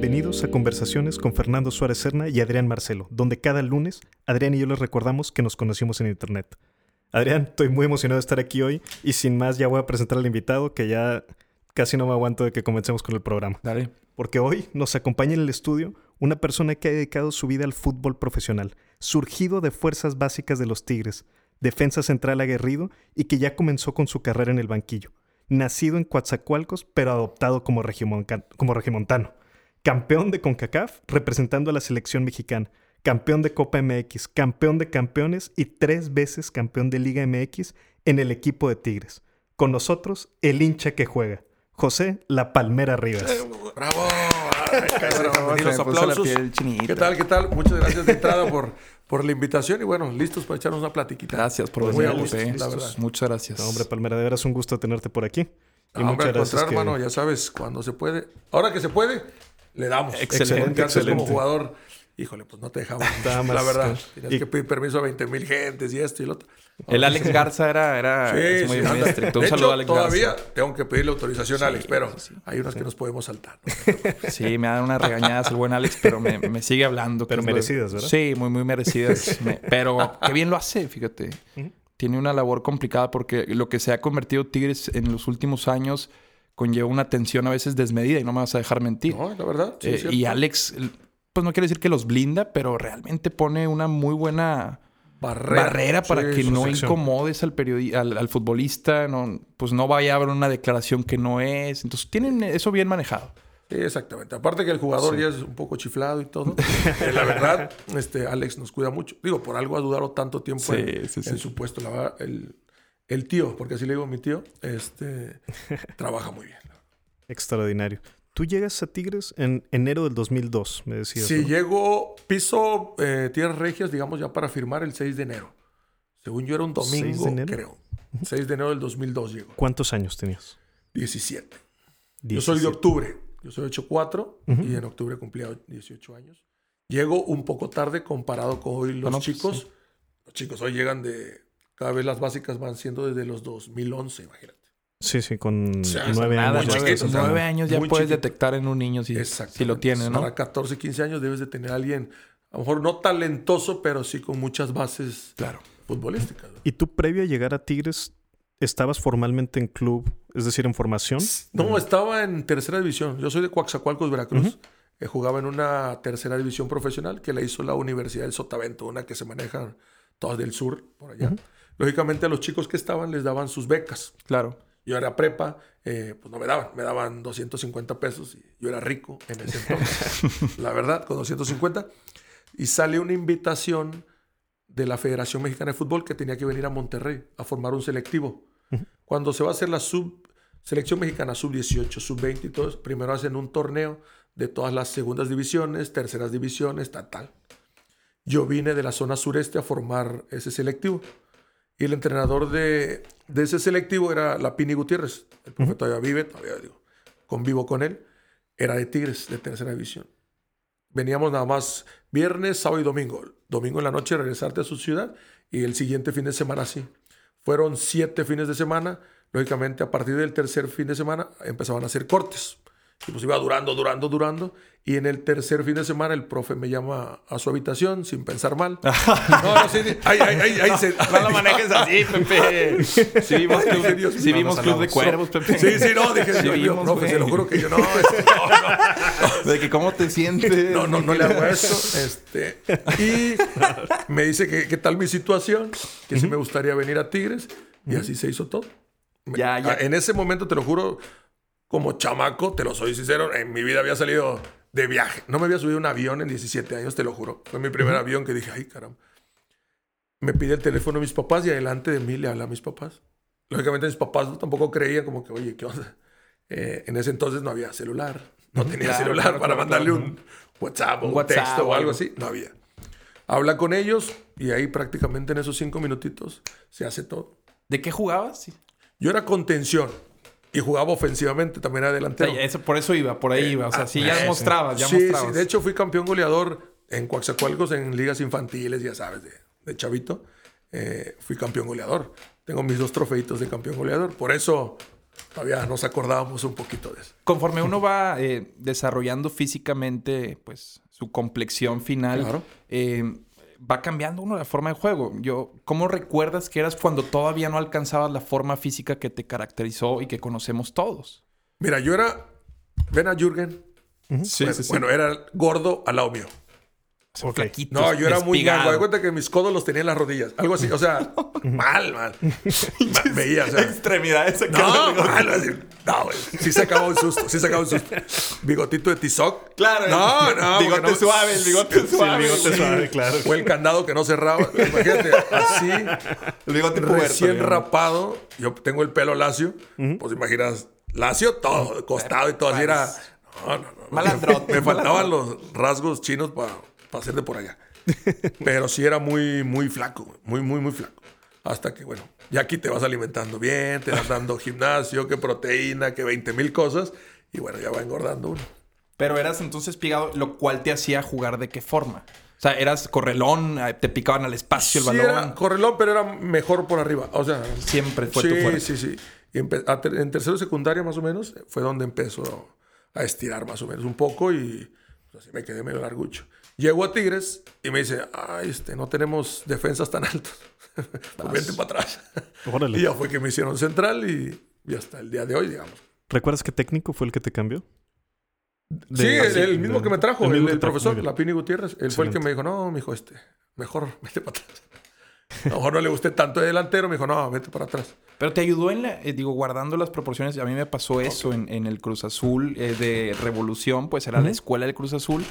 Bienvenidos a Conversaciones con Fernando Suárez Serna y Adrián Marcelo, donde cada lunes Adrián y yo les recordamos que nos conocimos en Internet. Adrián, estoy muy emocionado de estar aquí hoy y sin más ya voy a presentar al invitado que ya casi no me aguanto de que comencemos con el programa. Dale. Porque hoy nos acompaña en el estudio una persona que ha dedicado su vida al fútbol profesional, surgido de fuerzas básicas de los Tigres, defensa central aguerrido y que ya comenzó con su carrera en el banquillo. Nacido en Coatzacoalcos, pero adoptado como, regimontano. Campeón de CONCACAF representando a la selección mexicana. Campeón de Copa MX, campeón de campeones y tres veces campeón de Liga MX en el equipo de Tigres. Con nosotros, el hincha que juega, José La Palmera Rivas. ¡Bravo! Bravo, se los aplausos. ¿Qué tal? ¿Qué tal? Muchas gracias de entrada por, por la invitación y bueno, listos para echarnos una platiquita. Gracias por Muy a venir, verdad. Muchas gracias. No, hombre, Palmera, de veras un gusto tenerte por aquí. Y No, hombre, muchas al gracias. que- hermano, ya sabes, cuando se puede. Ahora que se puede, le damos. Excelente, antes como excelente. jugador, híjole, pues no te dejaban. Nada más, la verdad. Y- que pedir permiso a 20 mil gentes y esto y lo otro. El Alex Garza era, era Sí, es muy, sí, muy estricto. Un De saludo hecho, a Alex todavía Garza. tengo que pedirle autorización a Alex, pero sí, hay unas que nos podemos saltar. ¿no? Sí, me da unas regañadas el buen Alex, pero me, me sigue hablando. Pero lo- merecidas, ¿verdad? Sí, muy, muy merecidas. Me- pero qué bien lo hace, fíjate. Tiene una labor complicada porque lo que se ha convertido Tigres en los últimos años conlleva una tensión a veces desmedida y no me vas a dejar mentir. No, la verdad. sí, Eh, y Alex, pues no quiere decir que los blinda, pero realmente pone una muy buena barrera, barrera para Sí, que no incomodes al, al, al futbolista, no, pues no vaya a haber una declaración que no es. Entonces tienen eso bien manejado. Sí, exactamente. Aparte que el jugador ya es un poco chiflado y todo. la verdad, este, Alex nos cuida mucho. Digo, por algo ha durado tanto tiempo en, en su puesto. La verdad, el, el tío, porque así le digo a mi tío, este, trabaja muy bien. Extraordinario. Tú llegas a Tigres en enero del 2002, me decías. Sí, ¿no? llego, piso eh, Tierras Regias, digamos, ya para firmar el 6 de enero. Según yo era un 6 de domingo, creo. 6 de enero del 2002 llegó. ¿Cuántos años tenías? 17. Yo soy de 17. octubre. Yo soy 8-4 y en octubre cumplía 18 años. Llego un poco tarde comparado con hoy los no, chicos. Los chicos hoy llegan de... Cada vez las básicas van siendo desde los 2011, imagínate. Sí, sí, con sea, nueve Nada, años. nueve, nueve o sea, años ya puedes chiquito. detectar en un niño si, si lo tiene, ¿no? Para 14, 15 años debes de tener a alguien, a lo mejor no talentoso, pero sí con muchas bases Claro. futbolísticas. ¿no? ¿Y tú previo a llegar a Tigres estabas formalmente en club, es decir, en formación? No, estaba en tercera división. Yo soy de Coaxacualcos, Veracruz. Eh, jugaba en una tercera división profesional que la hizo la Universidad del Sotavento, una que se maneja todas del sur, por allá. Lógicamente a los chicos que estaban les daban sus becas. Claro. Yo era prepa, eh, pues no me daban, me daban 250 pesos y yo era rico en ese entonces. la verdad, con 250. Y sale una invitación de la Federación Mexicana de Fútbol que tenía que venir a Monterrey a formar un selectivo. Cuando se va a hacer la sub, selección mexicana sub-18, sub-20 y todo eso, primero hacen un torneo de todas las segundas divisiones, terceras divisiones, tal, tal. Yo vine de la zona sureste a formar ese selectivo. Y el entrenador de, de ese selectivo era Lapini Gutiérrez. El profe todavía vive, todavía digo, convivo con él. Era de Tigres, de tercera división. Veníamos nada más viernes, sábado y domingo. Domingo en la noche regresarte a su ciudad y el siguiente fin de semana sí. Fueron siete fines de semana. Lógicamente, a partir del tercer fin de semana empezaban a hacer cortes. Y pues iba durando, durando, durando. Y en el tercer fin de semana el profe me llama a su habitación sin pensar mal. no, no, sí, sí. Ahí, ahí, ahí, ahí se- No lo manejes así, Pepe. Si vimos Ay, Club, Dios sí vimos club de. Cuervos, Pepe. Sí, sí, no, dije, Sí mío, vimos, profe, se lo juro que yo no, este, no, no, De que cómo te sientes. no, no, no le hago eso. Este, y me dice que qué tal mi situación, que si me gustaría venir a Tigres, y así se hizo todo. Ya, ya. En ese momento, te lo juro, como chamaco, te lo soy sincero, en mi vida había salido de viaje. No me había subido un avión en 17 años, te lo juro. Fue mi primer avión que dije, ay, caramba. Me pide el teléfono a mis papás y adelante de mí le habla a mis papás. Lógicamente mis papás tampoco creían como que, oye, ¿qué onda? Eh, en ese entonces no había celular. No tenía Claro, celular claro, para claro, mandarle un WhatsApp o Un WhatsApp texto o algo. así. No había. Habla con ellos y ahí prácticamente en esos cinco minutitos se hace todo. ¿De qué jugabas? Sí. Yo era contención y jugaba ofensivamente, también era delantero. eso, por eso iba, por ahí iba. O sea, sí, ya Eh, mostrabas, ya sí, mostrabas. Sí, de hecho fui campeón goleador en Coaxacualcos en ligas infantiles, ya sabes, de, de chavito. Eh, fui campeón goleador. Tengo mis dos trofeitos de campeón goleador. Por eso todavía nos acordábamos un poquito de eso. Conforme uno va eh, desarrollando físicamente, pues, su complexión final, Claro. Va cambiando uno la forma de juego. Yo, ¿cómo recuerdas que eras cuando todavía no alcanzabas la forma física que te caracterizó y que conocemos todos? Mira, yo era. Ven a Jürgen. Sí, bueno, bueno, era gordo al lado mío. Ok. Flaquito, No, yo era muy gago. De cuenta que mis codos los tenía en las rodillas. Algo así. O sea, mal, mal. Ma- Veía, o sea. Extremidades acá. No, mal, así. No, güey. Sí se acabó un susto. Sí se acabó un susto. Bigotito de Tizoc. Claro. No, no. Bigote no- suave, el bigote Sí, el suave. bigote suave, claro. Fue el candado que no cerraba. Imagínate, así, El bigote puberto, recién digamos. rapado. Yo tengo el pelo lacio. Pues imaginas, lacio todo, costado y todo. Así era. No, no, no. Malandrote. Me faltaban los rasgos chinos para hacer de por allá. Pero sí era muy, muy flaco. Muy, muy, muy flaco. Hasta que, bueno, ya aquí te vas alimentando bien, te vas dando gimnasio, que proteína, que 20 mil cosas. Y bueno, ya va engordando uno. Pero eras entonces pigado, lo cual te hacía jugar de qué forma. O sea, eras correlón, eh, te picaban al espacio el Sí, balón. era correlón, pero era mejor por arriba. O sea, Siempre fue sí, tu fuerte. Sí, sí, a ter- en tercero secundaria, más o menos, fue donde empezó a estirar más o menos un poco y pues, así me quedé medio largucho. Llego a Tigres y me dice, ay, este, no tenemos defensas tan altas. pues vente para atrás. Órale. y ya fue que me hicieron central y, y hasta el día de hoy, digamos. ¿Recuerdas qué técnico fue el que te cambió? sí, el, el mismo de- que me trajo, el el, el profesor. Lapini Gutiérrez. Él fue el que me dijo, no, mijo, este, mejor vete para atrás. A lo mejor no le gusté tanto de delantero, me dijo, no, vete para atrás. Pero te ayudó en la, eh, digo, guardando las proporciones. A mí me pasó eso en, en el Cruz Azul eh, de Revolución, pues era la escuela del Cruz Azul.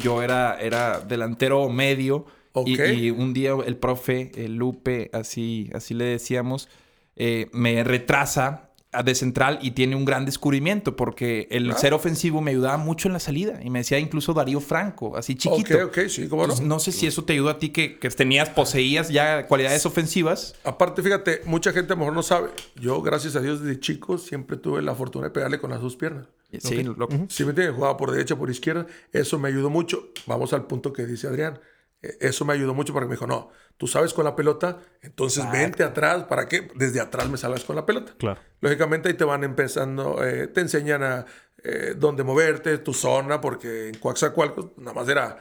Yo era, era delantero medio. Y, un día el profe, el Lupe, así, así le decíamos, eh, me retrasa de central y tiene un gran descubrimiento porque el Ah. ser ofensivo me ayudaba mucho en la salida. Y me decía incluso Darío Franco, así chiquito. Ok, ok, sí, cómo no. Entonces, no sé si eso te ayudó a ti que, que tenías, poseías ya cualidades ofensivas. Aparte, fíjate, mucha gente a lo mejor no sabe. Yo, gracias a Dios, desde chico siempre tuve la fortuna de pegarle con las dos piernas. Sí, lo- Si me entiendes, jugaba por derecha, por izquierda. Eso me ayudó mucho. Vamos al punto que dice Adrián. Eso me ayudó mucho porque me dijo, no, tú sabes con la pelota, entonces vente atrás. ¿Para qué? Desde atrás me salgas con la pelota. Claro. Lógicamente ahí te van empezando, eh, te enseñan a eh, dónde moverte, tu zona, porque en Coaxacualcos nada más era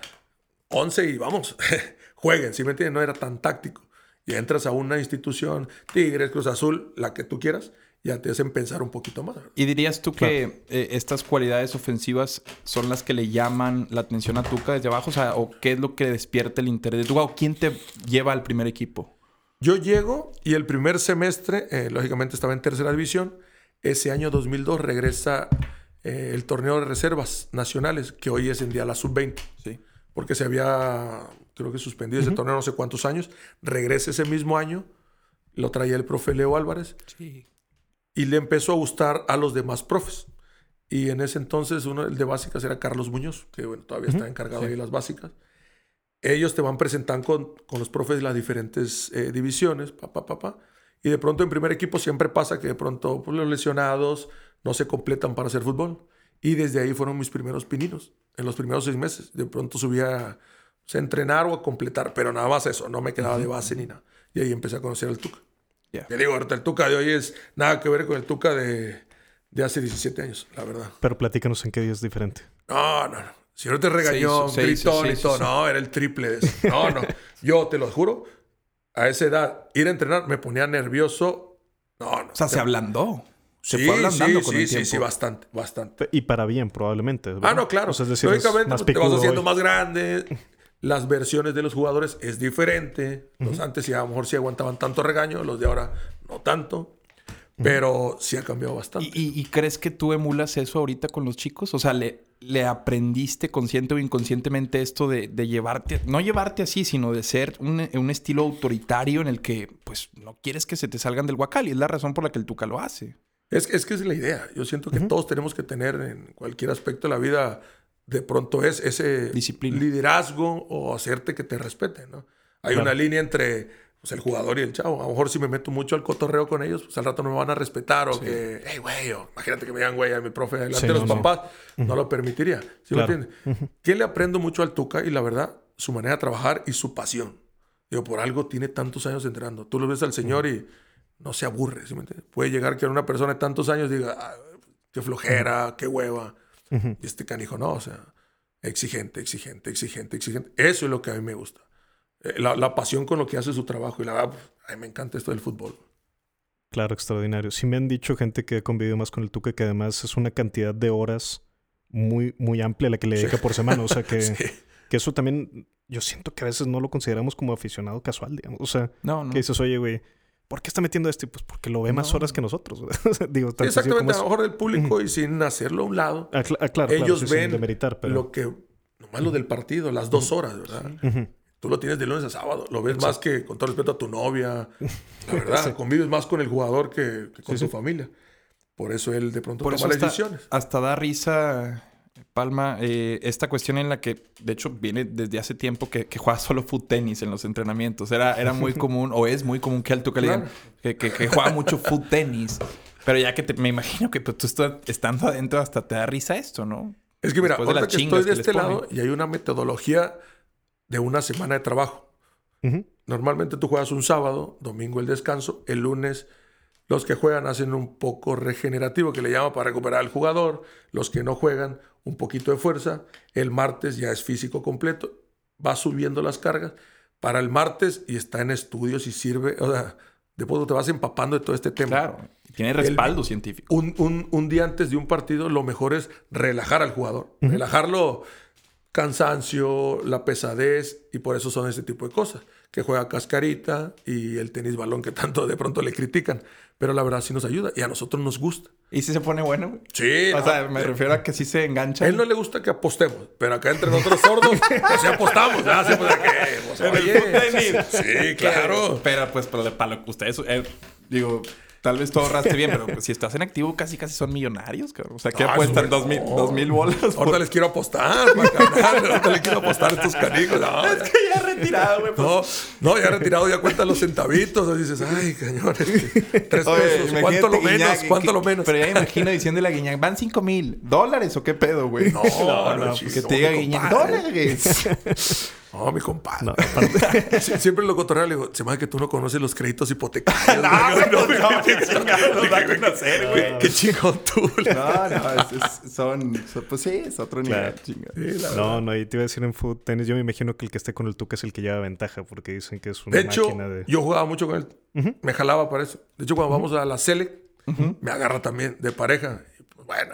11 y vamos, jueguen, ¿sí me entiendes? No era tan táctico. Y entras a una institución, Tigres, Cruz Azul, la que tú quieras, ya te hacen pensar un poquito más. ¿Y dirías tú que eh, estas cualidades ofensivas son las que le llaman la atención a Tuca desde abajo? O sea, ¿o qué es lo que despierta el interés de Tuca? ¿O quién te lleva al primer equipo? Yo llego y el primer semestre, eh, lógicamente estaba en tercera división. Ese año 2002 regresa eh, el torneo de reservas nacionales, que hoy es en día la sub-20. Sí. porque se había, creo que suspendido ese torneo no sé cuántos años. Regresa ese mismo año, lo traía el profe Leo Álvarez Sí. Y le empezó a gustar a los demás profes. Y en ese entonces uno el de básicas era Carlos Muñoz, que bueno, todavía está encargado de las básicas. Ellos te van presentando con, con los profes de las diferentes eh, divisiones, pa, pa, pa, pa. Y de pronto en primer equipo siempre pasa que de pronto pues, los lesionados no se completan para hacer fútbol. Y desde ahí fueron mis primeros pininos, en los primeros seis meses. De pronto subía pues, a entrenar o a completar, pero nada más eso, no me quedaba de base ni nada. Y ahí empecé a conocer al Tuca. Te digo, ahorita el Tuca de hoy es nada que ver con el Tuca de, de hace 17 años, la verdad. Pero platícanos en qué día es diferente. No, no, no. Si no te regañó, Se hizo, se hizo, gritón se y hizo, todo. sí. No, era el triple de eso. No, no. Yo te lo juro, a esa edad, ir a entrenar me ponía nervioso. No, no. O sea, se ablandó. Se sí, fue ablandando sí, con sí, el sí, tiempo. sí, bastante, bastante. Y para bien, probablemente. ¿verdad? Ah, no, claro. O sea, es decir, es Lógicamente, más pues, te vas haciendo hoy. más grande. Las versiones de los jugadores es diferente. Los antes sí, a lo mejor sí aguantaban tanto regaño, los de ahora no tanto. Pero sí ha cambiado bastante. ¿Y, y, crees que tú emulas eso ahorita con los chicos? O sea, ¿le, le aprendiste consciente o inconscientemente esto de, de llevarte, no llevarte así, sino de ser un, un, estilo autoritario en el que, pues, no quieres que se te salgan del guacal? Y es la razón por la que el Tuca lo hace. Es, es que es la idea. Yo siento que todos tenemos que tener en cualquier aspecto de la vida, de pronto es ese Disciplina. liderazgo o hacerte que te respeten, ¿no? Hay Claro. una línea entre pues, el jugador y el chavo. A lo mejor si me meto mucho al cotorreo con ellos, pues al rato no me van a respetar o que, hey, güey, o imagínate que me digan, güey, a mi profe delante Sí, de los no, no. papás, no lo permitiría. ¿Sí Claro. lo entiendes? ¿Qué le aprendo mucho al Tuca? Y la verdad, su manera de trabajar y su pasión. Digo, por algo tiene tantos años entrenando. Tú lo ves al señor y no se aburre, ¿sí me entiendes? Puede llegar que una persona de tantos años diga, "Ah, qué flojera, qué hueva. Y este canijo no, o sea, exigente, exigente, exigente, exigente. Eso es lo que a mí me gusta. Eh, La, la pasión con lo que hace su trabajo. Y la verdad, pues, a mí me encanta esto del fútbol. Claro, extraordinario. Sí me han dicho gente que ha convivido más con el Tuca que además es una cantidad de horas muy, muy amplia la que le dedica por semana. O sea que, Sí. que eso también yo siento que a veces no lo consideramos como aficionado casual, digamos. O sea, No, no. que dices, oye, güey, ¿por qué está metiendo esto? Y pues porque lo ve más horas que nosotros. Digo, Exactamente, a lo mejor del público y sin hacerlo a un lado. Ah, cl- ah, claro, claro, ellos sí, ven demeritar, pero... lo que, nomás lo del partido, las dos horas, ¿verdad? Tú lo tienes de lunes a sábado. Lo ves más que, con todo respeto a tu novia. La verdad, convives más con el jugador que, que con sí. familia. Por eso él de pronto Por toma eso las hasta, decisiones. hasta da risa, Palma, eh, esta cuestión en la que, de hecho, viene desde hace tiempo que, que juega solo foot tenis en los entrenamientos. Era, era muy común, o es muy común que al Tuca le digan Claro. que, que, que juega mucho foot tenis. Pero ya que te- me imagino que pues, tú estás- estando adentro hasta te da risa esto, ¿no? Es que mira, de ahorita las que estoy de que este lado y hay una metodología de una semana de trabajo. Normalmente tú juegas un sábado, domingo el descanso, el lunes los que juegan hacen un poco regenerativo, que le llama para recuperar al jugador, los que no juegan un poquito de fuerza, el martes ya es físico completo, va subiendo las cargas para el martes y está en estudios y sirve, o sea, después te vas empapando de todo este tema. Claro. Tiene respaldo científico. Un, un- un día antes de un partido, lo mejor es relajar al jugador. Relajarlo, cansancio, la pesadez, y por eso son ese tipo de cosas. Que juega cascarita y el tenis balón que tanto de pronto le critican. Pero la verdad sí nos ayuda y a nosotros nos gusta. ¿Y si se pone bueno? güey? Sí, O no, sea, me refiero a que sí se engancha. a él no le gusta que apostemos, pero acá entre nosotros sordos, pues sí apostamos. ¿verdad? Sí, pues, ¿de qué? Pues, oye, sí, claro. Pero pues para lo que ustedes... eh, digo, tal vez todo raste bien, pero pues, si estás en activo casi casi son millonarios, cabrón. O sea, ¿qué No, apuestan? ¿Dos mil, no. dos mil bolas? por- Ahorita les quiero apostar, para ganar. Ahorita les quiero apostar a estos canijos. No, ya- ya retirado, güey. pues. No, no, ya retirado, ya cuentan los centavitos. Dices, ay, cañón, este, tres Oye, pesos. ¿Cuánto lo Guiñac, menos? ¿Cuánto que- lo menos? Pero ya me imagino diciéndole a Guiñac, ¿van cinco mil dólares o qué pedo, güey? No, no, que chico, te diga Guiñac, dólares. No, mi compadre. No, Siempre lo cotorreo, le digo, se me hace que tú no conoces los créditos hipotecarios. No, no, no, qué chingón tú. No, no, son, Pues sí, es otro nivel. No, no, y te iba a decir en foot tenis, yo me imagino que el que esté con el Tuca es el que lleva ventaja, porque dicen que es una De hecho, máquina de... yo jugaba mucho con él. Me jalaba para eso. De hecho, cuando vamos a la Select, me agarra también de pareja. Y pues bueno,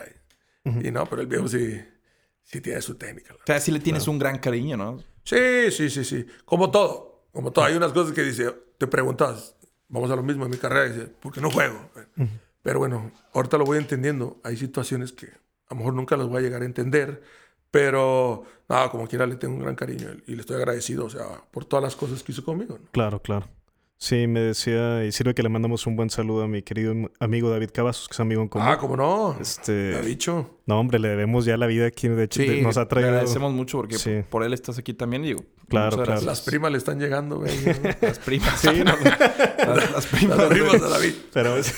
y, y no, pero el viejo sí, sí tiene su técnica. O sea, sí le tienes un gran cariño, ¿no? Sí, sí, sí, sí. Como todo. Como todo. Hay unas cosas que dice, te preguntas, vamos a lo mismo en mi carrera, dice, ¿por qué no juego? Pero bueno, ahorita lo voy entendiendo. Hay situaciones que a lo mejor nunca las voy a llegar a entender, pero nada, como quiera le tengo un gran cariño y le estoy agradecido, o sea, por todas las cosas que hizo conmigo. ¿no? Claro, claro. Sí, me decía, y sirve que le mandamos un buen saludo a mi querido amigo David Cavazos, que es amigo en común. Ah, ¿cómo no? Este, Te ha dicho. no, hombre, le debemos ya la vida aquí. De hecho, Sí, nos ha le traído... agradecemos mucho porque Sí. por él estás aquí también, digo. Claro, claro. Las primas le están llegando, güey. Las primas. Sí, no, las, las primas. Las primas de David. Pero es...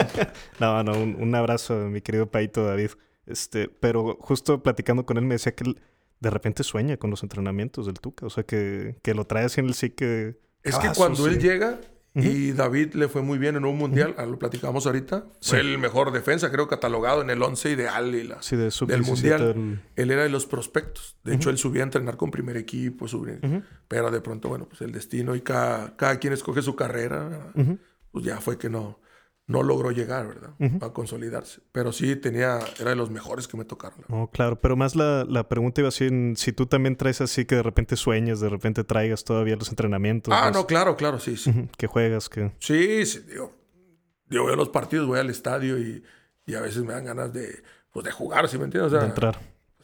no, no, un, un abrazo a mi querido Paito David. Este, pero justo platicando con él me decía que él de repente sueña con los entrenamientos del Tuca. O sea, que, que lo trae así en el psique. Es que cuando él llega y David le fue muy bien en un mundial, ah, lo platicamos ahorita, Sí. fue el mejor defensa, creo, catalogado en el 11 ideal y la, Sí, de del 17 mundial. Él era de los prospectos. De hecho, él subía a entrenar con primer equipo, subía- pero de pronto, bueno, pues el destino y cada, cada quien escoge su carrera, pues ya fue que no, no logró llegar, ¿verdad? A consolidarse. Pero sí tenía, era de los mejores que me tocaron. No, claro, pero más la, la pregunta iba así en si tú también traes así que de repente sueñas, de repente traigas todavía los entrenamientos. Ah, los- no, claro, claro, sí, sí. Que juegas, que... Sí, sí, digo. yo veo los partidos, voy al estadio y, y a veces me dan ganas de, pues, de jugar, ¿sí me entiendes? O sea, de entrar.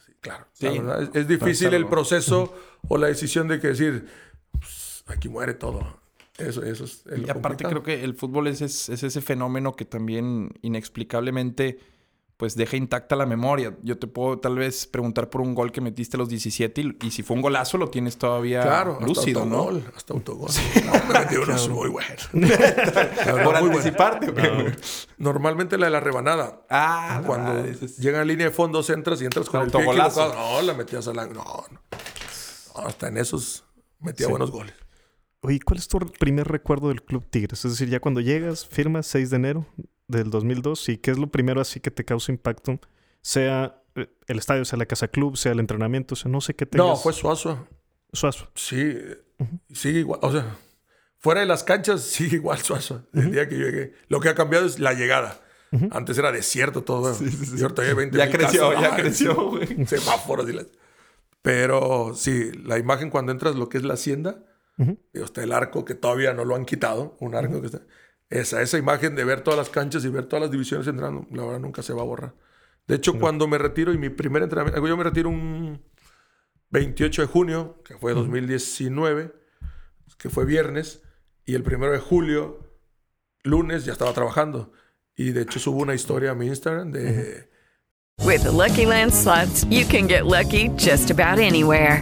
sí, claro. Sí. La verdad, es, es difícil el proceso o la decisión de que decir, pues, aquí muere todo. Eso, eso es, es Y lo aparte complicado. creo que el fútbol es, es, es ese fenómeno que también inexplicablemente pues deja intacta la memoria. Yo te puedo tal vez preguntar por un gol que metiste a los 17 y, y si fue un golazo lo tienes todavía Claro, lúcido, hasta ¿no? autogol, hasta autogol. No, me metí unos muy buenos. Por anticiparte, ¿o qué? bueno. Normalmente la de la rebanada. Ah, Cuando ah, es- llega a línea de fondos, entras y entras con el pie. No, la metías a la... No, no. No, hasta en esos metía Sí. buenos goles. Oye, ¿cuál es tu primer recuerdo del Club Tigres? Es decir, ya cuando llegas, firmas 6 de enero del 2002, ¿y qué es lo primero así que te causa impacto? Sea eh, el estadio, sea la casa club, sea el entrenamiento, o sea, no sé qué tengas. No, fue Suazo. Suazo. Sí, sigue igual. O sea, fuera de las canchas sigue igual Suazo. El día que llegué. Lo que ha cambiado es la llegada. Antes era desierto todo. Y ahorita hay 20 Ya creció, casas. ya creció, sí. güey. Semáforos y las... Pero sí, la imagen cuando entras lo que es la hacienda, Ujú. digo, está el arco que todavía no lo han quitado, un arco que está... Esa, esa imagen de ver todas las canchas y ver todas las divisiones entrando, la verdad nunca se va a borrar. De hecho, cuando me retiro y mi primer entrenamiento, yo me retiro un 28 de junio, que fue 2019, que fue viernes, y el primero de julio, lunes, ya estaba trabajando. Y de hecho subo una historia a mi Instagram de... With the Lucky Land slots, you can get lucky just about anywhere.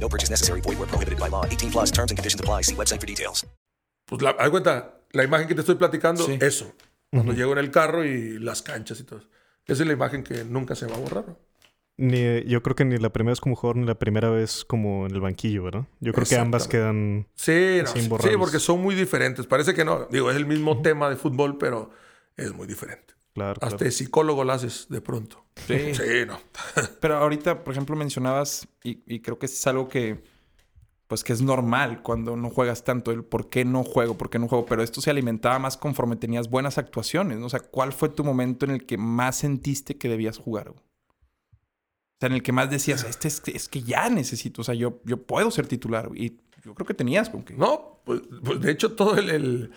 No purchase necessary. Void where prohibited by law. 18 plus terms and conditions apply. See website for details. Pues la, haz cuenta, la imagen que te estoy platicando, Sí. eso. Cuando llego en el carro y las canchas y todo. Esa es la imagen que nunca se va a borrar. ¿no? Ni, yo creo que ni la primera vez como jugador ni la primera vez como en el banquillo, ¿verdad? Yo creo que ambas quedan... Sí, no, Es sí, imborrables. porque son muy diferentes. Parece que no. Digo, es el mismo tema de fútbol, pero es muy diferente. Claro, Hasta claro. de psicólogo lo haces de pronto. Sí. Sí, no. Pero ahorita, por ejemplo, mencionabas, y, y creo que es algo que, pues que es normal cuando no juegas tanto, el por qué no juego, por qué no juego, pero esto se alimentaba más conforme tenías buenas actuaciones, ¿no? O sea, ¿cuál fue tu momento en el que más sentiste que debías jugar? O sea, en el que más decías, este es, es que ya necesito, o sea, yo, yo puedo ser titular, y yo creo que tenías con que... No, pues, pues, de hecho todo el, el,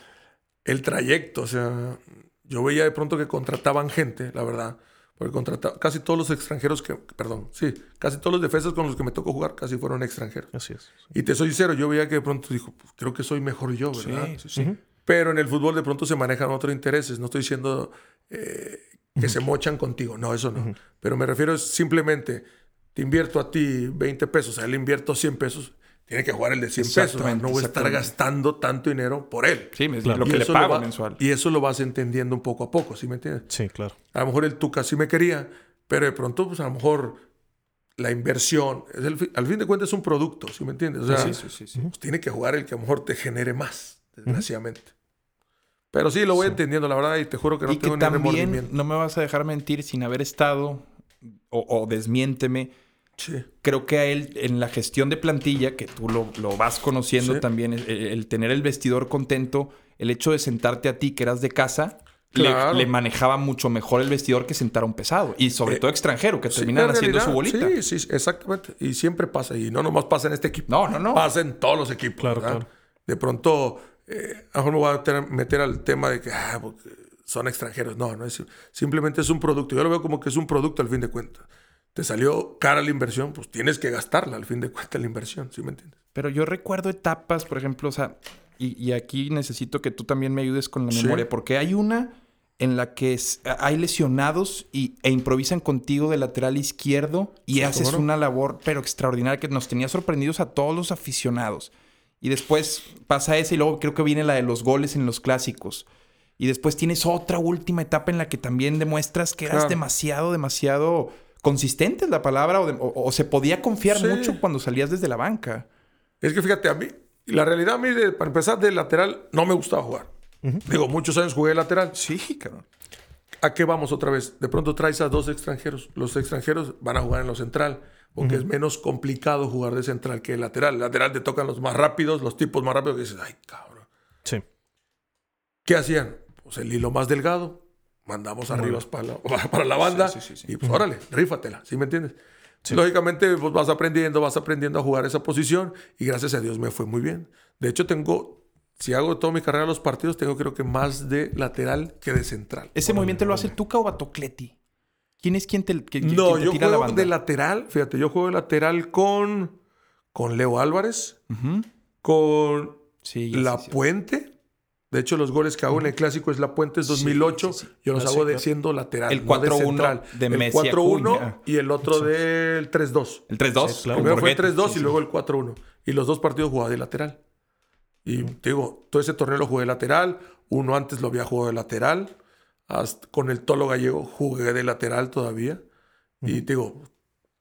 el trayecto, o sea, yo veía de pronto que contrataban gente, la verdad. Porque contrataban, casi todos los extranjeros que, perdón, sí, casi todos los defensas con los que me tocó jugar casi fueron extranjeros. Así es. Y te soy sincero, yo veía que de pronto dijo, pues, creo que soy mejor yo, ¿verdad? sí, sí. Pero en el fútbol de pronto se manejan otros intereses. No estoy diciendo eh, que se mochan contigo. No, eso no. Pero me refiero simplemente, te invierto a ti 20 pesos, a él le invierto 100 pesos. Tiene que jugar el de 100 pesos. No voy a estar gastando tanto dinero por él. Sí, me- Claro. lo que le pago va- mensual. Y eso lo vas entendiendo un poco a poco, ¿sí me entiendes? Sí, claro. A lo mejor el Tuca sí me quería, pero de pronto, pues a lo mejor la inversión, es el al fin de cuentas es un producto, ¿sí me entiendes? O sea, Sí, sí, sí, sí. pues, tiene que jugar el que a lo mejor te genere más, desgraciadamente. Pero sí, lo voy entendiendo, la verdad, y te juro que no y que tengo ni también remordimiento. no me vas a dejar mentir sin haber estado o, o desmiénteme. Sí. Creo que a él en la gestión de plantilla, que tú lo, lo vas conociendo Sí. también, el, el tener el vestidor contento, el hecho de sentarte a ti que eras de casa, le- Claro. le, manejaba mucho mejor el vestidor que sentar a un pesado. Y sobre Eh, todo extranjero, que Sí, terminan en haciendo su bolita. Sí, sí, exactamente. Y siempre pasa. Y no nomás pasa en este equipo. No, no, no. Pasa en todos los equipos. Claro, claro. De pronto, eh, a lo mejor me voy a tener- meter al tema de que ah, porque son extranjeros. No, no es. Simplemente es un producto. Yo lo veo como que es un producto al fin de cuentas. Te salió cara la inversión, pues tienes que gastarla al fin de cuentas la inversión. ¿Sí me entiendes? Pero yo recuerdo etapas, por ejemplo, o sea, y, y aquí necesito que tú también me ayudes con la Sí. memoria, porque hay una en la que es- hay lesionados y, e improvisan contigo de lateral izquierdo y haces una labor pero extraordinaria que nos tenía sorprendidos a todos los aficionados. Y después pasa esa y luego creo que viene la de los goles en los clásicos. Y después tienes otra última etapa en la que también demuestras que eras Claro. demasiado, demasiado consistente es la palabra o, de- o- o se podía confiar Sí. mucho cuando salías desde la banca. Es que fíjate, a mí, la realidad a mí, de- para empezar, de lateral, no me gustaba jugar. Digo, muchos años jugué de lateral. Sí, cabrón. ¿A qué vamos otra vez? De pronto traes a dos extranjeros. Los extranjeros van a jugar en lo central, porque es menos complicado jugar de central que de lateral. Lateral te tocan los más rápidos, los tipos más rápidos, que dices, ay, cabrón. Sí. ¿Qué hacían? Pues el hilo más delgado, mandamos arriba para la, para la banda Sí, sí, sí, y pues órale, rífatela, ¿sí me entiendes? Lógicamente pues, vas aprendiendo, vas aprendiendo a jugar esa posición y gracias a Dios me fue muy bien. De hecho tengo, si hago toda mi carrera los partidos, tengo creo que más de lateral que de central. ¿Ese movimiento lo hace Tuca o Batocleti? ¿Quién es quien te, que- No, quien te yo tira la juego banda? de lateral, fíjate, yo juego de lateral con, con Leo Álvarez, con Sí, La. Puente. De hecho, los goles que hago en el clásico es La Puente es 2008. sí, sí. Yo los Ah, hago de siendo lateral. El no de 4-1 central. de El Messi 4-1 Acuña. y el otro del 3-2. El 3-2. Sí, claro. Primero fue el Borghetti. 3-2 Sí, y luego el 4-1. Y los dos partidos jugaba de lateral. Y te digo, todo ese torneo lo jugué de lateral. Uno antes lo había jugado de lateral. Hasta con el Tolo Gallego jugué de lateral todavía. Y te digo,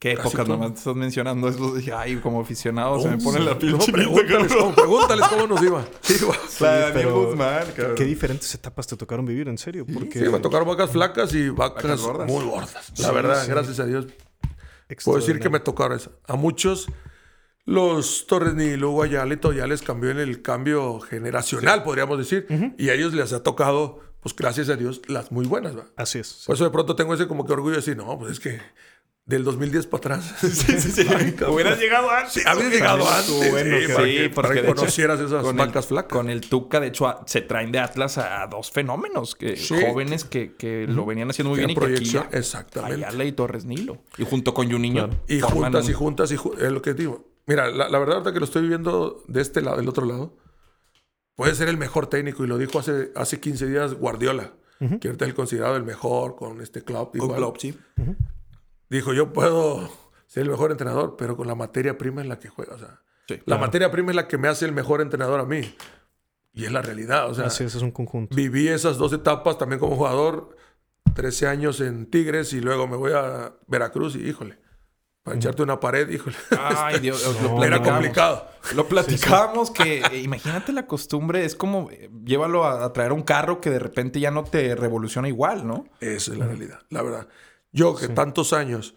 Qué épocas nomás estás mencionando eso. Dije, ay, como aficionado se me no, pone la piel no, pregúntales, cómo, pregúntales cómo nos iba. Sí. La Daniel Guzmán, cabrón. ¿Qué diferentes etapas te tocaron vivir, en serio? Porque Sí, me tocaron vacas flacas y vacas, Vacas gordas. muy gordas. La Sí, verdad, sí. gracias a Dios. Puedo decir que me tocaron eso. A muchos, los Torres Nilo, Guayala y todo ya les cambió en el cambio generacional, podríamos decir. Y a ellos les ha tocado, pues gracias a Dios, las muy buenas. ¿va? Así es. Por eso de pronto tengo ese como que orgullo de decir, no, pues es que del 2010 para atrás. Sí, sí, sí. Hubieras llegado antes. Sí, había llegado antes. bueno, sí, para Sí, que, porque para que hecho, conocieras esas vacas flacas. Con el Tuca, de hecho, a- se traen de Atlas a, dos fenómenos que, Sí. jóvenes que, que lo venían haciendo muy bien y era que aquí proyección, exactamente. Ayala y Torres Nilo. Y junto con Juninho. Y juntas un- y juntas y ju- es lo que digo. Mira, la, la verdad ahorita que lo estoy viviendo de este lado, del otro lado, puede ser el mejor técnico y lo dijo hace, hace 15 días Guardiola, que ahorita es el considerado el mejor con este club. Con. Klopp, sí. Dijo, yo puedo ser el mejor entrenador, pero con la materia prima en la que juega. O sea, Sí, la claro. materia prima es la que me hace el mejor entrenador a mí. Y es la realidad. O sea, Así es, es un conjunto. viví esas dos etapas también como jugador. 13 años en Tigres y luego me voy a Veracruz y híjole, para echarte una pared, híjole. Ay, Dios, lo No, Era complicado. Lo platicamos que eh, imagínate la costumbre, es como eh, llévalo a, a traer un carro que de repente ya no te revoluciona igual, ¿no? Esa es la realidad, la verdad. Yo que tantos años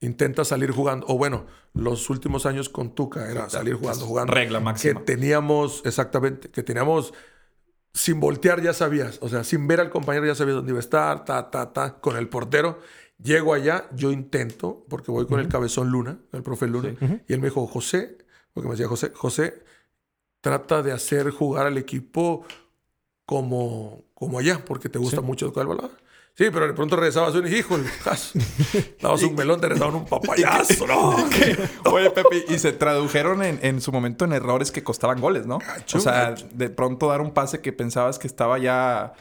intenta salir jugando, o bueno, los últimos años con Tuca era salir jugando, jugando. Regla máxima. Que teníamos, exactamente, que teníamos, sin voltear ya sabías, o sea, sin ver al compañero ya sabías dónde iba a estar, ta, ta, ta, con el portero. Llego allá, yo intento, porque voy con el cabezón Luna, el profe Luna, y él me dijo, José, porque me decía José, José, trata de hacer jugar al equipo como, como allá, porque te gusta mucho tocar el balón. Sí, pero de pronto regresabas híjole, jas, dabas un melón, te regresaban un papayazo, ¿no? Oye, Pepe, y se tradujeron en, en su momento en errores que costaban goles, ¿no? Gacho, o sea, gacho. de pronto dar un pase que pensabas que estaba ya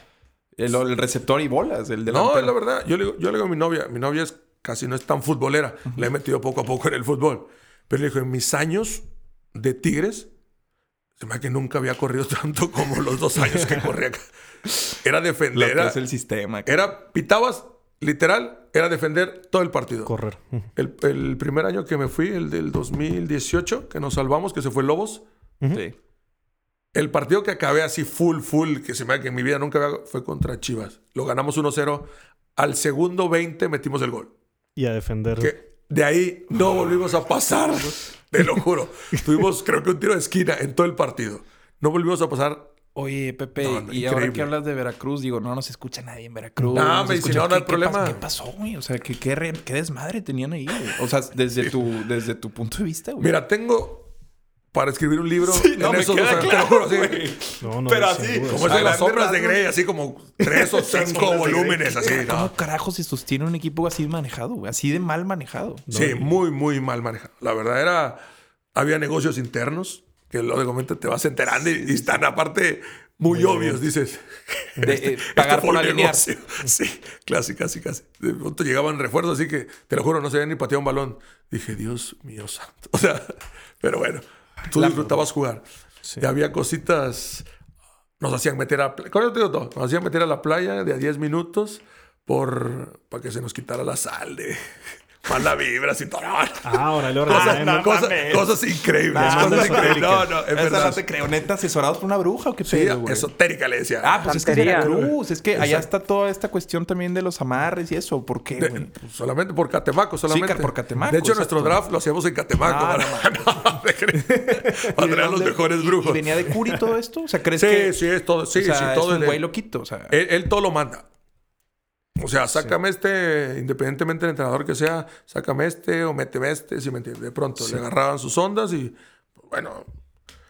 el, el receptor y bolas, el No, delantero. es la verdad. Yo le, digo, yo le digo a mi novia, mi novia es casi no es tan futbolera. La he metido poco a poco en el fútbol. Pero le dijo, en mis años de Tigres, se me que nunca había corrido tanto como los dos años que corrí acá. Era Lo defender. que Era, es el sistema. era, pitabas, literal, era defender todo el partido. Correr. El, el primer año que me fui, el del 2018, que nos salvamos, que se fue Lobos. Sí. El partido que acabé así full, full, que se me hace que en mi vida nunca había, fue contra Chivas. Lo ganamos 1-0. Al segundo 20 metimos el gol. Y a defender. Que de ahí no volvimos a pasar. Te lo juro. Tuvimos, creo que un tiro de esquina en todo el partido. No volvimos a pasar. Oye, Pepe, No, no, y ahora increíble. que hablas de Veracruz, digo, no nos escucha nadie en Veracruz. No, se me escucha- dice, no, no hay ¿qué- qué problema. pas- ¿Qué pasó, güey? O sea, ¿qué, qué, re- qué desmadre tenían ahí, güey? O sea, desde, tu, desde tu punto de vista, güey. Mira, tengo para escribir un libro Sí, no, en me esos queda dos años. Claro, sí. No, no, Pero así. Como es de las sombras de. Grey, así como tres o cinco volúmenes, así. ¿no? ¿Cómo carajo se sostiene un equipo así manejado, güey? Así de mal manejado. Sí, muy, muy mal manejado. La verdad era. Había negocios internos que luego de momento te vas enterando y, y están aparte muy, obvios, dices. De, Este- eh, pagar este por fue un alinear. negocio. Sí, casi, casi, casi. De pronto llegaban refuerzos, así que te lo juro, no se había ni pateado un balón. Dije, Dios mío santo. O sea, pero bueno, tú disfrutabas jugar. Y había cositas. Nos hacían meter a. Con eso te digo todo. Nos hacían meter a la playa de a 10 minutos por, para que se nos quitara la sal de mala vibra y todo. Ah, órale, órale. Cosas, Ah, no cosas- mames. cosas increíbles. Nah, cosas no, increíbles. No, no, es Esa verdad. no te creo, neta, asesorados por una bruja o qué Sí, pedo, güey? esotérica le decía. Ah, pues es que es Santería. Veracruz. Es que allá está toda esta cuestión también de los amarres y eso. ¿Por qué, güey? pues, solamente por Catemaco, solamente. por Catemaco, De hecho, exacto. nuestro draft lo hacíamos en Catemaco. Ah, para, no, te crees. Para ¿Y de traer los mejores brujos. ¿Y venía de Curi todo esto? O sea, ¿crees Sí, que...? sí, es todo. Sí, o sea, sí, todo es un güey loquito, o sea... Él, él todo lo manda. O sea, sácame este, independientemente del entrenador que sea, sácame este o méteme este, si me entiendes. De pronto le agarraban sus ondas y, pues, bueno,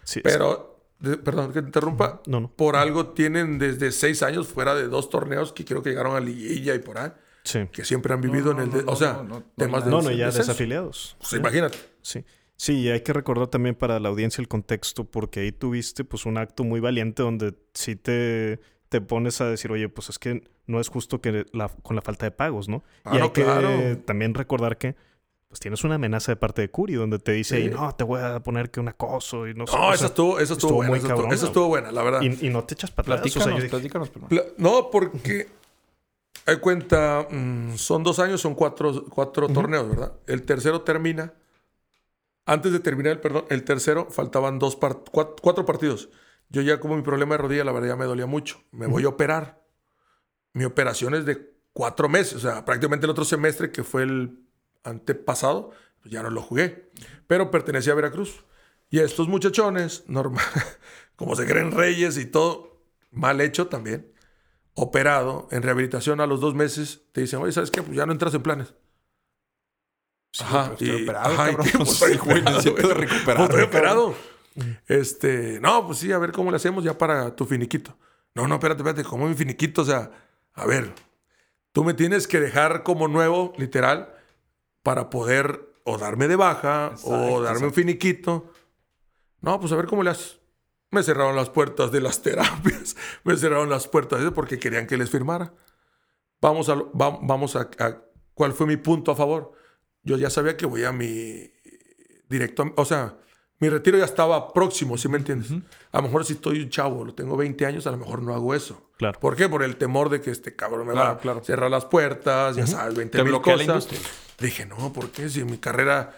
Sí, pero, de- perdón que te interrumpa, No, no. por algo tienen desde seis años fuera de dos torneos que creo que llegaron a liguilla y por ahí, sí. que siempre han vivido en el, o sea, no, no, no, temas de No, no, ya descenso. desafiliados. Pues imagínate. Sí. Sí, y hay que recordar también para la audiencia el contexto, porque ahí tuviste pues un acto muy valiente donde sí te, te pones a decir, oye, pues es que no es justo que la- con la falta de pagos, ¿no? y Claro, hay que claro. también recordar que pues tienes una amenaza de parte de Curi donde te dice, Sí. no, te voy a poner que un acoso y no sé. No, o esa sea, estuvo, esa estuvo, estuvo buena. muy esa, estuvo, buena, la verdad. y, y no te echas para atrás. O sea, Platícanos, dije, platícanos, No, porque hay cuenta, mm, son dos años, son cuatro, cuatro torneos, ¿verdad? El tercero termina. Antes de terminar el, perdón, el tercero, faltaban dos par- cuat- cuatro, partidos. Yo ya como mi problema de rodilla, la verdad ya me dolía mucho. Me voy a operar. Mi operación es de cuatro meses. O sea, prácticamente el otro semestre, que fue el antepasado, pues ya no lo jugué. Pero pertenecía a Veracruz. Y a estos muchachones, normal, como se creen reyes y todo, mal hecho también, operado, en rehabilitación a los dos meses, te dicen, oye, ¿sabes qué? Pues ya no entras en planes. Ajá, pero estoy operado, ajá, cabrón. pues, estoy Sí, operado, estoy cabrón. Operado. Este, no, pues sí, a ver cómo le hacemos ya para tu finiquito. No, no, espérate, espérate, ¿cómo mi finiquito? O sea, a ver, tú me tienes que dejar como nuevo, literal, para poder o darme de baja o darme un finiquito. No, pues a ver cómo le haces. Me cerraron las puertas de las terapias, me cerraron las puertas de porque querían que les firmara. Vamos a, va- vamos a, a- ¿Cuál fue mi punto a favor? Yo ya sabía que voy a mi directo, o sea, mi retiro ya estaba próximo, ¿sí me entiendes? A lo mejor si estoy un chavo, lo tengo 20 años, a lo mejor no hago eso. Claro. ¿Por qué? Por el temor de que este cabrón me va Claro, a claro. cerrar las puertas, ya sabes, 20 Te mil bloquea la cosas. industria. Dije, no, ¿por qué? Si en mi carrera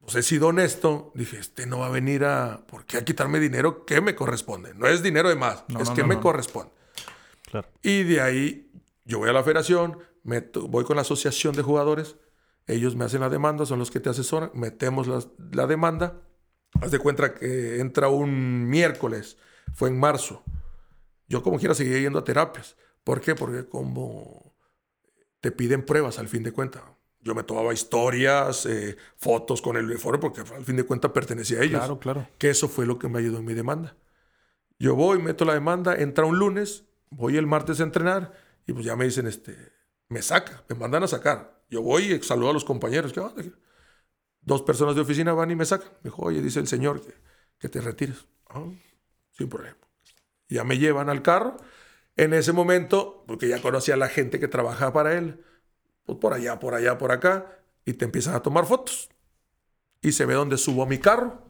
pues, he sido honesto, dije, este no va a venir a... ¿Por qué a quitarme dinero que me corresponde? No es dinero de más, No, es no, que no, me corresponde. Claro. Y de ahí yo voy a la federación, meto- voy con la asociación de jugadores, ellos me hacen la demanda, son los que te asesoran, metemos las- la, demanda. Haz de cuenta que entra un miércoles, fue en marzo. Yo como quiera seguía yendo a terapias. ¿Por qué? Porque como te piden pruebas al fin de cuentas. Yo me tomaba historias, eh, fotos con el uniforme, porque al fin de cuentas pertenecía a ellos. Claro, claro. Que eso fue lo que me ayudó en mi demanda. Yo voy, meto la demanda, entra un lunes, voy el martes a entrenar y pues ya me dicen, este, me saca, me mandan a sacar. Yo voy y saludo a los compañeros. ¿Qué onda? Dos personas de oficina van y me sacan. Me dijo, oye, dice el señor que, que te retires. "Ah, sin problema. Ya me llevan al carro. En ese momento, porque ya conocía a la gente que trabajaba para él, pues por allá, por allá, por acá, y te empiezan a tomar fotos. Y se ve donde subo mi carro.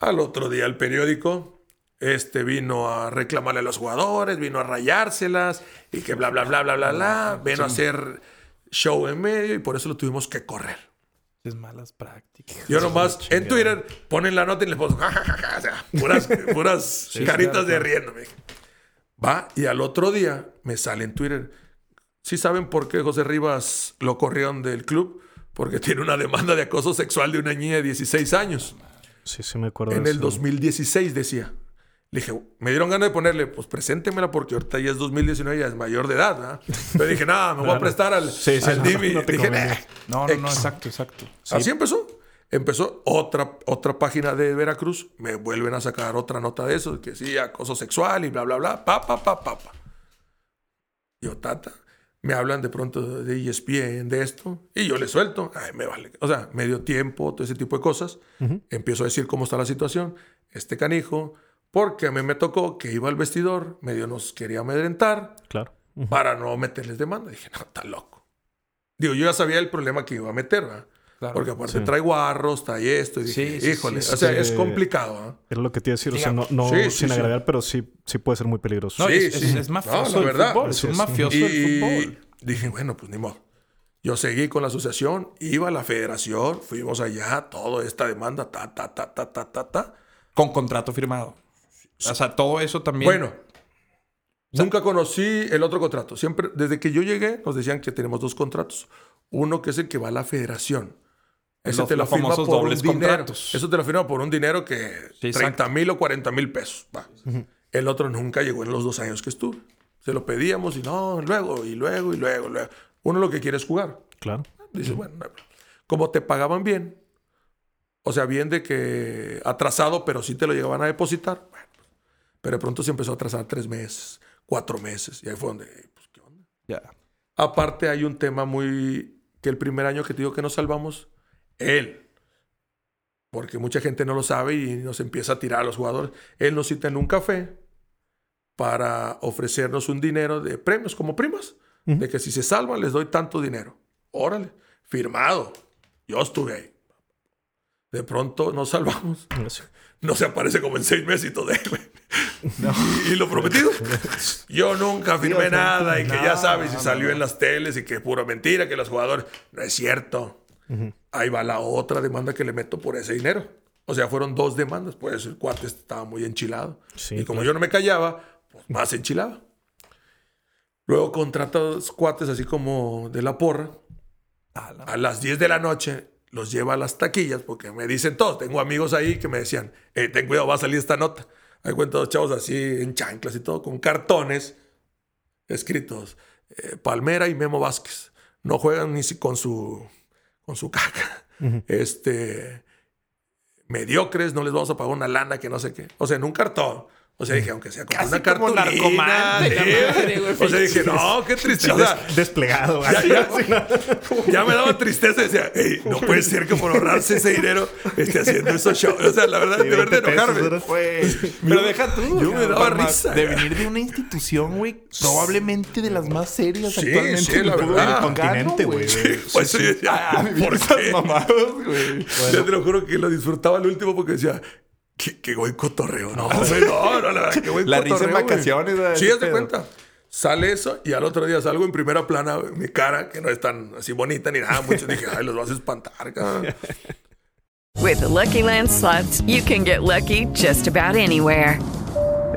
Al otro día el periódico, este vino a reclamarle a los jugadores, vino a rayárselas y que bla, bla, bla, bla, bla, bla. Vino a hacer show en medio y por eso lo tuvimos que correr. Es malas prácticas. Yo nomás en Twitter ponen la nota y les pongo, ja, ja, ja, ja, o sea, puras, puras caritas de riéndome. Va, y al otro día me sale en Twitter. ¿Sí saben por qué José Rivas lo corrieron del club? Porque tiene una demanda de acoso sexual de una niña de 16 años. Sí, sí me acuerdo. En de el eso. 2016 decía. Le dije, me dieron ganas de ponerle, pues preséntemela porque ahorita ya es 2019, ya es mayor de edad, ¿verdad? Pero dije, nada, me voy a prestar al, Sí, sí, al no, Dimi. no dije. "Nah". No, no, no, Ex. exacto, exacto. Así empezó. Empezó otra, otra página de Veracruz. Me vuelven a sacar otra nota de eso, que sí, acoso sexual y bla, bla, bla. Pa, pa, pa, pa, pa. Yo, tata. Me hablan de pronto de ESPN, de esto, y yo le suelto. Ay, me vale. O sea, medio tiempo, todo ese tipo de cosas. Empiezo a decir cómo está la situación. Este canijo, Porque a mí me tocó que iba al vestidor, medio nos quería amedrentar Claro. para no meterles demanda. Dije, no, está loco. Digo, yo ya sabía el problema que iba a meter, ¿verdad? Claro. Porque aparte Sí. trae guarros, trae esto. Y dije, Sí, sí, híjole, sí, o sea, sí. es complicado, ¿ah? Era lo que te iba a decir. O sea, no, Digamos. no Sí, sí, sin sí. agraviar, pero sí, sí puede ser muy peligroso. No, Sí, es, sí. es, es mafioso No, la el verdad. fútbol. Es un es. mafioso Y el fútbol. dije, bueno, pues ni modo. Yo seguí con la asociación, iba a la federación, fuimos allá, toda esta demanda, ta, ta, ta, ta, ta, ta, ta. Con contrato firmado. O sea, todo eso también. Bueno, nunca conocí el otro contrato. Siempre, desde que yo llegué, nos decían que tenemos dos contratos. Uno que es el que va a la federación. Ese Los- te lo firma por un dobles dinero. contratos. Eso te lo firma por un dinero que Sí, 30 exacto. mil o 40 mil pesos. va. El otro nunca llegó en los dos años que estuve. Se lo pedíamos y no, luego, y luego, y luego, luego. Uno lo que quiere es jugar. Claro. Dice, bueno, no hay problema. como te pagaban bien, o sea, bien de que atrasado, pero sí te lo llegaban a depositar, bueno, pero de pronto se empezó a atrasar tres meses, cuatro meses, y ahí fue donde, pues, ¿qué onda? Ya. Aparte hay un tema muy, que el primer año que te digo que nos salvamos, él, porque mucha gente no lo sabe y nos empieza a tirar a los jugadores, él nos cita en un café para ofrecernos un dinero de premios como primas, de que si se salvan les doy tanto dinero. Órale, firmado. Yo estuve ahí. De pronto nos salvamos. No se aparece como en seis meses y todo. güey. Y, y lo prometido. Yo nunca firmé nada y que ya sabes, y salió en las teles y que es pura mentira, que los jugadores. No es cierto. Ahí va la otra demanda que le meto por ese dinero. O sea, fueron dos demandas. Por eso el cuate estaba muy enchilado. Sí, y como yo no me callaba, pues más enchilaba. Luego contrata dos cuates así como de la porra. A las 10 de la noche los lleva a las taquillas porque me dicen todos. Tengo amigos ahí que me decían, eh, ten cuidado, va a salir esta nota. Hay cuenta dos chavos así en chanclas y todo, con cartones escritos. eh, Palmera y Memo Vázquez. No juegan ni si con su, con su caca. Este mediocres, no les vamos a pagar una lana que no sé qué. O sea, en un cartón. O sea, dije, aunque sea como Casi una como cartulina. narcomán de sí. madre, güey. O sea, dije, no, qué triste. O sea, Des- desplegado. ya, ya- me daba tristeza. Decía, "Ey, no puede ser que por ahorrarse ese dinero esté haciendo esos shows. O sea, la verdad, Sí, de verdad, 20 pesos, enojarme. Pero deja tú. yo me daba risa, De venir de una institución, güey, probablemente de las más serias Sí, actualmente. sí, en el la verdad. mexicano, Continente, güey. Pues sí, decía, Ah, ¿por esas qué? mamadas, güey. Ya te lo juro que lo disfrutaba al último porque decía, qué, qué buen cotorreo. No, no, no, la verdad, qué buen La risa en cotorreo, güey. vacaciones. Sí, haz de cuenta. Sale eso y al otro día salgo en primera plana mi cara, que no es tan así bonita ni nada. Muchos dije, ay, los vas a espantar, cabrón. With the Lucky Land slots, you can get lucky just about anywhere.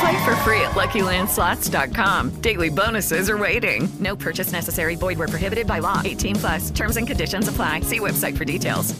Play for free at LuckyLandSlots.com. Daily bonuses are waiting. No purchase necessary. Void where prohibited by law. 18 plus. Terms and conditions apply. See website for details.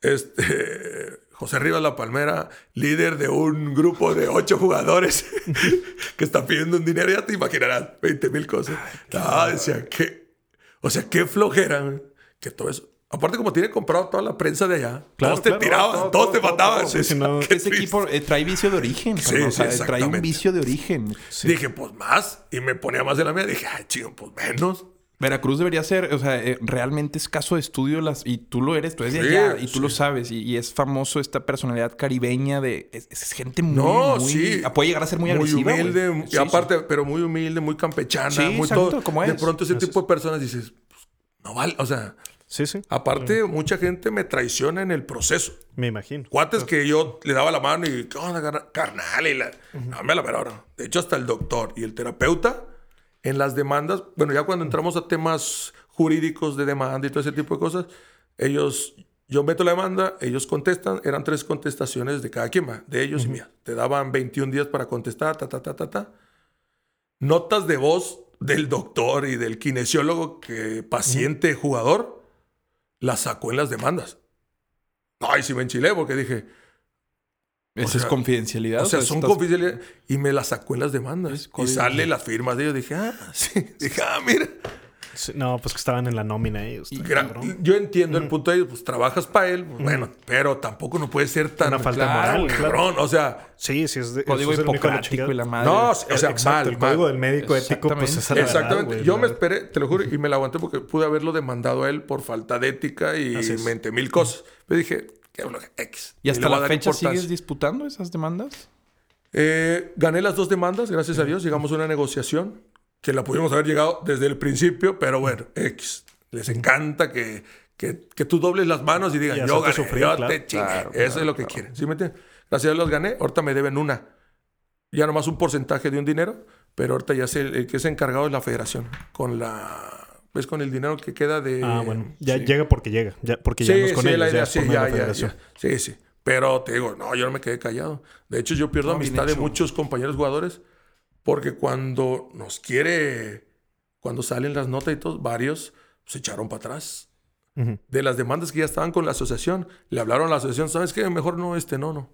Este, José Rivas La Palmera, líder de un grupo de ocho jugadores que está pidiendo un dinero, ya te imaginarás, 20 mil cosas. Ah, decía, que, o sea, qué flojera, güey, que todo eso. Aparte, como tiene comprado toda la prensa de allá, Claro, todos te claro, tiraban, todo, todos todo, te mataban. todo. Sí, Decía, sí, no. qué Ese triste. equipo eh, trae vicio de origen. Sí, o sea, trae un vicio de origen. Dije, pues más, y me ponía más de la mía. Dije, ay, chido, pues menos. Veracruz debería ser, o sea, eh, realmente es caso de estudio las y tú lo eres, tú eres de allá y tú sí. lo sabes y, y es famoso esta personalidad caribeña de es, es gente muy, No, muy- sí. puede llegar a ser muy, agresiva, güey. humilde, y Sí, aparte, pero muy humilde, muy campechana, Sí, muy exacto, todo. como de es. pronto ese tipo de personas dices, pues, no vale, o sea, Sí, sí. aparte mucha gente me traiciona en el proceso. Me imagino. Cuates que yo le daba la mano y, ¿qué onda, carna- carnal? Y la, no, me la ver ahora. De hecho, hasta el doctor y el terapeuta en las demandas, bueno, ya cuando entramos a temas jurídicos de demanda y todo ese tipo de cosas, ellos Yo meto la demanda, ellos contestan, eran tres contestaciones de cada quien, va, de ellos y mía. Te daban 21 días para contestar, ta, ta, ta, ta, ta. Notas de voz del doctor y del kinesiólogo que paciente, jugador, las sacó en las demandas. Ay, sí me enchilé porque dije... Esa es confidencialidad. O sea, estás- son confidencialidad. Y me las sacó en las demandas. Y sale las firmas de ellos. Dije, ah, sí. Dije, ah, mira. Sí, no, pues que estaban en la nómina ellos. Yo entiendo el punto de ellos, pues trabajas para él, pues, bueno, pero tampoco no puede ser tan Una falta de Claro, moral, cabrón. O sea, Sí, sí, es de, Código eso es hipocrático y la madre. no, o sea, Exacto, mal, el mal. código del médico ético, pues esa es la Exactamente. yo me esperé, te lo juro, y me la aguanté porque pude haberlo demandado a él por falta de ética y mente mil cosas. Pero dije, qué bueno, X. ¿Y hasta la fecha sigues disputando esas demandas? Eh, gané las dos demandas, gracias a Dios. Llegamos a una negociación que la pudimos haber llegado desde el principio, pero bueno, X. Les encanta que, que, que tú dobles las manos y digas, Y yo gané, sufrir, yo claro. te chingué. Claro, Eso claro, es lo que quieren. ¿Sí me entiendes? Gracias a Dios los gané. Ahorita me deben una. Ya nomás un porcentaje de un dinero, pero ahorita ya sé el, que es encargado de la federación. Con la... ¿Ves? Con el dinero que queda de... Ah, bueno. Ya Sí. llega porque llega. Ya, porque ya no es con sí, ellos, la ya idea, es sí, por medio ya, de la ya, federación. ya. Sí, sí. Pero te digo, no, yo no me quedé callado. De hecho, yo pierdo No, amistad de muchos compañeros jugadores porque cuando nos quiere, cuando salen las notas y todo, varios se echaron para atrás. De las demandas que ya estaban con la asociación, le hablaron a la asociación, ¿sabes qué? Mejor no, este, no, no.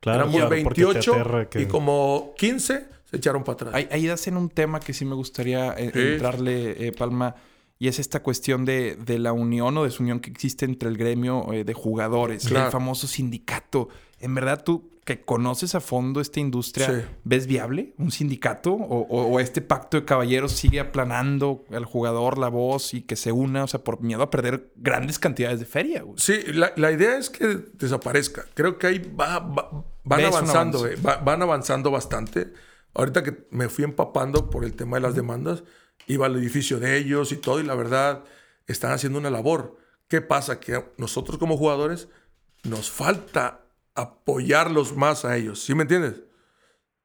Claro, Éramos te 28 aterra que- y como 15 se echaron para atrás. Ahí, ahí das en un tema que sí me gustaría eh, Sí. entrarle, eh, Palma, y es esta cuestión de, de la unión o desunión que existe entre el gremio eh, de jugadores, Claro. el famoso sindicato. ¿En verdad tú que conoces a fondo esta industria, Sí. ves viable un sindicato o, o- o este pacto de caballeros sigue aplanando al jugador la voz y que se una, o sea, por miedo a perder grandes cantidades de feria? güey? Sí, la, la idea es que desaparezca. Creo que ahí va, va- van avanzando, eh, va- van avanzando bastante. Ahorita que me fui empapando por el tema de las demandas, iba al edificio de ellos y todo, y la verdad, están haciendo una labor. ¿Qué pasa? Que nosotros como jugadores nos falta apoyarlos más a ellos. ¿Sí me entiendes?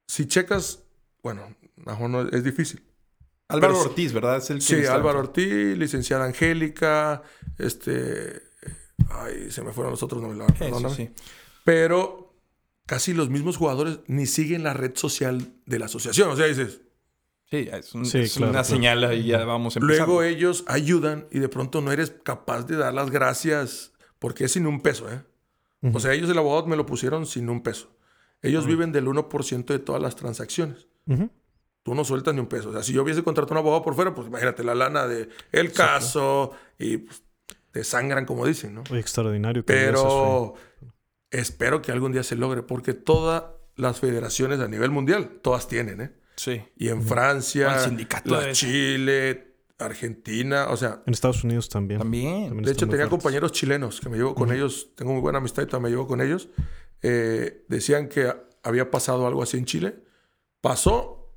Si checas, bueno, no es difícil. Álvaro Pero- Ortiz, ¿verdad? Es el que Sí, está- Álvaro Ortiz, licenciada Angélica, este... Ay, se me fueron los otros nombres, la verdad, Sí, sí, perdóname. sí. Pero casi los mismos jugadores ni siguen la red social de la asociación. O sea, dices... Sí, es, un- Sí, es claro, una claro. señal y ya vamos empezando. Luego ellos ayudan y de pronto no eres capaz de dar las gracias porque es sin un peso, ¿eh? O sea, ellos el abogado me lo pusieron sin un peso. Ellos viven del 1% de todas las transacciones. Tú no sueltas ni un peso. O sea, si yo hubiese contratado a un abogado por fuera, pues imagínate la lana de el caso y pues, te sangran, como dicen, ¿no? Oye, extraordinario. que Pero espero que algún día se logre, porque todas las federaciones a nivel mundial, todas tienen, ¿eh? Sí. Y en Francia, El sindicato la. Chile, Argentina, o sea, En Estados Unidos también. También. También de hecho, tenía fuertes. compañeros chilenos que me llevo con ellos, tengo muy buena amistad y todavía me llevo con ellos. eh, decían que había pasado algo así en Chile. Pasó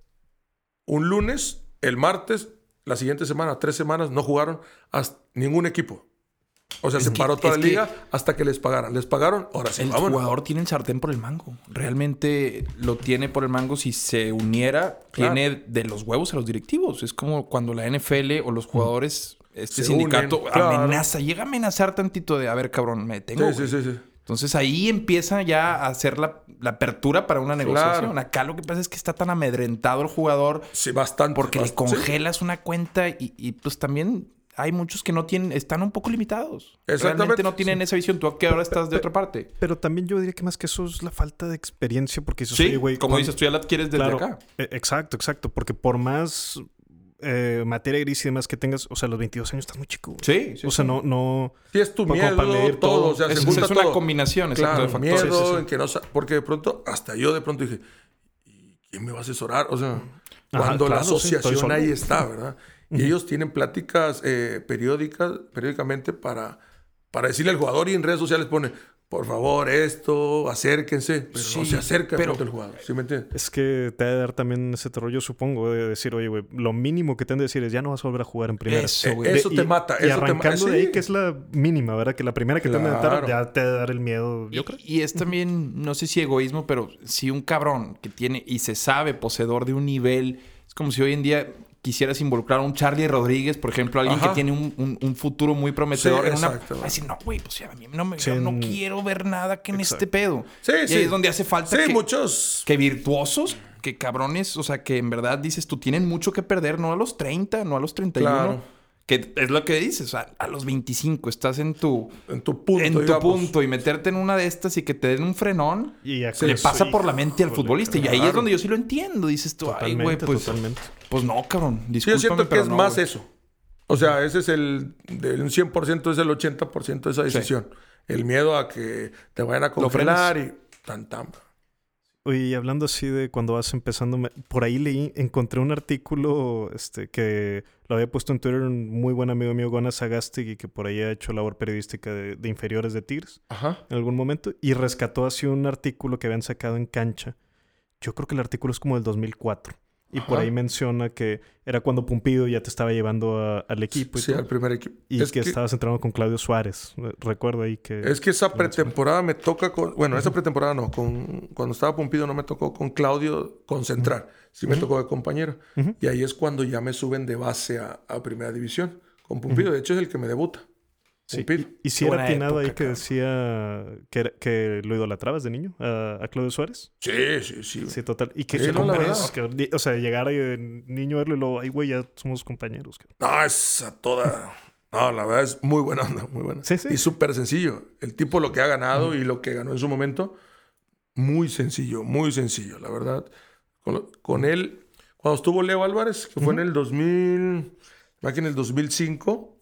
un lunes, el martes, la siguiente semana, tres semanas, no jugaron hasta ningún equipo. O sea, Es se que- paró toda la liga hasta que les pagaran. Les pagaron, ahora sí, El vámonos. jugador tiene el sartén por el mango. Realmente lo tiene por el mango. Si se uniera, Claro. tiene de los huevos a los directivos. Es como cuando la NFL o los jugadores, este Se sindicato unen, claro. amenaza, llega a amenazar tantito de, a ver, cabrón, me tengo. Sí, sí, sí, sí. Entonces ahí empieza ya a hacer la, la apertura para una negociación. Claro. Acá lo que pasa es que está tan amedrentado el jugador Sí, bastante. porque le sí. congelas una cuenta y, y, pues también hay muchos que no tienen, están un poco limitados. Exactamente, Realmente no tienen esa visión. Tú que ahora estás de otra parte. Pero también yo diría que más que eso es la falta de experiencia, porque dices, Sí, güey, como cuando- dices, tú ya la adquieres desde Claro, acá. e- Exacto, exacto. Porque por más eh, materia gris y demás que tengas, o sea, los 22 años estás muy chico. Sí, sí, O sea, sí. no, no. Sí, es tu miedo, para leer todo, todo. o sea, Es- se junta es una todo. combinación, exacto, claro, de factores. miedo, Sí, sí, sí. en que no porque de pronto, hasta yo de pronto dije, ¿y quién me va a asesorar? O sea, Ajá, cuando la claro, asociación ahí está, ¿verdad? Y ellos tienen pláticas eh, periódicas, periódicamente para, para decirle al jugador y en redes sociales pone, por favor, esto, acérquense, pero no Sí, se acerca pero- el jugador, ¿sí me entiendes? Es que te ha de dar también ese terror, yo supongo, de decir, oye, güey, lo mínimo que te han de decir es ya no vas a volver a jugar en primera. Eso, güey. eso De- te y- mata, Y eso te ma- arrancando de ahí, sí. que es la mínima, ¿verdad? Que la primera que te han de dar ya te ha de dar el miedo, yo Y, y es también, no sé si egoísmo, pero si un cabrón que tiene y se sabe poseedor de un nivel, es como si hoy en día quisieras involucrar a un Charlie Rodríguez, por ejemplo, alguien Ajá. que tiene un, un- un futuro muy prometedor Sí, en una... exacto. Va a decir, no, güey, pues ya, a mí no, me, Sí, yo no en- quiero ver nada que en Exacto. este pedo. Sí, y sí. ahí es donde hace falta Sí, que, muchos. que virtuosos, que cabrones, o sea, que en verdad dices, tú tienen mucho que perder, no a los 30, no a los 31. Claro. Que es lo que dices, o sea, a los 25 estás en tu, En tu punto. en tu digamos. punto y meterte en una de estas y que te den un frenón, Y ya le pasa por la mente al futbolista. Y ahí es donde yo sí lo entiendo. Dices tú, ay, güey, pues, totalmente. pues no, cabrón. Sí, yo Discúlpame, siento que es no, más eso. O sea, ese es el. De un 100% es el 80% de esa decisión. El miedo a que te vayan a congelar y tan tan. Oye, y hablando así de cuando vas empezando, por ahí leí, encontré un artículo este, que lo había puesto en Twitter un muy buen amigo mío, Gona Sagastegui, que por ahí ha hecho labor periodística de, de inferiores de Tigres Ajá. en algún momento, y rescató así un artículo que habían sacado en cancha. Yo creo que el artículo es como del 2004. Y por ahí menciona que era cuando Pumpido ya te estaba llevando a- al equipo y, Sí, todo, al primer equipo. y es que, que, estabas entrenando con Claudio Suárez. Eh, Recuerdo ahí que... es que esa pretemporada me toca con. Bueno, esa pretemporada no. Con, cuando estaba Pumpido no me tocó con Claudio concentrar. Sí me tocó de compañero. Y ahí es cuando ya me suben de base a, a primera división. Con Pumpido. De hecho, es el que me debuta. Sí. Y, si era atinado ahí que decía que, era- que lo idolatrabas de niño a, a Claudio Suárez. Sí, sí, sí. Sí, total. Y que Sí, no. Que o sea, llegar ahí de niño a verlo y luego, ay, güey, ya somos compañeros. cabrón". No, es a toda. No, la verdad es muy buena onda, muy buena. Sí, sí. Y súper sencillo. El tipo lo que ha ganado y lo que ganó en su momento, muy sencillo, muy sencillo, la verdad. Con, con él, cuando estuvo Leo Álvarez, que fue en el 2000, va que en el 2005,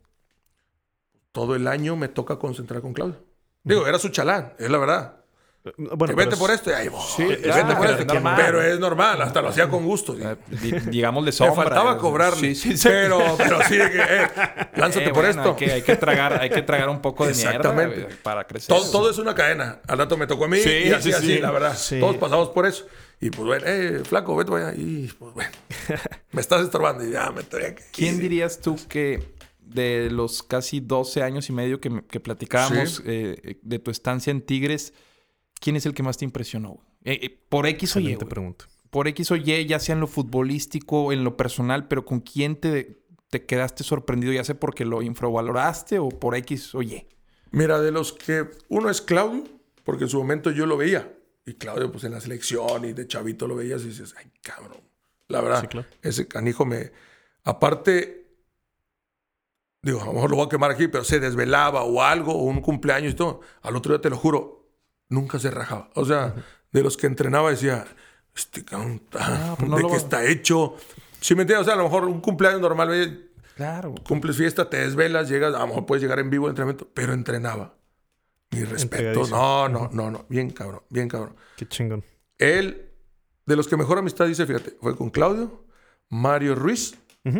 todo el año me toca concentrar con Claudio. Digo, era su chalán, es la verdad. Eh, que Bueno, vete pero por es- esto y ahí voy. Sí, Que claro, vete por pero esto. es normal. Pero es normal, hasta lo hacía con gusto. sí. Eh, digamos de Me sombra. faltaba eh, cobrarle. Sí, sí, sí. Pero, pero sí, que, eh, lánzate Eh, por bueno, esto. Hay que, hay que tragar, hay que tragar un poco de Exactamente. mierda para crecer. Todo, todo es una cadena. Al rato me tocó a mí Sí, y así, sí, así, sí. la verdad. Sí. Todos pasamos por eso. Y pues bueno, eh, flaco, vete para allá. Y pues bueno, me estás estorbando y ya me tenía que ¿Quién ir. dirías tú que de los casi 12 años y medio que, que platicábamos Sí. eh, eh, de tu estancia en Tigres, quién es el que más te impresionó? Eh, eh, por X o Y. Güey. pregunta. Por X o Y, ya sea en lo futbolístico, en lo personal, pero ¿con quién te, te quedaste sorprendido? Ya sea porque lo infravaloraste o por X o Y. Mira, de los que uno es Claudio, porque en su momento yo lo veía. Y Claudio, pues en la selección y de chavito lo veías y dices, ay, cabrón. La verdad, Sí, claro. ese canijo me. Aparte, digo, a lo mejor lo voy a quemar aquí, pero se desvelaba o algo, o un cumpleaños y todo. Al otro día, te lo juro, nunca se rajaba. O sea, de los que entrenaba decía, este está- pues no ¿de qué está hecho? ¿Sí me entiendes? O sea, a lo mejor un cumpleaños normal, Claro. cumples fiesta, te desvelas, llegas, a lo mejor puedes llegar en vivo al entrenamiento, pero entrenaba. Mi respeto. No, no, no, no. Bien cabrón, bien cabrón. Qué chingón. Él, de los que mejor amistad dice, fíjate, fue con Claudio, Mario Ruiz,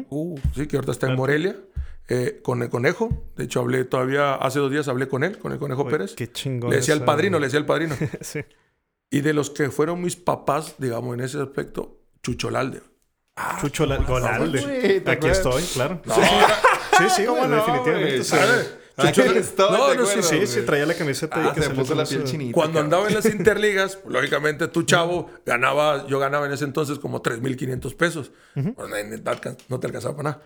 Uh, sí, que ahorita está en Morelia, eh, con el Conejo. De hecho, hablé todavía, hace dos días hablé con él, con el Conejo Pérez. Qué chingón. Le decía el esa- padrino, le decía el padrino. sí. y de los que fueron mis papás, digamos, en ese aspecto, Chucho Lalde. Chucho la- Golalde. güey, ¿te Aquí estoy, claro. No, Sí, sí, sí, ¿Cómo güey, no, definitivamente. güey? sí. ¿sabes? Aquí Chucho- estoy, no, ¿te no, sí, Sí, sí. sí, traía la camiseta Ah, que se se puso la piel chinita. Cuando cabrón. andaba en las interligas, pues, lógicamente tu chavo ganaba, yo ganaba en ese entonces como 3.500 pesos. Bueno, en edad ca- no te alcanzaba para nada.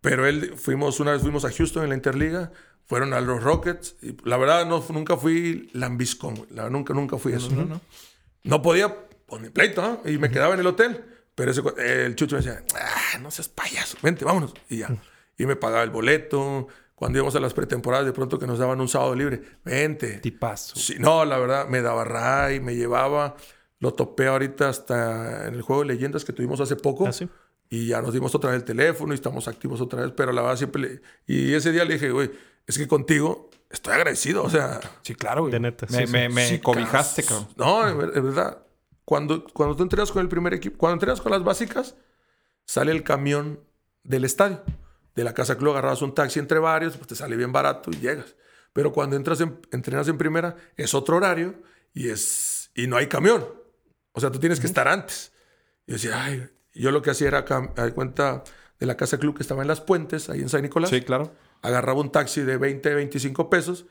Pero él, fuimos, una vez fuimos a Houston en la interliga, fueron a los Rockets. Y la verdad, no, nunca fui lambiscón. La nunca, nunca fui eso. No, podía, por mi pleito, ¿no? Y me quedaba en el hotel. Pero ese el chucho me decía, ah, no seas payaso, vente, vámonos. Y ya. Y me pagaba el boleto. Cuando íbamos a las pretemporadas, de pronto que nos daban un sábado libre, vente. Tipazo. Sí, no, la verdad, me daba ray, me llevaba. Lo topé ahorita hasta en el juego de leyendas que tuvimos hace poco. Ah, sí. Y ya nos dimos otra vez el teléfono y estamos activos otra vez. Pero la verdad siempre le... Y ese día le dije, güey, es que contigo estoy agradecido. O sea, Sí, claro, güey. De neta, Me, sí, sí. me, me sí, cobijaste, cabrón. No, es ver- es verdad. Cuando, cuando tú entrenas con el primer equipo, cuando entrenas con las básicas, sale el camión del estadio. De la casa club agarras un taxi entre varios, pues te sale bien barato y llegas. Pero cuando entras en, entrenas en primera, es otro horario y, es, y no hay camión. O sea, tú tienes que estar antes. Y yo decía, ay, yo lo que hacía era, cuenta de la casa club que estaba en Las Puentes, ahí en San Nicolás Sí, claro. agarraba un taxi de 20, 25 pesos,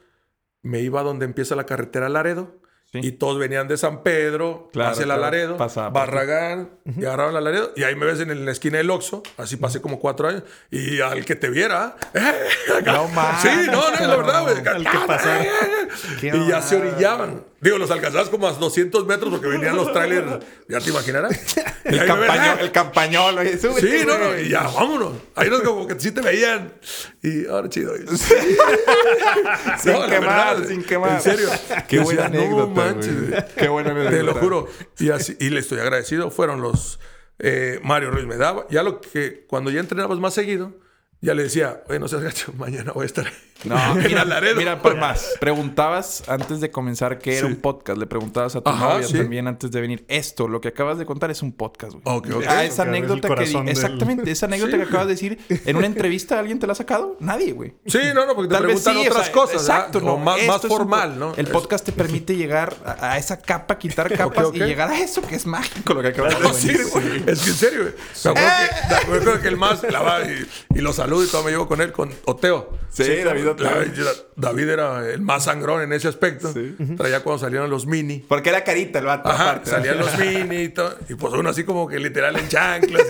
me iba donde empieza la carretera Laredo Y todos venían de San Pedro, Claro, hacia el claro. Laredo, Pasaba, Barragán, y agarraban la Laredo. Y ahí me ves en, la esquina del Oxxo, así pasé como cuatro años. Y al que te viera, ¡eh! Acá. No Sí, no, no, la verdad. Al que pasara. Qué Y ya se orillaban. Digo, los alcanzabas como a 200 metros porque venían los trailers. ¿Ya te imaginarás? El campañol, el campañol, oye, súbete, Sí, no, no, y ya, vámonos. Ahí nos como que sí te veían. Y ahora chido. Sin No, la quemar, verdad, sin quemar. En serio. Qué buena Decía, anécdota, No manches. Qué buena Te lo anécdota. juro. Y, así, y le estoy agradecido. Fueron los. eh, Mario Ruiz me daba. Ya lo que. Cuando ya entrenabas más seguido, ya le decía, oye, no seas gacho, mañana voy a estar ahí. No, mira, Laredo. mira, por más. Preguntabas antes de comenzar qué era Sí. un podcast. Le preguntabas a tu Ajá, novia sí. también antes de venir. Esto, lo que acabas de contar es un podcast, güey. Ok, ok. Ah, esa anécdota que... del- Exactamente, esa anécdota Sí. que acabas de decir. ¿En una entrevista alguien te la ha sacado? Nadie, güey. Sí, no, no, porque te Tal vez preguntan sí, o otras sea, cosas. Exacto, ¿verdad? no. O más, más un formal, ¿no? El podcast te permite llegar a, a esa capa, quitar capas y llegar a eso que es mágico lo que acabas de No, decir, güey. Es que en serio, güey. Me acuerdo que, el más la va y, lo saludo y todo me llevo con él, con Oteo. Sí, David David era el más sangrón en ese aspecto. Traía cuando salieron los mini. Porque era carita el vato. Ajá, aparte. salían los mini y todo. Y pues uno así como que literal en chanclas.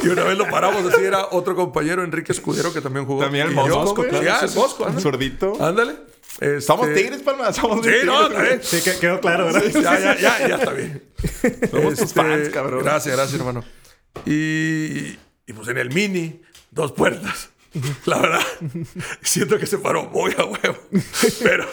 Y, y una vez lo paramos así, era otro compañero, Enrique Escudero, que también jugó. También el güey, claro, ah, el Un ándale. zurdito. Ándale. Este- Somos tigres, Palma. Somos Sí, tigres. no, está bien. Sí, que- quedó claro, ¿verdad? Ya, ya, ya, ya está bien. Somos tus Este, fans, cabrón. Gracias, gracias, hermano. Y, y pues en el mini, dos puertas. La verdad, siento que se paró muy a huevo. Pero,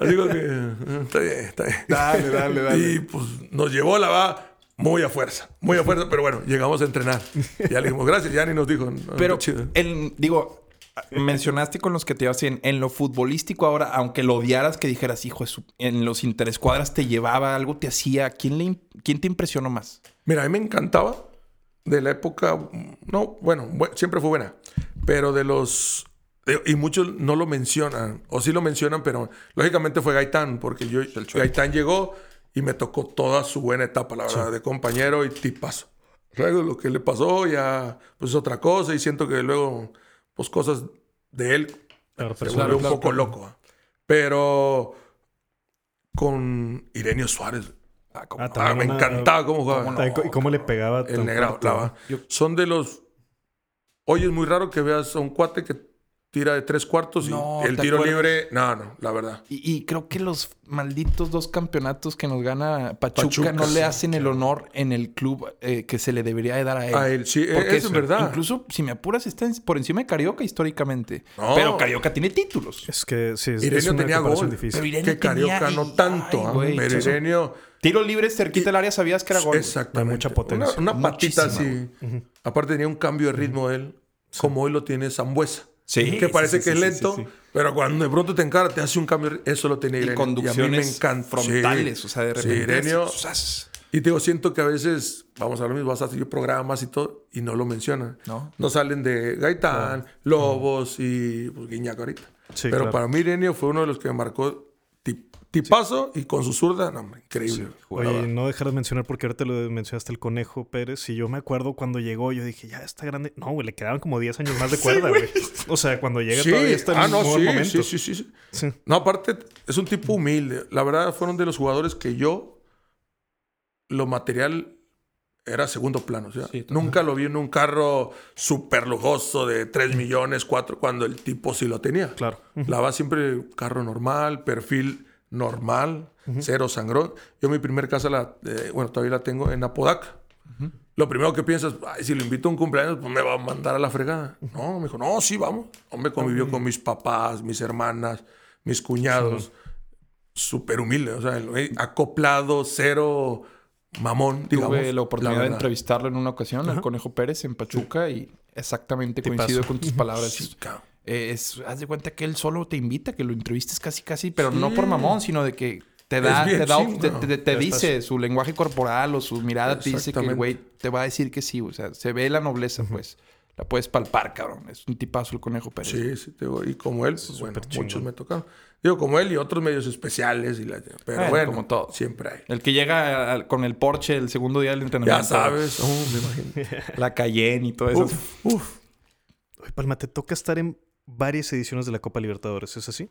así como que, eh, está bien, está bien. Dale, dale, dale. Y pues nos llevó la va muy a fuerza, muy a fuerza. Pero bueno, llegamos a entrenar. Y ya le dijimos, gracias. Ya ni nos dijo, "No, Pero, chido". en, digo, mencionaste con los que te ibas en, en lo futbolístico ahora, aunque lo odiaras, que dijeras, hijo, en los interescuadras te llevaba, algo te hacía. ¿Quién, le, im- ¿Quién te impresionó más? Mira, a mí me encantaba de la época, no, bueno, bu- siempre fue buena, pero de los, y muchos no lo mencionan, o sí lo mencionan, pero lógicamente fue Gaitán, porque yo, Gaitán llegó y me tocó toda su buena etapa, la verdad, de compañero y tipazo. Luego lo que le pasó ya, pues es otra cosa y siento que luego, pues cosas de él Claro, se volvió un poco loco. ¿ah? Pero con Irenio Suárez. Ah, como- Ah, Ah, me una- encantaba cómo jugaba. ¿Y cómo le pegaba? El fuerte, la va. Son de los. Hoy es muy raro que veas a un cuate que tira de tres cuartos y No, el ¿te tiro acuerdas? libre. No, no, la verdad. Y, y creo que los malditos dos campeonatos que nos gana Pachuca, Pachuca, no sí, le hacen el honor en el club eh, que se le debería de dar a él. A él, sí, Porque eso es verdad. Incluso, si me apuras, está por encima de Carioca históricamente. No. Pero Carioca tiene títulos. Es que sí, es, es Irenio una tenía gol. difícil. Pero Irenio Que Carioca tenía- no tanto. ay, güey, pero eso- Irenio. Tiro libre cerquita del área, sabías que era gol. Exactamente. mucha potencia. Una, una patita así. Aparte tenía un cambio de ritmo él, como hoy lo tiene Zambuesa. Sí, Que parece sí, que es lento, pero cuando de pronto te encara, te hace un cambio. Eso lo tenía Y Irenio. a mí me conducciones encanta. frontales, o sea, de Sí, repente. Irenio. ¡zas! Y te digo, siento que a veces, vamos a lo mismo, vas a hacer programas y todo, y no lo mencionan. No. No salen de Gaitán, Lobos y pues, Guiñac ahorita. Sí, Pero claro. para mí, Irenio fue uno de los que me marcó tip- tipazo y con su zurda, no, increíble. Oye, no dejar de mencionar porque ahorita lo mencionaste el Conejo Pérez. Y yo me acuerdo cuando llegó, yo dije, ya está grande. No, güey, le quedaban como 10 años más de cuerda, güey. O sea, cuando llega Sí, todavía está en ah, un no, buen sí, momento. sí, sí, sí, sí. Sí. No, aparte, es un tipo humilde. La verdad, fueron de los jugadores que yo, lo material era segundo plano. o sea, Sí, total. nunca lo vi en un carro súper lujoso de 3 millones, 4, cuando el tipo sí lo tenía. Claro. La va siempre carro normal, perfil normal, cero sangrón. Yo mi primer casa, la, eh, bueno, todavía la tengo en Apodaca. Lo primero que piensas, Ay, si lo invito a un cumpleaños, pues me va a mandar a la fregada. No, me dijo, no, sí, vamos. Hombre, convivió con mis papás, mis hermanas, mis cuñados. Súper humilde, o sea, acoplado, cero mamón, digamos. Tuve la oportunidad de entrevistarlo en una ocasión, al Conejo Pérez, en Pachuca, y exactamente coincido con tus palabras. Sí. Eh, es, haz de cuenta que él solo te invita, que lo entrevistes casi, casi, pero no por mamón, sino de que te da, te, da- te, te- te Ya dice su lenguaje corporal o su mirada, te dice que el güey te va a decir que sí, o sea, se ve la nobleza, pues. La puedes palpar, cabrón. Es un tipazo el Conejo Pérez. Sí, sí, te digo, y como él, pues, bueno, chingón. muchos me tocaron. Digo, como él y otros medios especiales. Y la, pero Bueno, bueno, como todo. siempre hay. El que llega con el Porsche el segundo día del entrenamiento. Ya sabes, oh, me imagino. La Cayenne y todo eso. Uf, uf. Oye, Palma, te toca estar en varias ediciones de la Copa Libertadores, ¿es así?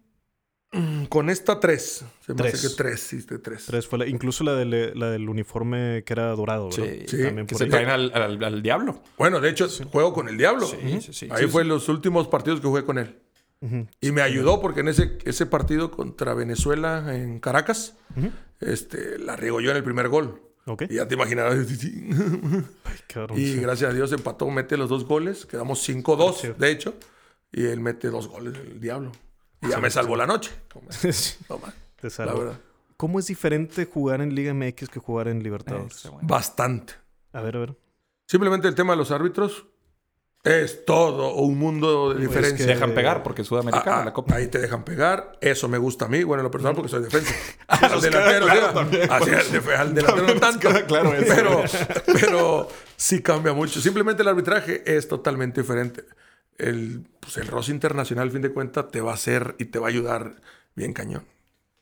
mm, Con esta tres. Se me Tres. hace que tres, sí, de tres. Tres fue la- incluso la del, la del uniforme que era dorado, ¿verdad? Sí, También que se traen al, al- al diablo. Bueno, de hecho, juego con el Diablo. Sí, sí, sí. Ahí Sí, fue sí. los últimos partidos que jugué con él. Y me ayudó porque en ese, ese partido contra Venezuela en Caracas, este, la riego yo en el primer gol. Y ya te imaginarás. y sí. gracias a Dios empató, mete los dos goles. Quedamos 5-2, de hecho. Y él mete dos goles, el diablo. Y ya me salvó la noche. Toma, Te la salvo. verdad. ¿Cómo es diferente jugar en Liga MX que jugar en Libertadores? Bastante. A ver, a ver. Simplemente el tema de los árbitros es todo un mundo de Pues diferencia. que dejan pegar porque es sudamericana Ah, ah, la copa. Ahí te dejan pegar. Eso me gusta a mí. Bueno, en lo personal porque soy defensa. Ah, al delantero, claro también, así, pues. al, delantero no tanto. queda claro eso. Pero, pero sí cambia mucho. Simplemente el arbitraje es totalmente diferente. El, pues el roce internacional, al fin de cuentas, te va a hacer y te va a ayudar bien cañón.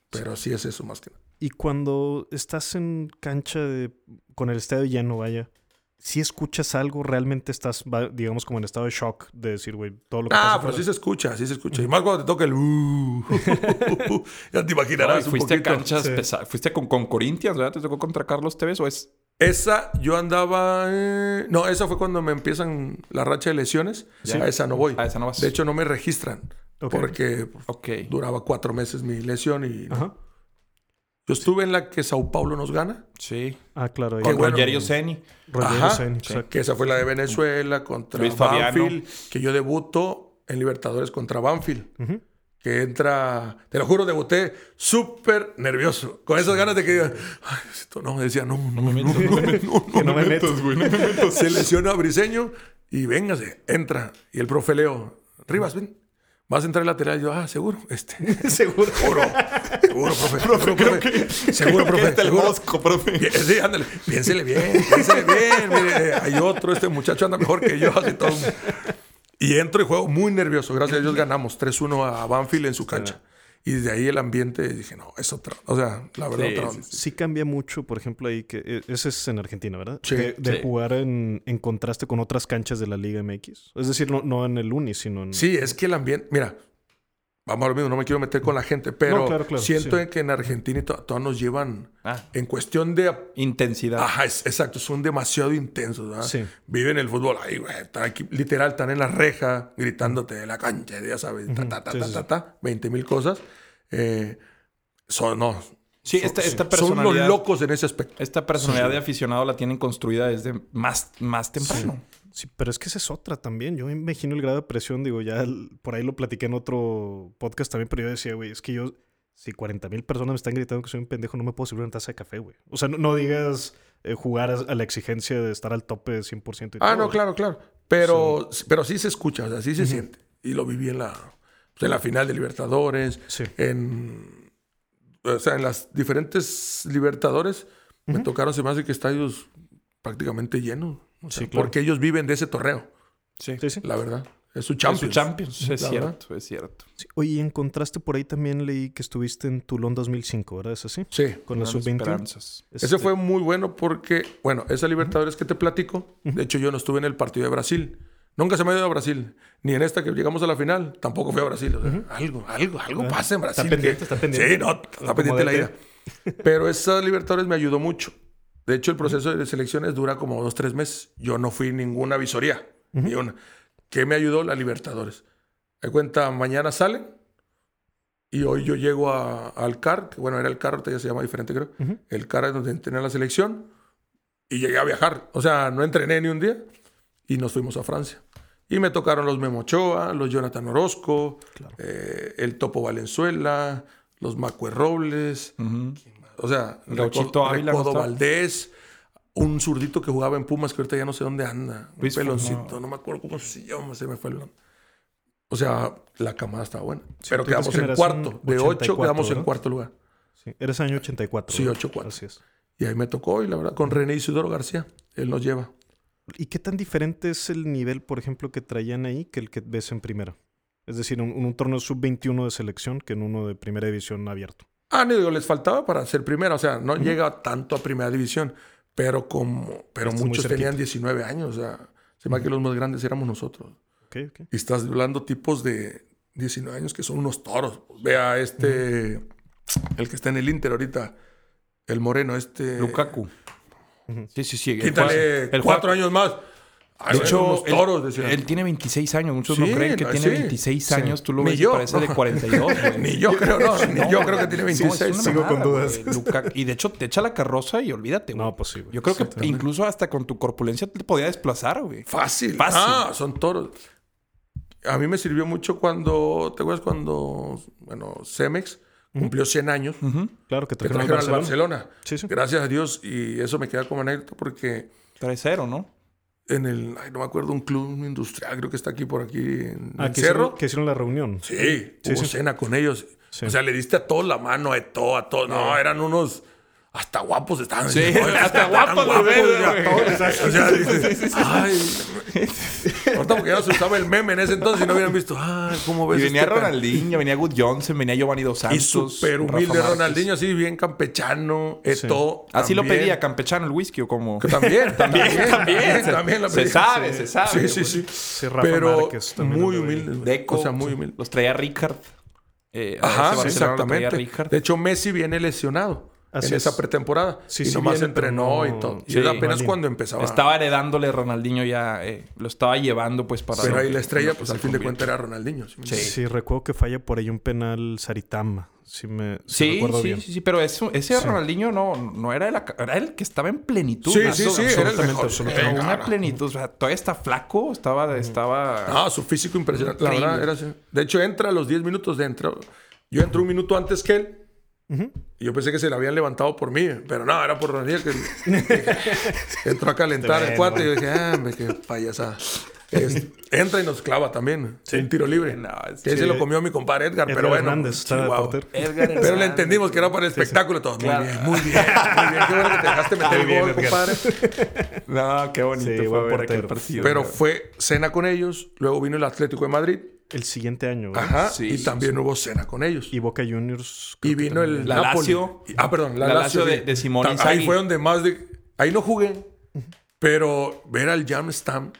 Pero sí es eso más que nada. Y cuando estás en cancha de- con el estadio lleno, vaya, si escuchas algo, realmente estás, va- digamos, como en estado de shock de decir, güey, todo lo que Ah, pasa pero sí se escucha, sí se escucha. Y más cuando te toca el... uh, ya te imaginarás un fuiste a canchas Sí. pesadas. Fuiste con, con Corinthians, ¿verdad? ¿Te tocó contra Carlos Tevez o es...? Esa yo andaba. eh, no, esa fue cuando me empiezan la racha de lesiones. Sí. A esa no voy. A esa no vas. De hecho, no me registran. Porque Ok. duraba cuatro meses mi lesión y. no. Ajá. Yo estuve en la que Sao Paulo nos gana. Sí. Ah, claro. Con bueno. Rogerio Ceni. Rogerio. Ceni, exacto. Que esa fue la de Venezuela contra Luis Fabiano. Banfield. Que yo debuto en Libertadores contra Banfield. Que entra, te lo juro, debuté súper nervioso. Con esas ganas de que diga, ay, esto no, decía, no, no, no, no, no, no, Que no me metas, güey. No me metas. Se lesiona a Briseño y véngase, entra. Y el profe Leo, Rivas, ven. Vas a entrar en lateral. Y yo, ah, seguro. Este, Seguro. seguro. Seguro, profe. Seguro, profe. Seguro, profe. El seguro. mosco, profe. Bien, Sí, ándale. Piénsele bien, piénsele bien. Mire, hay otro, este muchacho anda mejor que yo. Así todo. Y entro y juego muy nervioso. Gracias a Dios ganamos 3-1 a Banfield en su cancha. Y desde ahí el ambiente dije, no, es otra. O sea, la verdad, Sí, otra sí, onda. Sí cambia mucho, por ejemplo, ahí que eh, ese es en Argentina, ¿verdad? Sí, de de sí. jugar en, en contraste con otras canchas de la Liga MX. Es decir, no, no en el Uni, sino en... Sí, es que el ambiente, mira, vamos a lo mismo, no me quiero meter con la gente, pero No, claro, claro, siento sí. que en Argentina y to- todos nos llevan Ah, en cuestión de... intensidad. Ajá, es- exacto, son demasiado intensos, ¿verdad? Sí. Viven el fútbol ahí, güey, están aquí, literal, están en la reja, gritándote de la cancha, ya sabes, ta, ta, ta, Sí, ta, sí, ta, sí. ta, 20 mil cosas. Eh, son, no, Sí, son- esta, esta son unos personalidad... locos en ese aspecto. Esta personalidad de aficionado la tienen construida desde más, más temprano. Sí, pero es que esa es otra también. Yo me imagino el grado de presión, digo, ya el- por ahí lo platiqué en otro podcast también, pero yo decía, güey, es que yo, si 40 mil personas me están gritando que soy un pendejo, no me puedo servir una taza de café, güey. O sea, no, no digas eh, jugar a, la exigencia de estar al tope de 100%. Y Ah, todo, no, claro, claro. Pero sí. pero sí se escucha, o sea, sí se siente. Y lo viví en la, pues, en la final de Libertadores, Sí. en, o sea, en las diferentes Libertadores. Me tocaron, se me hace que estadios prácticamente llenos. O sea, Sí, claro. Porque ellos viven de ese torneo, Sí. Sí, sí. la verdad. Es su Es Champions. su Champions. Es cierto, es cierto. Sí. Oye, y en contraste por ahí también leí que estuviste en Toulon 2005, ¿verdad? ¿Es así? Sí. Con la Grandes sub-20. esperanzas. Ese Este, fue muy bueno porque, bueno, esa Libertadores que te platico, de hecho yo no estuve en el partido de Brasil. Nunca se me ha ido a Brasil. Ni en esta que llegamos a la final, tampoco fui a Brasil. O sea, Algo, algo, algo Ah, pasa en está Brasil. pendiente, que- está pendiente. Sí, no, está pendiente la ida. Pero esa Libertadores me ayudó mucho. De hecho, el proceso de selecciones dura como dos, tres meses. Yo no fui ninguna visoría. Ni una. ¿Qué me ayudó? La Libertadores. De cuenta, mañana salen y hoy yo llego a- al CAR, que bueno, era el CAR, ahorita ya se llama diferente creo. El CAR es donde entrené la selección y llegué a viajar. O sea, no entrené ni un día y nos fuimos a Francia. Y me tocaron los Memo Ochoa, los Jonathan Orozco, eh, el Topo Valenzuela, los Macue Robles, o sea, Gauchito Ávila, ¿no Recodo? Valdés, un zurdito que jugaba en Pumas que ahorita ya no sé dónde anda, un Luis peloncito, Fernando. no me acuerdo cómo se llama, se me fue el nombre. O sea, la camada estaba buena. Pero quedamos en cuarto. De ocho 84, quedamos en cuarto lugar. Sí, eres año 84. Sí, ¿verdad? 8-4. Así es. Y ahí me tocó, y la verdad, con René Isidoro García. Él nos lleva. ¿Y qué tan diferente es el nivel, por ejemplo, que traían ahí que el que ves en primera? Es decir, en un, un torneo sub-21 de selección que en uno de primera división abierto. Ah, no, digo, les faltaba para ser primera. O sea, no llega tanto a primera división. Pero como pero muchos tenían 19 años. O sea, se me que los más grandes éramos nosotros. Ok, ok. Y estás hablando tipos de 19 años que son unos toros. Vea este, el que está en el Inter ahorita, el moreno, este. Lukaku. Sí, sí, sí. Quítale el cuatro años más. De hecho, él, toros, él tiene 26 años. Muchos Sí, no creen que no, tiene sí, 26 sí. años. Tú lo Ni ves y parece de 42. güey. Ni yo creo, no, ni yo creo que tiene No, es 26. una Sigo con dudas. y de hecho, te echa la carroza y olvídate, güey. No, pues sí, güey. Yo creo que incluso hasta con tu corpulencia te podía desplazar, güey. Fácil. Fácil. Ah, son toros. A mí me sirvió mucho cuando, ¿te acuerdas cuando, bueno, Cemex cumplió 100 años? Claro, que Que trajeron, trajeron al al Barcelona. Barcelona. Sí, sí. Gracias a Dios. Y eso me queda como anécdota porque 3-0, ¿no? En el, ay, no me acuerdo, un club industrial, creo que está aquí por aquí en Ah, el que Cerro. hicieron, que hicieron la reunión. Sí, Sí, hubo sí. cena con ellos. Sí. O sea, le diste a todos la mano, a todo, a todos. No, eran unos... Hasta guapos estaban. Sí, hasta guapos güey. todos. O sea, dices, ay... Ahorita porque ya se usaba el meme en ese entonces y no hubieran visto, ay, ¿cómo ves Y venía este Ronaldinho, venía Good Johnson, venía Giovanni Dos Y Santos. súper Rafa humilde. Ronaldinho, así bien campechano, Eto. Así lo pedía, campechano el whisky o como. Que También, también, también, Se- también lo se pedía. sabe, Sí. se sabe. Sí, sí, sí. Sí, Rafa Pero Márquez muy humilde. Deco. O sea, muy humilde. Los traía Ricard. Eh, Ajá, sí, exactamente. De hecho, Messi viene lesionado Así en es. esa pretemporada. Sí, y sí nomás entrenó y todo. Y Sí, era apenas cuando empezaba. Estaba heredándole Ronaldinho ya. eh, lo estaba llevando pues para. Pero ahí la estrella, pues al fin de cuentas era Ronaldinho. ¿sí Sí. recuerdo que falla por ahí un penal Saritama. Si me si Sí, recuerdo sí, bien. sí, sí, pero eso, ese Sí. Ronaldinho no, no era, la, era el que estaba en plenitud. Sí, sí, sí, era el absolutamente, mejor. absolutamente. Era una plenitud. O sea, todavía está flaco, estaba, estaba. Ah, su físico impresionante. La verdad, era así. De hecho, entra a los 10 minutos de entro. Yo entro un minuto antes que él. Y yo pensé que se le habían levantado por mí, pero no, era por Ronaldinho que, que entró a calentar el cuate. Y yo dije, ah, hombre, qué payasada. Es- entra y nos clava también. Un tiro libre. No, es que sí. se lo comió mi compadre Edgar, Edgar pero bueno. Hernández portero. Edgar Pero le entendimos que era para el espectáculo. Todos, Claro. muy bien, muy bien, muy bien. Qué bueno que te dejaste meter Muy el gol, compadre. No, qué bonito Sí, fue buen portero. partido. Pero fue cena con ellos. Luego vino el Atlético de Madrid. El siguiente año. ¿verdad? Ajá. Sí, y también hubo cena con ellos. Y Boca Juniors. Y vino el La. Lazio. Y- Ah, perdón, la, La Lazio, Lazio de- de Simone Ta- Ahí fue donde más de... Ahí no jugué. Pero ver al Jam Stam...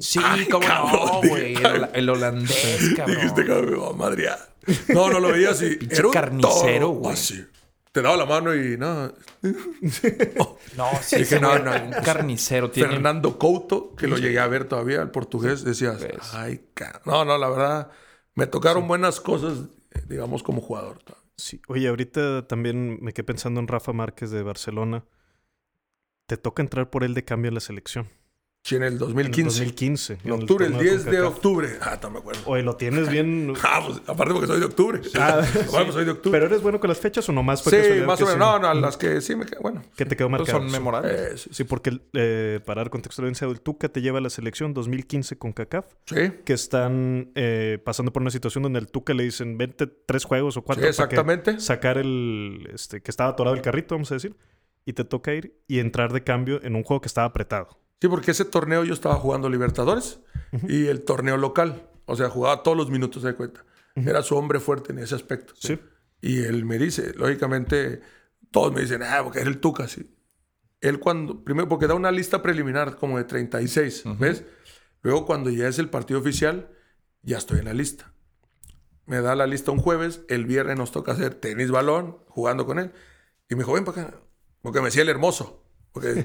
Sí, Ay, cómo cabrón, no, güey. El, cabrón. hola- el holandés, cabrón. Dijiste que me va a madrear. No, no lo veía así. Pinche Era un carnicero, güey. Así. Te daba la mano y no. No, sí, Dije, no, no. un carnicero. Tiene... Fernando Couto, que lo llegué a ver todavía, el portugués, decías, Ves. ay, ca-". No, no, la verdad, me tocaron buenas cosas, digamos, como jugador. Sí. Oye, ahorita también me quedé pensando en Rafa Márquez de Barcelona. Te toca entrar por él de cambio a la selección. Sí, en el En el 2015. 2015. En el octubre, el torneo 10 de octubre. Ah, no me acuerdo. Oye, lo tienes bien. Ah, pues, aparte porque soy de octubre. Ah, Bueno, soy de octubre. ¿Pero eres bueno con las fechas o nomás fue sí, más o menos. sí? No, no, las que sí me quedan. Bueno, Que te quedó marcado. son sí. memorables. eh, sí, Sí, porque eh, para dar contexto a la audiencia, el Tuca te lleva a la selección 2015 con CACAF, sí. que están eh, pasando por una situación donde el Tuca le dicen, vente tres juegos o cuatro. Sí, para que exactamente. Sacar el, este, que estaba atorado el carrito, vamos a decir, y te toca ir y entrar de cambio en un juego que estaba apretado. Sí, porque ese torneo yo estaba jugando Libertadores y el torneo local. O sea, jugaba todos los minutos de cuenta. Era su hombre fuerte en ese aspecto. Sí. Y él me dice, lógicamente, todos me dicen, ah, porque es el Tuca, sí. Él cuando, primero, porque da una lista preliminar como de 36, ¿ves? Luego cuando ya es el partido oficial, ya estoy en la lista. Me da la lista un jueves, el viernes nos toca hacer tenis balón, jugando con él. Y me dijo, ven para acá, porque me decía el hermoso.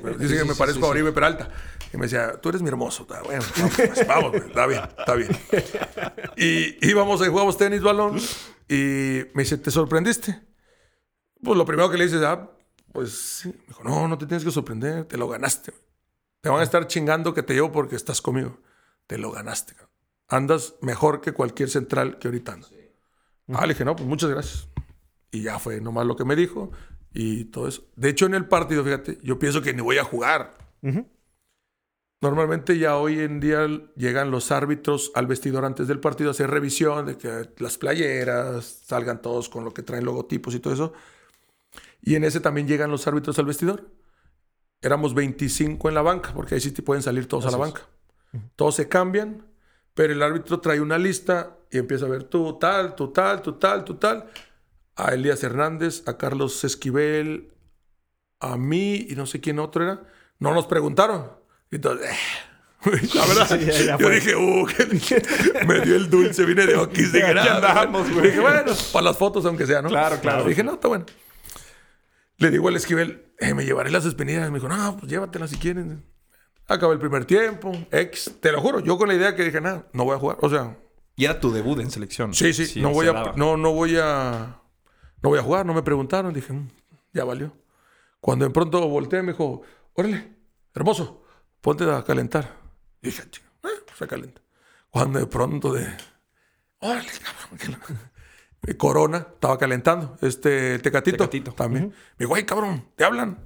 Porque dice que me parezco a Oribe Peralta. Y me decía, tú eres mi hermoso. Está bueno, vamos, pues, vamos, güey, está bien, está bien. Y íbamos y jugamos tenis, balón. Y me dice, ¿te sorprendiste? Pues lo primero que le dices, ah, pues sí. Me dijo, no, no te tienes que sorprender, te lo ganaste. Te van a estar chingando que te llevo porque estás conmigo. Te lo ganaste. Andas mejor que cualquier central que ahorita anda. Ah, le dije, no, pues muchas gracias. Y ya fue nomás lo que me dijo y todo eso. De hecho, en el partido, fíjate, yo pienso que ni voy a jugar. Normalmente ya hoy en día llegan los árbitros al vestidor antes del partido a hacer revisión de que las playeras salgan todos con lo que traen logotipos y todo eso. Y en ese también llegan los árbitros al vestidor. Éramos 25 en la banca, porque ahí sí te pueden salir todos a la banca. Todos se cambian, pero el árbitro trae una lista y empieza a ver tú tal, tú tal, tú tal, tú tal. A Elías Hernández, a Carlos Esquivel, a mí y no sé quién otro era. No nos preguntaron. Y Entonces, eh, la verdad, Sí, ya- ya yo dije, uh, que- me dio el dulce, vine de Oquis de Aquí grado. andamos, güey. Dije, bueno, para las fotos, aunque sea, ¿no? Claro, claro. Dije, no, está bueno. Le digo al Esquivel, eh, me llevaré las espinillas. Me dijo, no, pues llévatelas si quieren. Acabó el primer tiempo, ex. Te lo juro, yo con la idea que dije, nada, no voy a jugar. O sea, Y era tu debut en selección. sí, sí, no se voy a, no, no voy a, no voy a jugar. No me preguntaron. Dije, "Mm, ya valió. Cuando de pronto volteé, me dijo, órale, hermoso, ponte a calentar. Y dije, "Chinga, eh, pues se calenta. Cuando de pronto de, órale, cabrón. Corona estaba calentando. Este, Tecatito, Tecatito. también. Me dijo, ay, cabrón, ¿te hablan?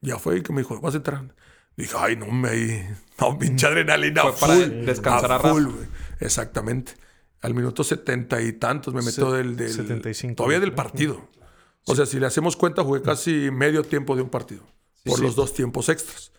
Ya fue y que me dijo, vas a entrar. Dije, ay, no, me. No, pinche adrenalina. Fue para full, descansar a full. Exactamente. Al minuto setenta y tantos me metió Se- del, del. 75. Todavía del partido. O sea, si le hacemos cuenta, jugué casi medio tiempo de un partido. por sí. los dos tiempos extras.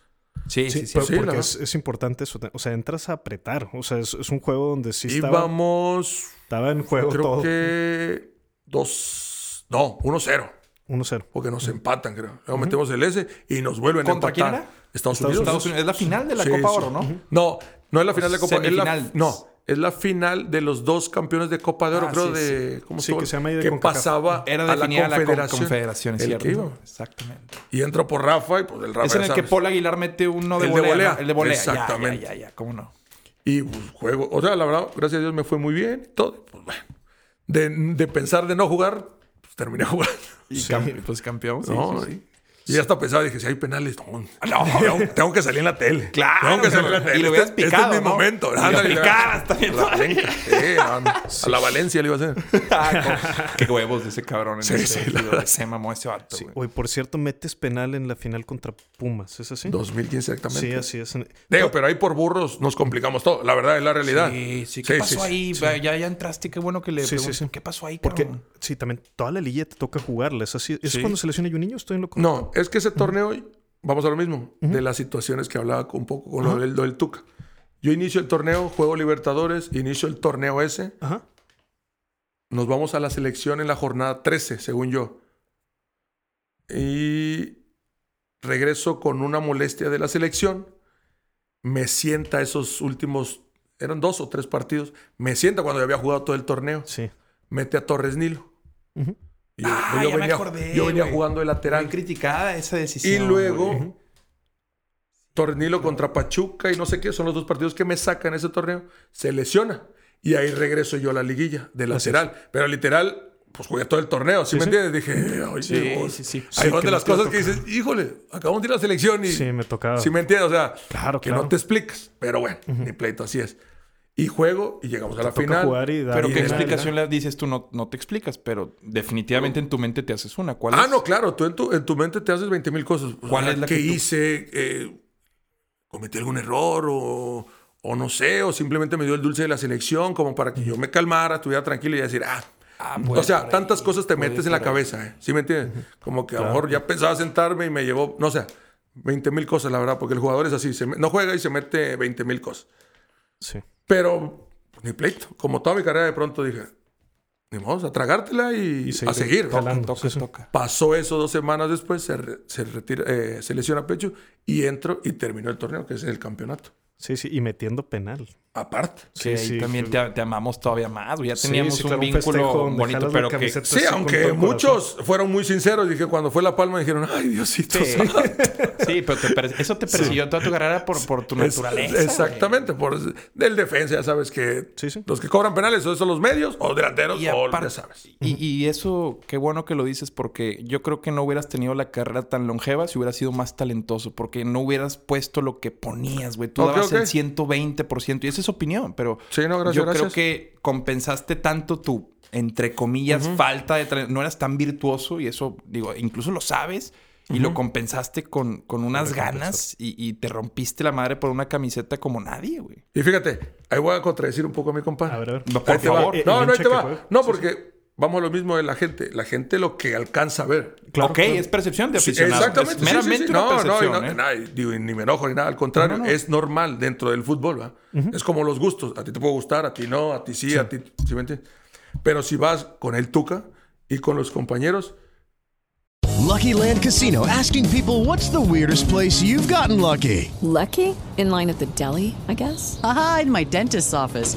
Sí, Sí, sí, pero Sí, la porque es, es importante eso. O sea, entras a apretar. O sea, es, es un juego donde sí estaba, Íbamos. estaba en juego creo todo. que. Dos. No, 1-0. 1-0. Porque nos empatan, creo. Luego metemos el S y nos vuelven ¿Contra a empatar. quién era? Estados, Estados Unidos. Estados Unidos. Es la final de la Sí, Copa sí. Oro, ¿no? No, no es la final de Copa. Es la, Semifinal. no, es la final de los dos campeones de Copa de Oro, Ah, creo, sí, de. ¿Cómo Sí, que se llama ahí de Que pasaba Era a la confederación. confederación, es El cierto. que iba. Exactamente. Y entró por Rafa y pues el Rafa. Es en el que. Paul Aguilar mete uno de El de volea. El de volea. Exactamente. Ya, ya, ya, ¿Cómo no? Y pues, juego. O sea, la verdad, gracias a Dios me fue muy bien. y Todo. Pues bueno. De, de pensar de no jugar, pues terminé jugando. Y campe- pues campeón. sí, No, sí, sí. Y ya hasta pensaba, dije, si hay penales, no, no, tengo, que salir en la tele. Claro, Tengo que salir en la tele. y le Este- hubieras este, picado, es mi ¿no? momento. Hubieras picado, está bien. La Valencia, sí, no, A la Valencia le iba a hacer. Ah, Qué huevos de ese cabrón en Sí, ese sí, la. Se mamó ese vato, Sí. güey. Oye, por cierto, metes penal en la final contra Pumas. ¿Es así? 2015 exactamente. Sí, así es. Digo, pero ahí por burros nos complicamos todo. La verdad es la realidad. Sí, sí. ¿Qué pasó ahí? sí. Ya, ya entraste. Qué bueno que le Sí, sí, pregunto. sí. ¿Qué pasó ahí, Porque, sí, también toda la liguilla te toca jugarla. ¿Es así? ¿Es Sí. cuando se lesiona un niño? ¿Estoy en lo No, correcto? Es que ese torneo, vamos a lo mismo, de las situaciones que hablaba un poco con lo del, lo del Tuca. Yo inicio el torneo, juego Libertadores, inicio el torneo ese. Ajá. Nos vamos a la selección en la jornada 13, según yo. Y regreso con una molestia de la selección. Me sienta esos últimos, eran dos o tres partidos. Me sienta cuando ya había jugado todo el torneo. Sí. Mete a Torres Nilo. Y yo, Ah, yo ya me venía, acordé, yo venía güey. jugando de lateral. Muy criticada esa Y decisión. luego, güey. Tornilo contra Pachuca y no sé qué, son los dos partidos que me sacan ese torneo. Se lesiona. Y ahí regreso yo a la liguilla de lateral. Pero literal, pues jugué todo el torneo. ¿Sí, Sí, me entiendes? Dije, oye, Sí, vos". sí, sí. Son que de las cosas que dices, híjole, acabamos de ir a la selección y. Sí, me tocaba. ¿Sí me entiendes? O sea, Claro, que claro. no te explicas. Pero bueno, ni pleito, así es. Y juego y llegamos a la final. jugar y dar Pero Y qué explicación le dices tú, no, no te explicas, pero definitivamente en tu mente te haces una. ¿Cuál Ah, es? no, claro, tú en tu, en tu mente te haces 20 mil cosas. O ¿Cuál sea, es la ¿Qué que tú- hice? Eh, ¿Cometí algún error? O, o no sé, o simplemente me dio el dulce de la selección como para que yo me calmara, estuviera tranquilo y decir, ah. Ah, o sea, tantas ahí, cosas te metes en la ahí. cabeza, ¿eh? ¿Sí me entiendes? Como que a lo mejor ya pensaba sentarme y me llevó, no sé, 20 mil cosas, la verdad, porque el jugador es así, se me- no juega y se mete 20 mil cosas. Sí. Pero, pues, ni pleito. Como toda mi carrera, de pronto dije, ni modo, a tragártela y, Y seguir a seguir. jalando. Toca, Sí, sí. toca. Pasó eso dos semanas después, se, re- se retira, eh, se lesiona pecho y entro y terminó el torneo, que es el campeonato. Sí, sí. Y metiendo penal. Aparte. Sí, ahí también te, te amamos todavía más. güey. Ya teníamos sí, claro, un un vínculo donde bonito, pero que... Sí, aunque muchos fueron muy sinceros, dije cuando fue la palma dijeron, ay Diosito. Sí, santo". Sí, pero te eso te persiguió toda tu carrera por, por tu Es- naturaleza. exactamente, por del defensa, ya sabes que los que cobran penales son son los medios o delanteros Y o aparte- ya sabes. Y, y eso, qué bueno que lo dices, porque yo creo que no hubieras tenido la carrera tan longeva si hubieras sido más talentoso, porque no hubieras puesto lo que ponías, güey. Tú Ok, dabas ok. el 120%, y esa es opinión, pero Sí, no, gracias, yo creo que compensaste tanto tu, entre comillas, falta de... No eras tan virtuoso, y eso, digo, incluso lo sabes, y lo compensaste con, con unas ganas, y, y te rompiste la madre por una camiseta como nadie, güey. Y fíjate, ahí voy a contradecir un poco a mi compadre. A ver, a ver. No, por Ahí te va. favor. No, no, ahí te va. juega. No, porque vamos a lo mismo de la gente. La gente lo que alcanza a ver. ok, es percepción de Sí, aficionado. exactamente. Es sí, sí, meramente sí. una No, no, percepción, no, ¿eh? nada, y digo, ni me enojo ni nada. Al contrario, No, no, no. es normal dentro del fútbol. ¿va? Es como los gustos. A ti te puede gustar, a ti no, a ti sí, a ti. ¿sí me entiendes? Pero si vas con el Tuca y con los compañeros, Lucky Land Casino asking people what's the weirdest place you've gotten lucky? Lucky? In line at the deli, I guess? Aha, in my dentist's office.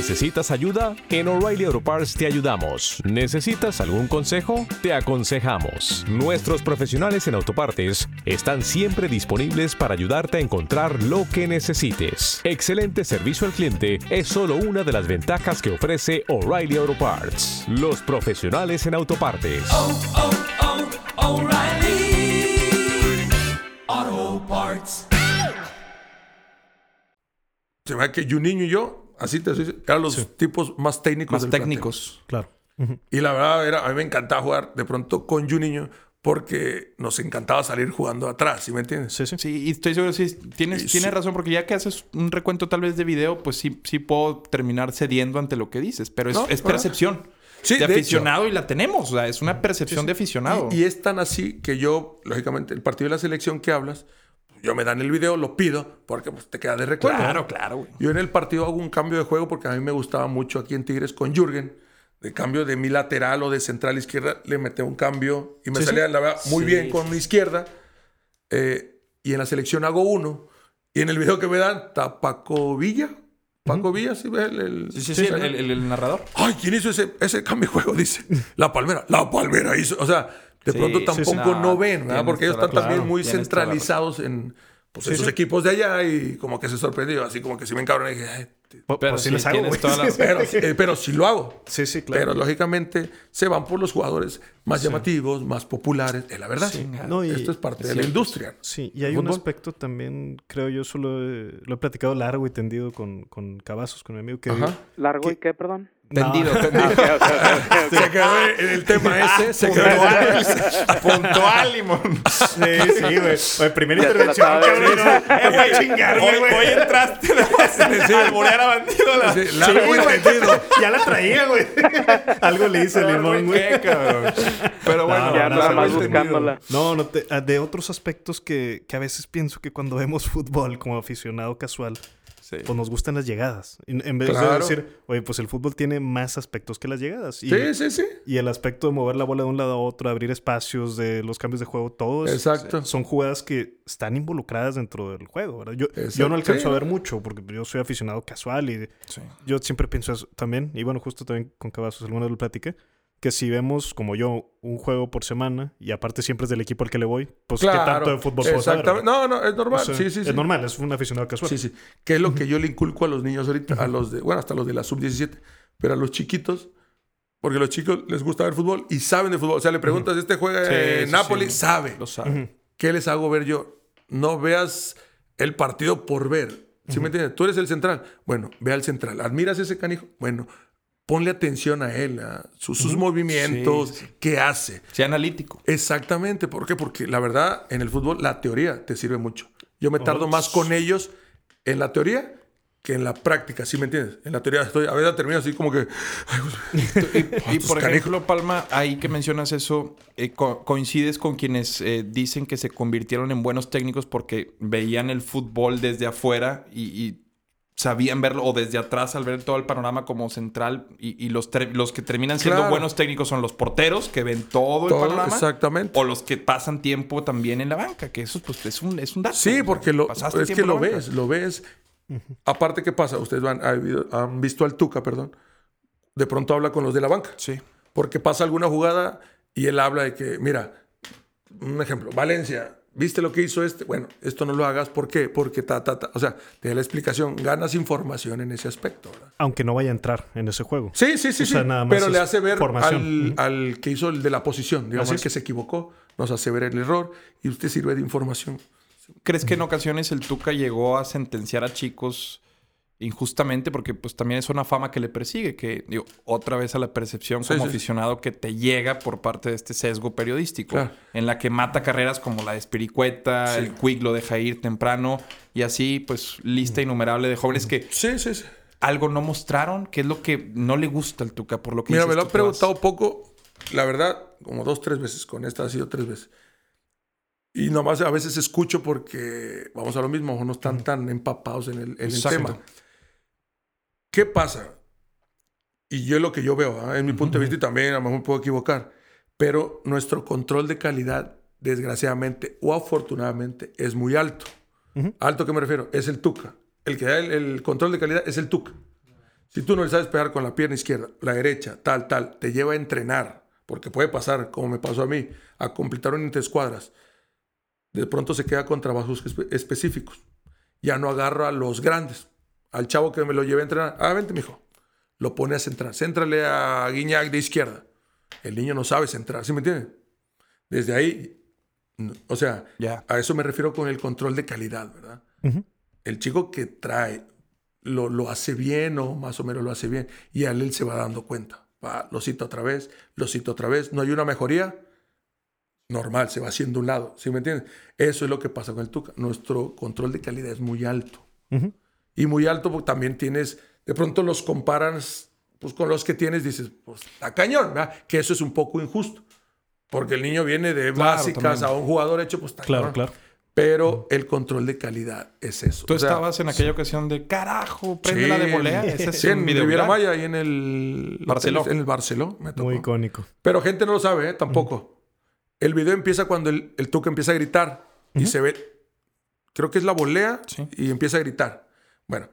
¿Necesitas ayuda? En O'Reilly Auto Parts te ayudamos. ¿Necesitas algún consejo? Te aconsejamos. Nuestros profesionales en autopartes están siempre disponibles para ayudarte a encontrar lo que necesites. Excelente servicio al cliente es solo una de las ventajas que ofrece O'Reilly Auto Parts. Los profesionales en autopartes. se ve que Juninho y yo, así te soy, eran los tipos más técnicos. Más del plantel. técnicos. Claro. Y la verdad, era, a mí me encantaba jugar de pronto con Juninho porque nos encantaba salir jugando atrás, ¿sí me entiendes? Sí, sí. Sí, y estoy seguro sí, tienes, Y tienes sí. razón, porque ya que haces un recuento tal vez de video, pues sí, sí puedo terminar cediendo ante lo que dices, pero es, No, es ¿verdad? percepción Sí, de de aficionado y la tenemos, o sea, es una percepción de aficionado. Y, y es tan así que yo, lógicamente, el partido de la selección que hablas, yo me dan el video, lo pido, porque pues, te queda de recuerdo. Claro, claro, güey. Yo en el partido hago un cambio de juego porque a mí me gustaba mucho aquí en Tigres con Jürgen. De cambio de mi lateral o de central izquierda, le metí un cambio y me Sí, salía, sí. la verdad, muy Sí, bien con mi izquierda. Eh, y en la selección hago uno. Y en el video que me dan, está Paco Villa. Paco Villa, ¿sí ves? El, el- Sí, sí, sí, el, el- el narrador. Ay, ¿quién hizo ese, ese cambio de juego? Dice. La Palmera. La Palmera hizo. O sea, de Sí, pronto tampoco sí. no, No, ven, ¿verdad? Porque ellos están también muy centralizados en pues, Sí, esos sí. equipos de allá y como que se sorprendió. Así como que si me encabroné y dije, "Ay, Po- Pero pues les hago, la- pero, eh, pero sí lo hago. Sí, sí, claro. Pero lógicamente se van por los jugadores más llamativos, más populares. Es la verdad. No, y- Esto es parte de la industria. Sí, y hay un aspecto también, creo yo, solo he- lo he platicado largo y tendido con, con Cavazos, con mi amigo, que Ajá. ¿Largo y qué, perdón? Tendido, No. tendido. Se quedó en el tema ese. Se quedó en Puntual, limón. Sí, sí, güey. Oye, primera intervención, cabrón. Es para chingarle, güey. Hoy entraste a alborear a bandido. La... Sí, largo y güey. tendido. Ya la traía, güey. Algo le hice el limón, güey. Pero bueno, ya no, nada no, más no, buscándola. No, no te- ah, de otros aspectos que, que a veces pienso que cuando vemos fútbol como aficionado casual, Sí. pues nos gustan las llegadas. En vez de decir, oye, pues el fútbol tiene más aspectos que las llegadas. Y, Sí, sí, sí. y el aspecto de mover la bola de un lado a otro, abrir espacios, de los cambios de juego, todos Exacto. son jugadas que están involucradas dentro del juego. ¿verdad? Yo, yo no alcanzo Sí, a ver mucho porque yo soy aficionado casual y Sí. yo siempre pienso eso también. Y bueno, justo también con Cavazos alguna vez lo platiqué. Que si vemos, como yo, un juego por semana y aparte siempre es del equipo al que le voy, pues ¿qué tanto de fútbol puedo saber? No, no, es normal. O sea, sí, sí, sí. Es normal, es un aficionado casual. Sí, sí. Que es lo que yo le inculco a los niños ahorita, a los de, bueno, hasta los de la sub-17, pero a los chiquitos, porque a los chicos les gusta ver fútbol y saben de fútbol. O sea, le preguntas, ¿este juega Sí, en Nápoles? sí. Sabe. Lo sabe. ¿Qué les hago ver yo? No veas el partido por ver. ¿Sí me entiendes? Tú eres el central. Bueno, ve al central. ¿Admiras ese canijo? Bueno, ponle atención a él, a sus, sus movimientos, Sí, sí. qué hace. Sea analítico. Exactamente. ¿Por qué? Porque la verdad, en el fútbol, la teoría te sirve mucho. Yo me tardo Oh, más con ellos en la teoría que en la práctica, ¿sí me entiendes? En la teoría estoy, a veces termino así como que... y, por ejemplo, Palma, ahí que mencionas eso, eh, co coincides con quienes eh, dicen que se convirtieron en buenos técnicos porque veían el fútbol desde afuera y, y sabían verlo o desde atrás al ver todo el panorama como central y, y los, los que terminan siendo Claro. buenos técnicos son los porteros que ven todo, Todo, el panorama exactamente. o los que pasan tiempo también en la banca que eso pues, es un es un dato Sí, porque lo, es que lo ves, lo ves. Aparte, ¿qué pasa? Ustedes van- han visto al Tuca, perdón. De pronto habla con los de la banca. Sí. Porque pasa alguna jugada y él habla de que, mira, un ejemplo, Valencia, ¿viste lo que hizo este? Bueno, esto no lo hagas, ¿por qué? Porque ta, ta, ta. O sea, te da la explicación, ganas información en ese aspecto, ¿verdad? Aunque no vaya a entrar en ese juego. Sí, sí, sí, O sea, sí. nada más Pero le hace ver al, al que hizo el de la posición, digamos, el que se equivocó, nos hace ver el error y usted sirve de información. ¿Crees que en ocasiones el Tuca llegó a sentenciar a chicos injustamente? Porque pues también es una fama que le persigue, que digo, otra vez a la percepción como sí. aficionado que te llega por parte de este sesgo periodístico, Claro. en la que mata carreras como la de Espiricueta, Sí. el Quick lo deja ir temprano y así pues lista innumerable de jóvenes que algo no mostraron, que es lo que no le gusta al Tuca, por lo que Mira, me lo han vas- preguntado poco, la verdad, como dos, tres veces. Con esta ha sido tres veces. Y nomás a veces escucho porque, vamos a lo mismo, no están tan empapados en el, en el tema. ¿Qué pasa? Y yo es lo que yo veo, ¿ah? en mi punto de vista, y también a lo mejor me puedo equivocar, pero nuestro control de calidad, desgraciadamente o afortunadamente, es muy alto. ¿Alto a qué me refiero? Es el Tuca. El que da el, el control de calidad es el Tuca. Si tú no le sabes pegar con la pierna izquierda, la derecha, tal, tal, te lleva a entrenar, porque puede pasar, como me pasó a mí, a completar un interescuadras. De pronto se queda con trabajos espe- específicos. Ya no agarro a los grandes. Al chavo que me lo lleve a entrenar, ah, vente, mijo. Lo pone a centrar. Céntrale a Guiñac de izquierda. El niño no sabe centrar, ¿sí me entienden? Desde ahí, o sea, a eso me refiero con el control de calidad, ¿verdad? El chico que trae lo, lo hace bien o más o menos lo hace bien y a él se va dando cuenta. Va, lo cita otra vez, lo cita otra vez. No hay una mejoría, normal, se va haciendo un lado. ¿Sí me entiendes? Eso es lo que pasa con el Tuca. Nuestro control de calidad es muy alto. Y muy alto porque también tienes, de pronto los comparas pues, con los que tienes, dices, pues está cañón, ¿verdad? Que eso es un poco injusto. Porque el niño viene de Claro, básicas también. a un jugador hecho, pues está Claro, cabrón. claro. Pero el control de calidad es eso. Tú O sea, estabas en aquella ocasión de carajo, prende la de Sí, volea. en- Ese es sí, en un video Riviera. Maya y en el Barceló. En el Barceló. me tocó. Muy icónico. Pero gente no lo sabe, ¿eh? tampoco. El video empieza cuando el, el Tuca empieza a gritar y se ve, creo que es la volea y empieza a gritar. Bueno,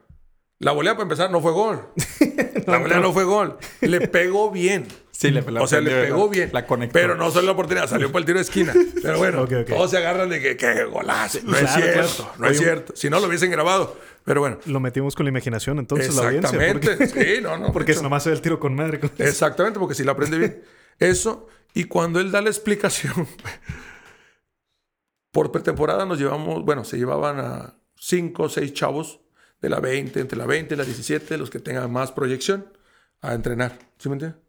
la volea para empezar no fue gol. la volea no fue gol. Le pegó bien. Sí, le- la O sea, le pegó bien. la conectó. Pero no salió la oportunidad, salió por el tiro de esquina. Pero bueno, Ok, ok. todos se agarran de que, que golazo. No es cierto, claro. no es cierto. Si no lo hubiesen grabado. Pero bueno, Lo metimos con la imaginación, entonces la audiencia. Exactamente. Sí, no, no, Porque mucho. nomás se ve el tiro con madre. con- Exactamente, porque si la aprende bien. Eso, y cuando él da la explicación, por pretemporada nos llevamos, bueno, se llevaban a cinco o seis chavos de la 20, entre la 20 y la 17, los que tengan más proyección, a entrenar. ¿Sí me entiendes?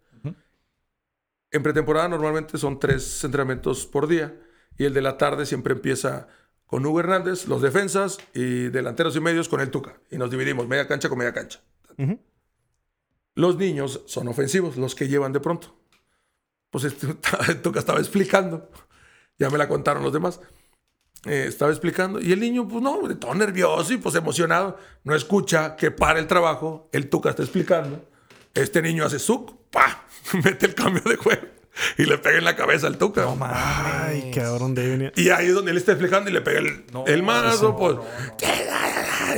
En pretemporada normalmente son tres entrenamientos por día y el de la tarde siempre empieza con Hugo Hernández, los defensas y delanteros y medios con el Tuca. Y nos dividimos media cancha con media cancha. Los niños son ofensivos, los que llevan de pronto. Pues este, el Tuca estaba explicando. Ya me la contaron los demás. Eh, estaba explicando. Y el niño, pues no, todo nervioso y pues emocionado. No escucha que para el trabajo. El Tuca está explicando. Este niño hace suc, pa, mete el cambio de juego y le pega en la cabeza al Tuca. Ay, cabrón, de ahí venía. Y ahí es donde él está explicando y le pega el, el mazo, pues.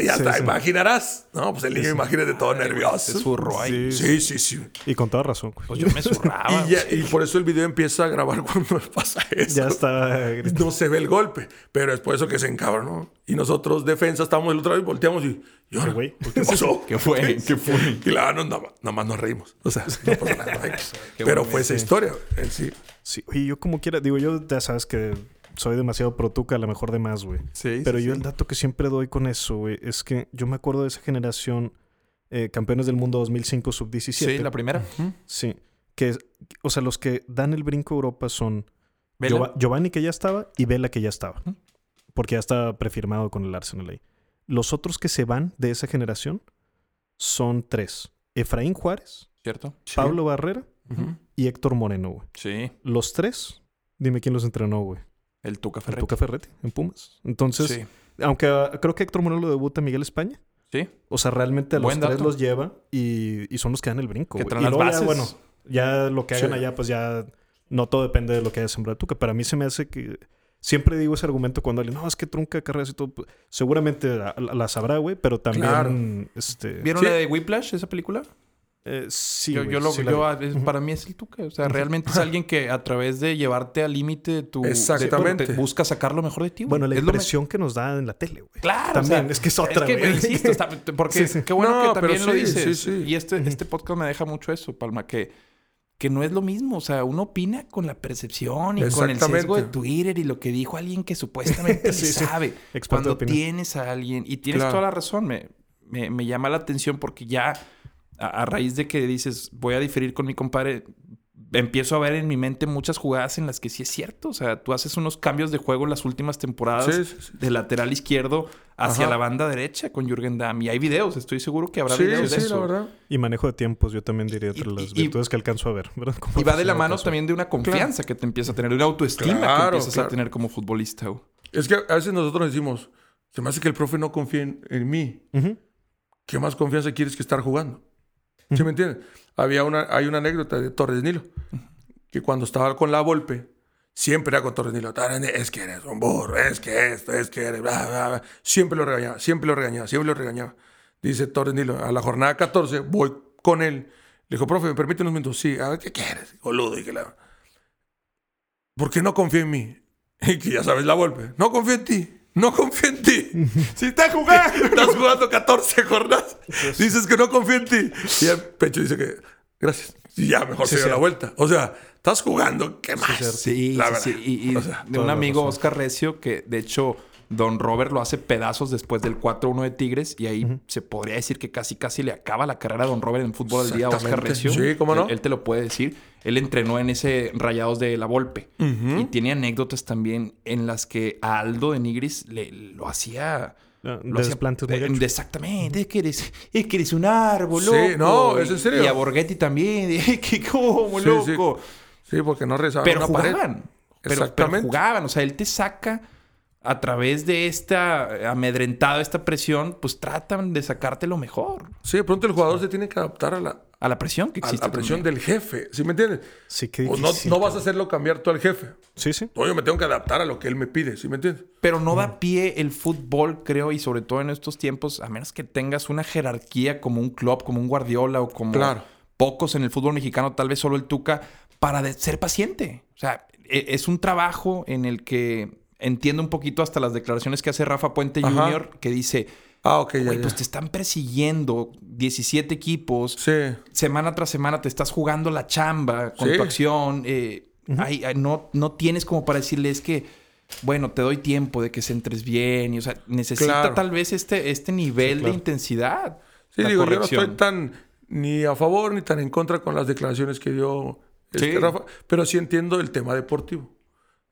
Ya Sí, está, sí. imaginarás. No, pues el niño imagínate todo nervioso. Se zurró ahí. Sí, sí, sí. Y con toda razón. güey. Pues yo me zurraba. Y, ya- y por eso el video empieza a grabar cuando pasa eso. Ya está. No se ve el golpe, pero es por eso que se encabronó. Y nosotros, defensa, estamos el otro lado y volteamos y. ¿y ahora? güey? ¿Qué pasó? ¿Qué fue? ¿Qué fue? Y la no, nada, más- nada más nos reímos. O sea, no pasa nada. Pero fue esa historia. en sí. Sí, oye, yo como quiera, digo, yo ya sabes que soy demasiado protuca, a lo mejor de más, güey. Sí, Pero sí, yo sí. el dato que siempre doy con eso, güey, es que yo me acuerdo de esa generación eh, campeones del mundo 2005 sub-17. Sí, la primera. Sí. Que, o sea, los que dan el brinco a Europa son. Giova- Giovanni, que ya estaba, y Vela, que ya estaba. Porque ya estaba prefirmado con el Arsenal ahí. Los otros que se van de esa generación son tres. Efraín Juárez, ¿Cierto? Pablo Barrera Y Héctor Moreno, güey. Sí. Los tres, dime quién los entrenó, güey. El Tuca El Ferretti. Tuca Ferretti, en Pumas. Entonces, Sí. aunque ah, creo que Héctor Moreno lo debuta Miguel España. Sí. O sea, realmente a los Buen tres dato. los lleva y, y son los que dan el brinco. Que traen Y las luego ya, bases. bueno, ya lo que hagan Sí. allá, pues ya no todo depende de lo que haya sembrado Tuca. Pero a mí se me hace que. Siempre digo ese argumento cuando alguien, no, es que trunca carreras y todo. Pues, Seguramente la, la- la sabrá, güey, pero también. Claro. Este, ¿Vieron Sí. la de Whiplash, esa película? Eh, sí, yo, lo, sí la yo, es- para mí es el Tuca. O sea, realmente es alguien que a través de llevarte al límite de tu... de- Exactamente. te busca sacar lo mejor de ti. Bueno, la Es lo impresión que nos da en la tele, güey. Claro. También, o sea, es que es otra, que, güey. insisto, está- porque Sí, sí. qué bueno No, que también lo dices. sí, sí. Y este, este podcast me deja mucho eso, Palma, que, que no es lo mismo. O sea, uno opina con la percepción y con el sesgo de. Twitter y lo que dijo alguien que supuestamente Sí, sí, sí. sabe. Cuando tienes a alguien, y tienes Claro. toda la razón, me, me, me llama la atención porque ya a, a raíz de que dices, voy a diferir con mi compadre, empiezo a ver en mi mente muchas jugadas en las que sí es cierto. O sea, tú haces unos cambios de juego en las últimas temporadas Sí, sí, sí. de lateral izquierdo hacia Ajá. la banda derecha con Jürgen Damm. Y hay videos, estoy seguro que habrá Sí, videos de sí, eso. la verdad. Y manejo de tiempos, yo también diría entre Y- las y- virtudes que alcanzo a ver, ¿verdad? Como Y va de la mano también de una confianza que te empieza a tener, de una autoestima que empiezas claro. a tener como futbolista. güey. Es que a veces nosotros decimos, se me hace que el profe no confía en, en mí. ¿Qué más confianza quieres que estar jugando? ¿Sí me entiendes? Había una, hay una anécdota de Torres Nilo, que cuando estaba con la Volpe, siempre era con Torres Nilo. "Torres Nilo, Es que eres un burro, es que esto, es que eres... bla, bla, bla". Siempre lo regañaba, siempre lo regañaba, siempre lo regañaba. Dice Torres Nilo, a la jornada 14 voy con él. Le dijo, profe, ¿me permite unos minutos? Sí, a ver, ¿qué quieres? Boludo. Y que la... ¿Por qué no confía en mí? Y que ya sabes la Volpe. No confío en ti. No confío en ti. Si estás jugando, estás jugando 14 jornadas. Dices que no confío en ti. Y el pecho dice que, gracias. Y ya mejor Sí, se dio la vuelta. O sea, estás jugando, ¿qué más? Sí, La sí, verdad. sí. Y, y O sea, de un amigo. Oscar Recio, que de hecho Don Robert lo hace pedazos después del 4-1 de Tigres. Y ahí se podría decir que casi casi le acaba la carrera a Don Robert en fútbol al día a Oscar. Recio. Sí, ¿cómo no? Él, él te lo puede decir. Él entrenó en ese Rayados de la Volpe. Y tiene anécdotas también en las que a Aldo de Nigris le, lo hacía... Ah, Lo hacía- gacho. exactamente, es que eres, es que eres un árbol, Sí, loco. no, es en serio. Y a Borghetti también, es que como, Sí, sí. loco. Sí, porque no rezaba Pero una pared. jugaban. Pero, pero Exactamente. jugaban. O sea, él te saca a través de esta amedrentada, esta presión, pues tratan de sacarte lo mejor. Sí, de pronto el jugador se tiene que adaptar a la, A la presión que a existe. la presión también. del jefe. ¿Sí me entiendes? Sí, qué O no, no vas a hacerlo cambiar tú al jefe. Sí, sí. No, yo me tengo que adaptar a lo que él me pide. ¿Sí me entiendes? Pero no da pie el fútbol, creo, y sobre todo en estos tiempos, a menos que tengas una jerarquía como un club, como un Guardiola o como Claro. pocos en el fútbol mexicano, tal vez solo el Tuca, para ser paciente. O sea, e- es un trabajo en el que entiendo un poquito hasta las declaraciones que hace Rafa Puente Ajá. Jr., que dice, Ah, ok, ya, güey, ya. pues te están persiguiendo 17 equipos, Sí. semana tras semana te estás jugando la chamba con Sí. tu acción. eh, ay, ay, no, no tienes como para decirle, es que, bueno, te doy tiempo de que se entres bien. Y, o sea, necesita Claro. tal vez este, este nivel claro. de intensidad. Sí, digo, yo no corrección. estoy tan ni a favor ni tan en contra con las declaraciones que dio este. Rafa, pero sí entiendo el tema deportivo.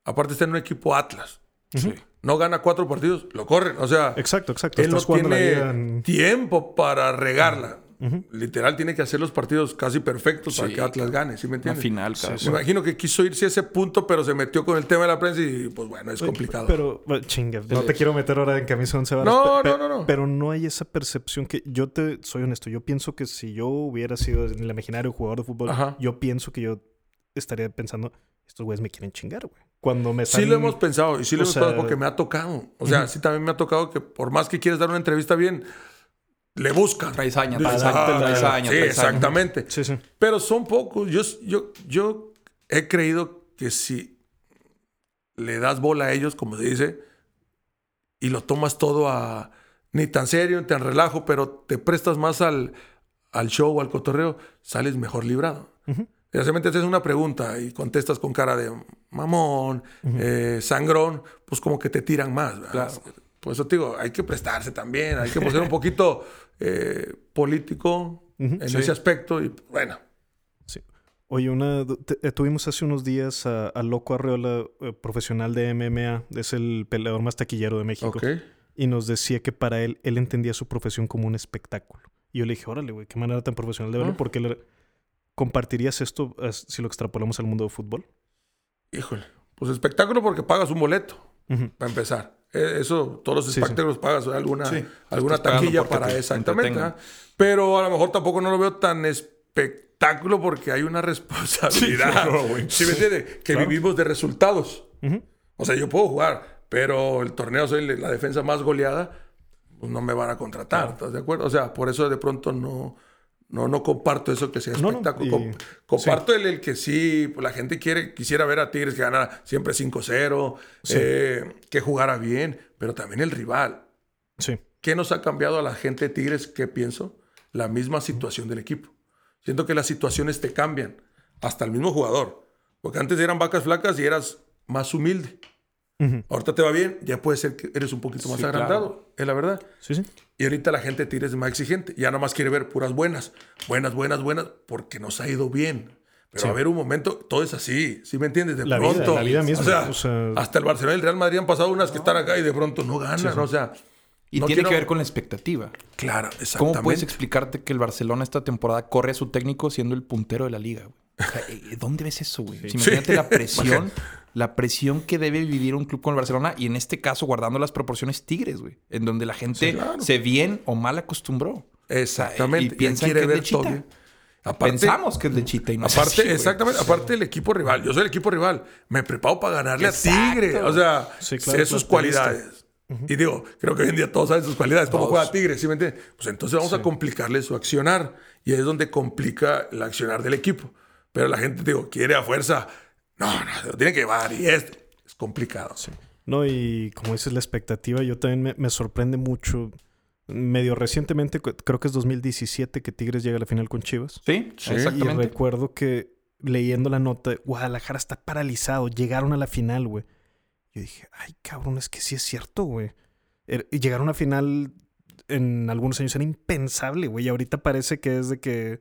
Aparte está en un equipo Atlas. No gana cuatro partidos, lo corren. O sea, Exacto, exacto. él no Estás tiene en- tiempo para regarla. Literal, tiene que hacer los partidos casi perfectos para Sí, que Atlas gane, ¿sí me Una entiendes? final, cada Me imagino que quiso irse a ese punto, pero se metió con el tema de la prensa y pues bueno, es complicado. Pero, bueno, chinga, no te quiero meter ahora en camisa once varas. No, pe- no, no, no. Pero no hay esa percepción que yo te soy honesto. Yo pienso que si yo hubiera sido en el imaginario jugador de fútbol, Ajá. yo pienso que yo estaría pensando, estos güeyes me quieren chingar, güey. Cuando me Sí están- lo hemos pensado y sí lo o hemos sea, pensado porque me ha tocado. O sea, sí también me ha tocado que por más que quieres dar una entrevista bien, le buscan. Traes aña, Dices, traes aña, "Ah, traes aña, Sí, traes aña". exactamente. Sí, sí. Pero son pocos. Yo, yo, yo he creído que si le das bola a ellos, como se dice, y lo tomas todo a ni tan serio, ni tan relajo, pero te prestas más al, al show o al cotorreo, sales mejor librado. Y Realmente te haces una pregunta y contestas con cara de mamón, eh, sangrón, pues como que te tiran más. Claro. Por eso te digo, hay que prestarse también, hay que ser un poquito eh, político en Sí. ese aspecto y bueno. Sí. Oye, una, te- tuvimos hace unos días a, a Loco Arreola, eh, profesional de MMA, es el peleador más taquillero de México. Ok. y nos decía que para él, él entendía su profesión como un espectáculo. Y yo le dije, órale, güey, qué manera tan profesional de verlo, Ah. porque le- compartirías esto eh, si lo extrapolamos al mundo del fútbol. Híjole. Pues espectáculo porque pagas un boleto, para empezar. Eh, Eso, todos los Sí, sí. espectáculos pagas alguna, Sí. alguna taquilla para te exactamente. ¿ah? Pero a lo mejor tampoco no lo veo tan espectáculo porque hay una responsabilidad. ¿Sí me entiendes? Que Claro. vivimos de resultados. O sea, yo puedo jugar, pero el torneo soy la defensa más goleada, pues no me van a contratar, ¿estás de acuerdo? O sea, por eso de pronto no, no, no comparto eso que sea No, no, espectáculo. y- comparto el, el que sí, pues la gente quiere, quisiera ver a Tigres que ganara siempre 5-0, Sí. eh, que jugara bien, pero también el rival. Sí. ¿Qué nos ha cambiado a la gente de Tigres? ¿Qué pienso? La misma situación del equipo. Siento que las situaciones te cambian, hasta el mismo jugador. Porque antes eran vacas flacas y eras más humilde. Ahorita te va bien, ya puede ser que eres un poquito más Sí, agrandado, es la verdad. Sí, sí. Y ahorita la gente de Tigres es más exigente. Ya nada más quiere ver puras buenas, buenas, buenas, buenas, porque nos ha ido bien. Pero Sí. a ver un momento, todo es así, ¿sí me entiendes? De La vida, pronto. la vida misma, O sea, o sea- hasta el Barcelona y el Real Madrid han pasado unas que están acá y de pronto no ganan. Sí, sí. O sea, Y no tiene quiero- que ver con la expectativa. Claro, ¿Cómo exactamente. puedes explicarte que el Barcelona esta temporada corre a su técnico siendo el puntero de la liga? güey? O sea, eh, ¿Dónde ves eso, güey? Si Imagínate Sí. la presión, la presión que debe vivir un club con el Barcelona y en este caso guardando las proporciones Tigres, güey, en donde la gente Sí, claro. se bien o mal acostumbró. Exactamente. Y piensan que es ver de chita. todo. Aparte- Pensamos que es de chita y no es Aparte, así, güey. exactamente, aparte del equipo rival. Yo soy el equipo rival. Me preparo para ganarle Exacto. a Tigre. O sea, Sí, claro, sé sus cualidades. Y digo, creo que hoy en día todos saben sus cualidades, cómo juega Tigre, ¿sí me entiendes? Pues entonces vamos a complicarle su accionar. Y es donde complica el accionar del equipo. Pero la gente, digo, quiere a fuerza. No, no, tiene que llevar. Y es, es complicado. No, y como dices, la expectativa, yo también me, me sorprende mucho. Medio recientemente, creo que es 2017 que Tigres llega a la final con Chivas. Sí, Y exactamente. recuerdo que leyendo la nota, Guadalajara está paralizado, llegaron a la final, güey. Yo dije, ay, cabrón, es que sí es cierto, güey. Er- Y llegar a una final en algunos años era impensable, güey. Y ahorita parece que es de que...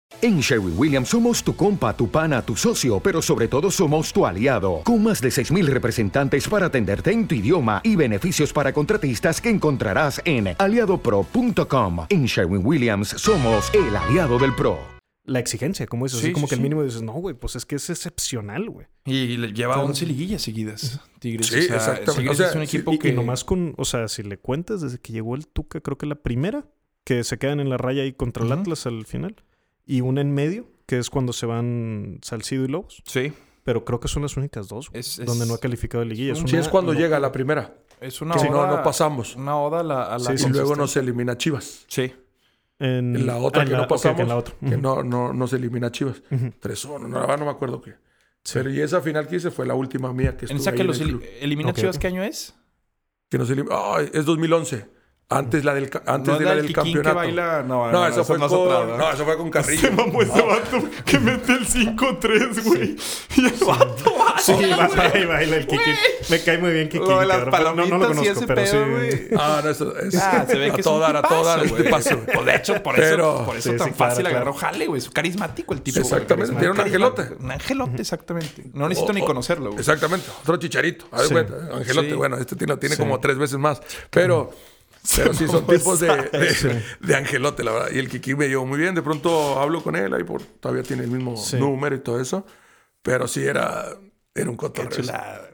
En Sherwin Williams somos tu compa, tu pana, tu socio, pero sobre todo somos tu aliado, con más de 6.000 representantes para atenderte en tu idioma y beneficios para contratistas que encontrarás en aliadopro.com. En Sherwin Williams somos el aliado del PRO. La exigencia, como dices, así Sí, como sí, que el sí. mínimo dices, no, güey, pues es que es excepcional, güey. Y le lleva Claro. 11 liguillas seguidas. Tigres. Sí, o sea, exactamente. Tigres O sea, es un equipo Y, que... y nomás con, o sea, si le cuentas desde que llegó el Tuca, creo que la primera, que se quedan en la raya ahí contra el. Atlas al final, y una en medio, que es cuando se van Salcido y Lobos. Sí. Pero creo que son las únicas dos, güey, Es- es- donde no ha calificado de liguilla. Sí, es cuando llega la primera. Es una Que si no, oda- no pasamos. Una oda a la, a la Sí, y luego nos elimina Chivas. Sí. En, En la otra ah, en que la- no pasamos, en la otra. que no, no, no se elimina Chivas. Ujú. 3-1, no, verdad no me acuerdo qué. Pero y esa final que hice fue la última mía que En estuve esa ahí que en los el elimina Chivas. ¿qué año es? Que nos elim- Ay, es 2011. Antes la del, antes No de la la del Kikín campeonato. baila- no, no, no, eso esa fue con, otra, no, eso fue con Carrillo. ese vato que mete el 5-3, güey. Y el vato Sí, baila y baila el Kiki. Me cae muy bien Kiki. Lo de las pero no, no lo conozco, ese pero pedo, sí. güey. Ah, no, eso es. Ah, se ve a que es todo un dar, a todo dar este güey. paso. Pues de hecho, por Pero- eso, por eso Sí, tan sí, fácil claro. agarró jale, güey. Es carismático el tipo. Exactamente, tiene un angelote. Un angelote, exactamente. No necesito ni conocerlo, güey. Exactamente, otro chicharito. A ver, Sí. cuenta, Angelote, Sí. bueno, este tiene, tiene Sí. como tres veces más. Pero, pero sí son tipos de, de, Sí. de Angelote, la verdad. Y el Kiki me llevó muy bien. De pronto hablo con él, ahí por, todavía tiene el mismo Sí. número y todo eso. Pero sí era, era un cotorreo.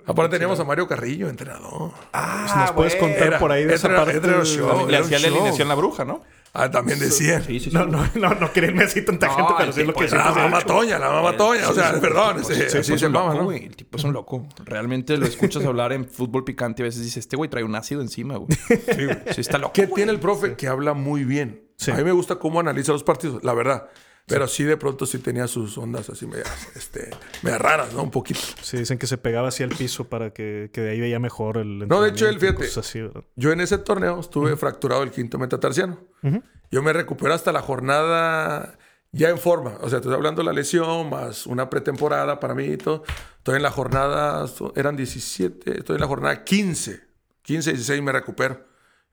Aparte teníamos a Mario Carrillo, entrenador. Ah, ¿Nos puedes contar Era- por ahí de esa era- parte? era show. Le hacía la alineación la bruja, ¿no? Ah, también decían. Sí, sí, sí. No, no, no, no quería irme así tanta gente, pero sí es lo que tipo La mamá. Toña, la mamá Toña. O sea, Sí, perdón, sí, ese- sí, se loco, ¿no? güey. El tipo es un loco. Realmente lo escuchas hablar en fútbol picante y a veces dices, este güey trae un ácido encima, güey. Sí, güey. Sí, está loco. ¿Qué güey. tiene el profe? Que habla muy bien. Sí. A mí me gusta cómo analiza los partidos, la verdad. Pero sí, de pronto sí tenía sus ondas así medias, este, medias raras, ¿no? Un poquito. Sí, dicen que se pegaba así al piso para que, que de ahí veía mejor el No, de hecho, él, fíjate, así, yo en ese torneo estuve fracturado el quinto metatarsiano. Yo me recuperé hasta la jornada ya en forma. O sea, estoy hablando de la lesión, más una pretemporada para mí y todo. Estoy en la jornada, eran 17, estoy en la jornada 15. 15, 16 me recupero.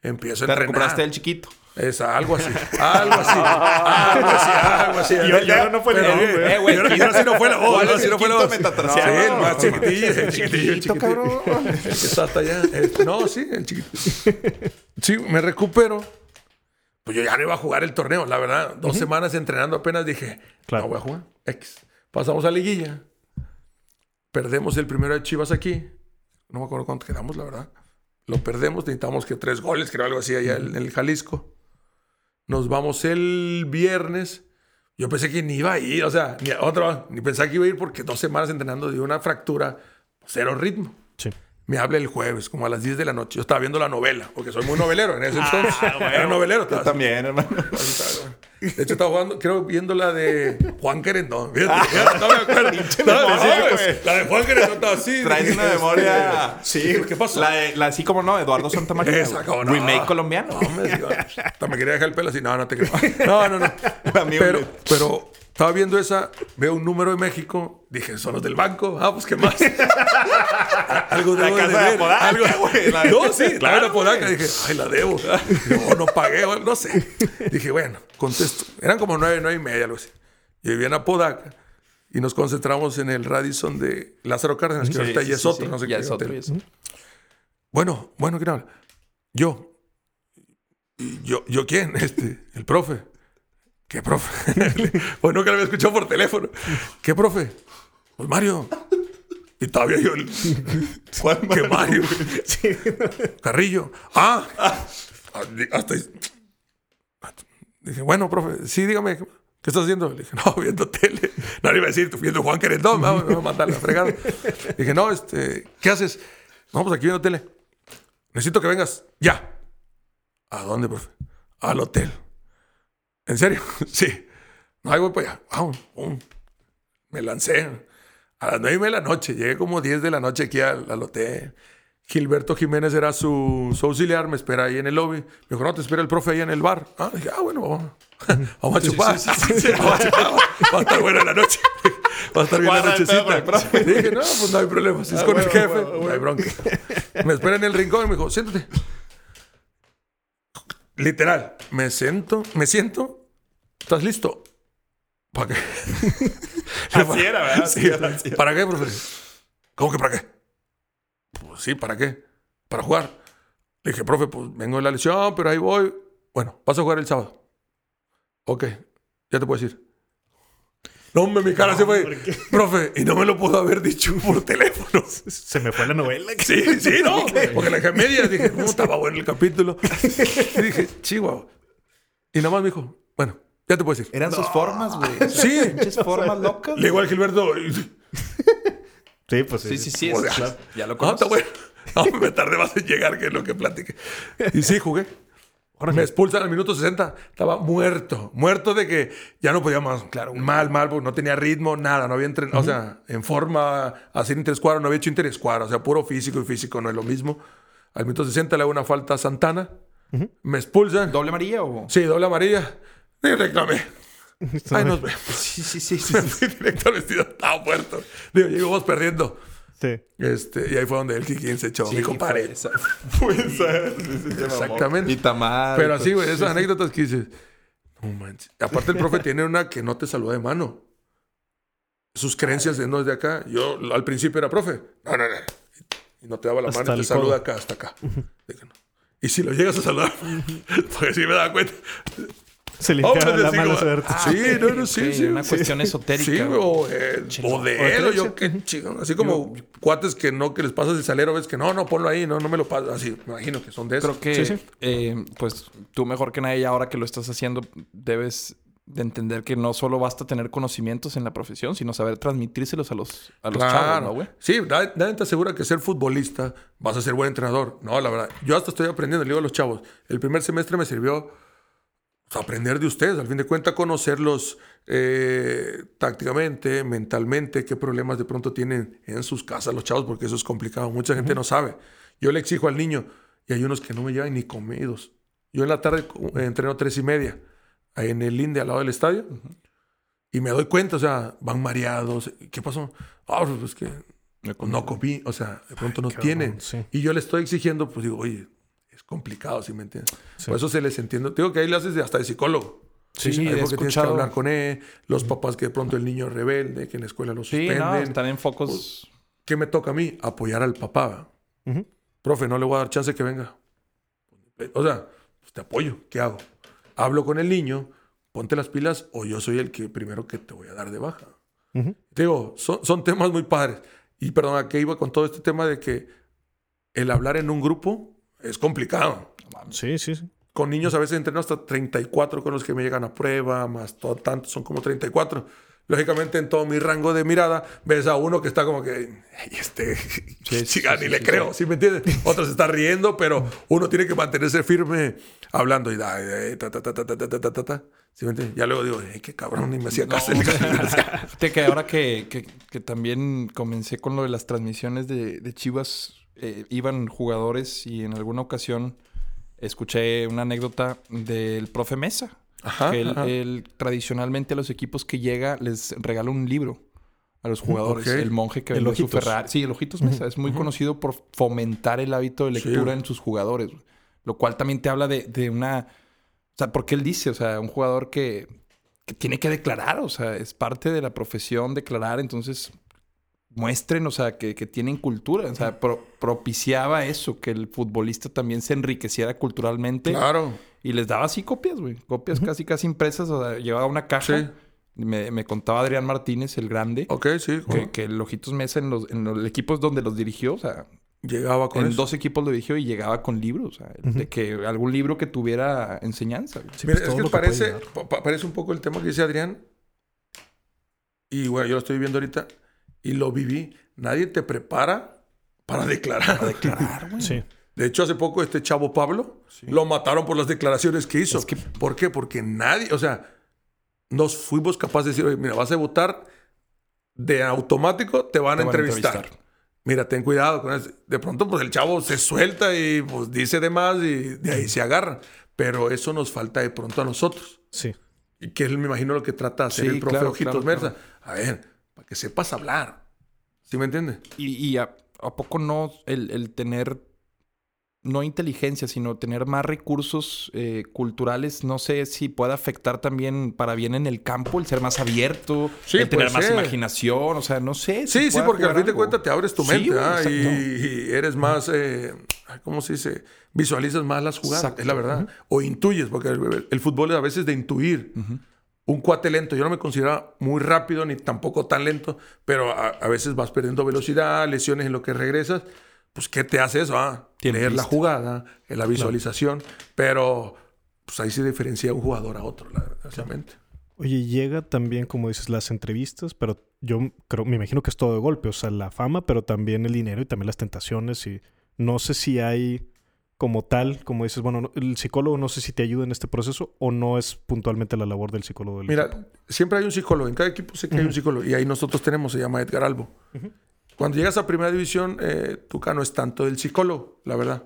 Empiezo a Te entrenar. recuperaste del chiquito. Es algo así, algo así, algo así, algo así. Y ahora- y ahora no fue voz, eh, güey. güey, y ahora- y ahora sí no fue la voz, ¿Cuál ahora es sí el no fue la voz. Sí, el más chiquitillo, el chiquitillo, el chiquitillo. cabrón. El hasta allá. Eh, No, sí, el chiquito. Sí, me recupero. Pues yo ya no iba a jugar el torneo, la verdad. Dos semanas entrenando apenas dije, no voy a jugar. X. Pasamos a liguilla. Perdemos el primero de Chivas aquí. No me acuerdo cuánto quedamos, la verdad. Lo perdemos, necesitamos que tres goles, creo algo así allá en el Jalisco. Nos vamos el viernes. Yo pensé que ni iba a ir, o sea, ni otra, ni pensaba que iba a ir porque dos semanas entrenando de una fractura, cero ritmo. Sí. Me habla el jueves, como a las 10 de la noche. Yo estaba viendo la novela, porque soy muy novelero en ese Ah, entonces. Era novelero. Yo también, hermano. De hecho, estaba jugando, creo, viendo la de Juan Querendón. Fíjate, fíjate, no me acuerdo. No, sí, güey. la de Juan Querendón estaba así. Traes una memoria. este, ¿Qué pasó? La, de- la así como no, Eduardo Santamaría. Esa, no. Remake colombiano. No, me digo, hasta me quería dejar el pelo así. No, no te creo. No, no, no. Amigo, Pero, pero estaba viendo esa, veo un número de México. Dije, son los del banco. Ah, pues qué más. Algo La debo casa de ver. Apodaca, Algo- güey, la- No, sí, Claro, la de güey. Dije, ay, la debo. No, no pagué, no sé. Dije, bueno, contesto. Eran como nueve, nueve y media, algo así. Yo vivía en Apodaca. Y nos concentramos en el Radisson de Lázaro Cárdenas, que Sí, ahorita sí, ya es otro, sí. no sé Ya qué es otro, hotel. ya es otro. Bueno, bueno, ¿quién habla? Yo. ¿Y yo, ¿Yo quién? Este, el profe. ¿Qué profe? pues nunca lo había escuchado por teléfono. ¿Qué profe? Pues Mario. Y todavía yo. el- ¿Qué Mario? Carrillo. Ah. Hasta. Dije, bueno, profe, sí, dígame. ¿Qué estás haciendo? Le dije, no, viendo tele. No le iba a decir, tú viendo Juan Querendón, me va a mandar la fregada. Dije, no, este, ¿qué haces? No, pues aquí viendo tele. Necesito que vengas ya. ¿A dónde, profe? Al hotel. ¿En serio? sí. No, ahí voy para allá. Vamos. Me lancé. A las nueve de la noche. Llegué como 10 de la noche aquí al, al hotel. Gilberto Jiménez era su, su auxiliar. Me espera ahí en el lobby. Me dijo, no, te espera el profe ahí en el bar. Ah, dije, ah, bueno, vamos. Vamos a chupar. Vamos a chupar. Va a estar buena la noche. Va a estar bien la el nochecita. Dije, no, pues no hay problema. Si es Ah, con el jefe, no hay bronca. Me espera en el rincón y me dijo, siéntate. Literal, me siento, me siento. ¿Estás listo? ¿Para qué? Así era, ¿verdad? Sí, Así era, así era. ¿Para qué, profe? ¿Cómo que para qué? Pues sí, ¿para qué? Para jugar. Le dije, profe, pues vengo de la lesión, pero ahí voy. Bueno, vas a jugar el sábado. Ok, ya te puedo decir. No, hombre, mi cara se fue. Profe, y no me lo puedo haber dicho por teléfono. Se me fue la novela. Sí, sí, no. Porque la dejé media. Dije, no, estaba bueno el capítulo. Y dije, chihuahua. Y nada más me dijo, bueno, ya te puedo decir. Eran sus formas, güey. Sí. Pinches formas locas. Le digo al Gilberto. y- Sí, pues sí. Sí, sí, sí. Es- claro, ya lo Ah, está bueno. No, me tardé más en llegar que lo que platiqué. Y sí, jugué. Me expulsan al minuto 60. Estaba muerto. Muerto de que ya no podía más. Claro, mal, mal, porque no tenía ritmo, nada. No había entrenado. O sea, en forma, hacer interescuadro, no había hecho interescuadro. O sea, puro físico y físico no es lo mismo. Al minuto 60 le hago una falta a Santana. Me expulsan. ¿Doble amarilla o...? Sí, doble amarilla. Y reclamé. Ay, nos vemos. Sí, sí, sí. sí, Me sí. fui directo al vestido. Estaba muerto. Digo, llegamos perdiendo. Sí. Este, y ahí fue donde el Kikín se echó. Sí, mi compadre. esa- esa-. Exactamente. Y tamal. Pero así, güey, esas anécdotas que dices. No manches. Aparte, el profe tiene una que no te saluda de mano. Sus creencias de no es de acá. Yo al principio era profe. No, no, no. Y no te daba la Hasta mano y te saluda codo. acá, hasta acá. Y si lo llegas a saludar, porque sí me daba cuenta. Se limpiaba Hombre, la sí, mala suerte. Sí, no, no, sí, una sí. cuestión esotérica, Sí, güey. o, eh, o de él, o yo qué chingón. Así como cuates que no, que les pasas el salero, ves que no, no, ponlo ahí, no, no me lo pasas. Así, me imagino que son de eso. Creo que, eh, pues, tú mejor que nadie, ahora que lo estás haciendo, debes de entender que no solo basta tener conocimientos en la profesión, sino saber transmitírselos a los, a los chavos, ¿no, güey? Sí, nadie, nadie te asegura que ser futbolista vas a ser buen entrenador. No, la verdad. Yo hasta estoy aprendiendo, le digo a los chavos. El primer semestre me sirvió pues, aprender de ustedes, al fin de cuentas conocerlos eh, tácticamente, mentalmente, qué problemas de pronto tienen en sus casas los chavos, porque eso es complicado. Mucha gente no sabe. Yo le exijo al niño y hay unos que no me llevan ni comidos. Yo en la tarde eh, entreno tres y media en el INDE al lado del estadio y me doy cuenta, o sea, van mareados. ¿Qué pasó? Ah, pues es que no comí, o sea, de pronto no tienen. Y yo le estoy exigiendo, pues digo, oye, complicado, ¿sí me entiendes? Por eso se les entiende. Digo que ahí le haces hasta de psicólogo. Sí, sí, porque tienes que hablar con él, los papás que de pronto el niño es rebelde, que en la escuela lo Sí, suspenden. no, están en focos. ¿Qué me toca a mí? Apoyar al papá. Profe, no le voy a dar chance que venga. O sea, pues te apoyo. ¿Qué hago? Hablo con el niño, ponte las pilas o yo soy el que primero que te voy a dar de baja. Te digo, son, son temas muy padres. Y perdón, ¿a qué iba con todo este tema de que el hablar en un grupo es complicado? Sí, sí, sí. Con niños a veces entreno hasta 34 con los que me llegan a prueba, más todo tanto, son como 34. Lógicamente, en todo mi rango de mirada, ves a uno que está como que, "Ay, este, chica, ni le creo, ¿sí me entiendes? Otro se está riendo, pero uno tiene que mantenerse firme hablando y da, ta, ta, ta, ta, ta, ta, ta, ta, ta. ¿Sí me entiendes? Ya luego digo, "Ay, qué cabrón, ni me hacía caso. Fíjate que ahora que, que- que también comencé con lo de las transmisiones de, de Chivas, eh, iban jugadores y en alguna ocasión escuché una anécdota del profe Mesa. Ajá, que él, ajá. él tradicionalmente a los equipos que llega les regala un libro a los jugadores. ok. El monje que El vendió su. Ferrari. Sí, el Ojitos Mesa. Es muy conocido por fomentar el hábito de lectura en sus jugadores. Lo cual también te habla de, de una... O sea, porque él dice, o sea, un jugador que, que tiene que declarar, o sea, es parte de la profesión declarar, entonces muestren, o sea, que, que tienen cultura, o sea, pro- propiciaba eso, que el futbolista también se enriqueciera culturalmente. Claro. Y les daba así copias, güey, copias casi, casi impresas, o sea, llevaba una caja. Sí. Me, me contaba Adrián Martínez, el grande, Ok, sí. que, que el Ojitos Mesa en los, en los equipos donde los dirigió, o sea, Llegaba con en eso. dos equipos lo dirigió y llegaba con libros, o sea, de que algún libro que tuviera enseñanza. Sí, Mira, pues, es que que parece, pa- parece un poco el tema que dice Adrián. Y bueno, yo lo estoy viendo ahorita y lo viví. Nadie te prepara para declarar. Para declarar, güey. Sí. De hecho, hace poco este chavo Pablo lo mataron por las declaraciones que hizo. ¿Por qué? Porque nadie, o sea, nos fuimos capaces de decir, oye, mira, vas a votar de automático, te van, Te a, van a entrevistar. entrevistar. Mira, ten cuidado con eso. De pronto, pues el chavo se suelta y pues dice de más y de ahí se agarra. Pero eso nos falta de pronto a nosotros. Sí. Y que él me imagino lo que trata de hacer Sí, el profe claro, Ojitos claro, Merza. A ver, para que sepas hablar. ¿Sí me entiendes? Y, y a, a poco no el, el tener, no inteligencia, sino tener más recursos eh, culturales, no sé si puede afectar también para bien en el campo, el ser más abierto, Sí, el tener más ser. imaginación, o sea, no sé. si Sí, sí, porque al fin de cuentas te abres tu mente ¿ah? y, eres más, eh, ¿cómo se dice? Visualizas más las jugadas, Exacto. es la verdad. O intuyes, porque el, el fútbol es a veces de intuir. Un cuate lento, yo no me considero muy rápido ni tampoco tan lento, pero a, a veces vas perdiendo velocidad, lesiones en lo que regresas. Pues, ¿qué te hace eso? Ah, Tiene leer la jugada, eh, la visualización, pero pues ahí se diferencia un jugador a otro, la verdad, realmente. Oye, llega también, como dices, las entrevistas, pero yo creo, me imagino que es todo de golpe, o sea, la fama, pero también el dinero y también las tentaciones y no sé si hay como tal, como dices, bueno, no- el psicólogo no sé si te ayuda en este proceso o no es puntualmente la labor del psicólogo del Mira, equipo. siempre hay un psicólogo. En cada equipo sé que hay un psicólogo. Y ahí nosotros tenemos, se llama Edgar Albo. Cuando llegas a primera división, eh, Tuca no es tanto del psicólogo, la verdad.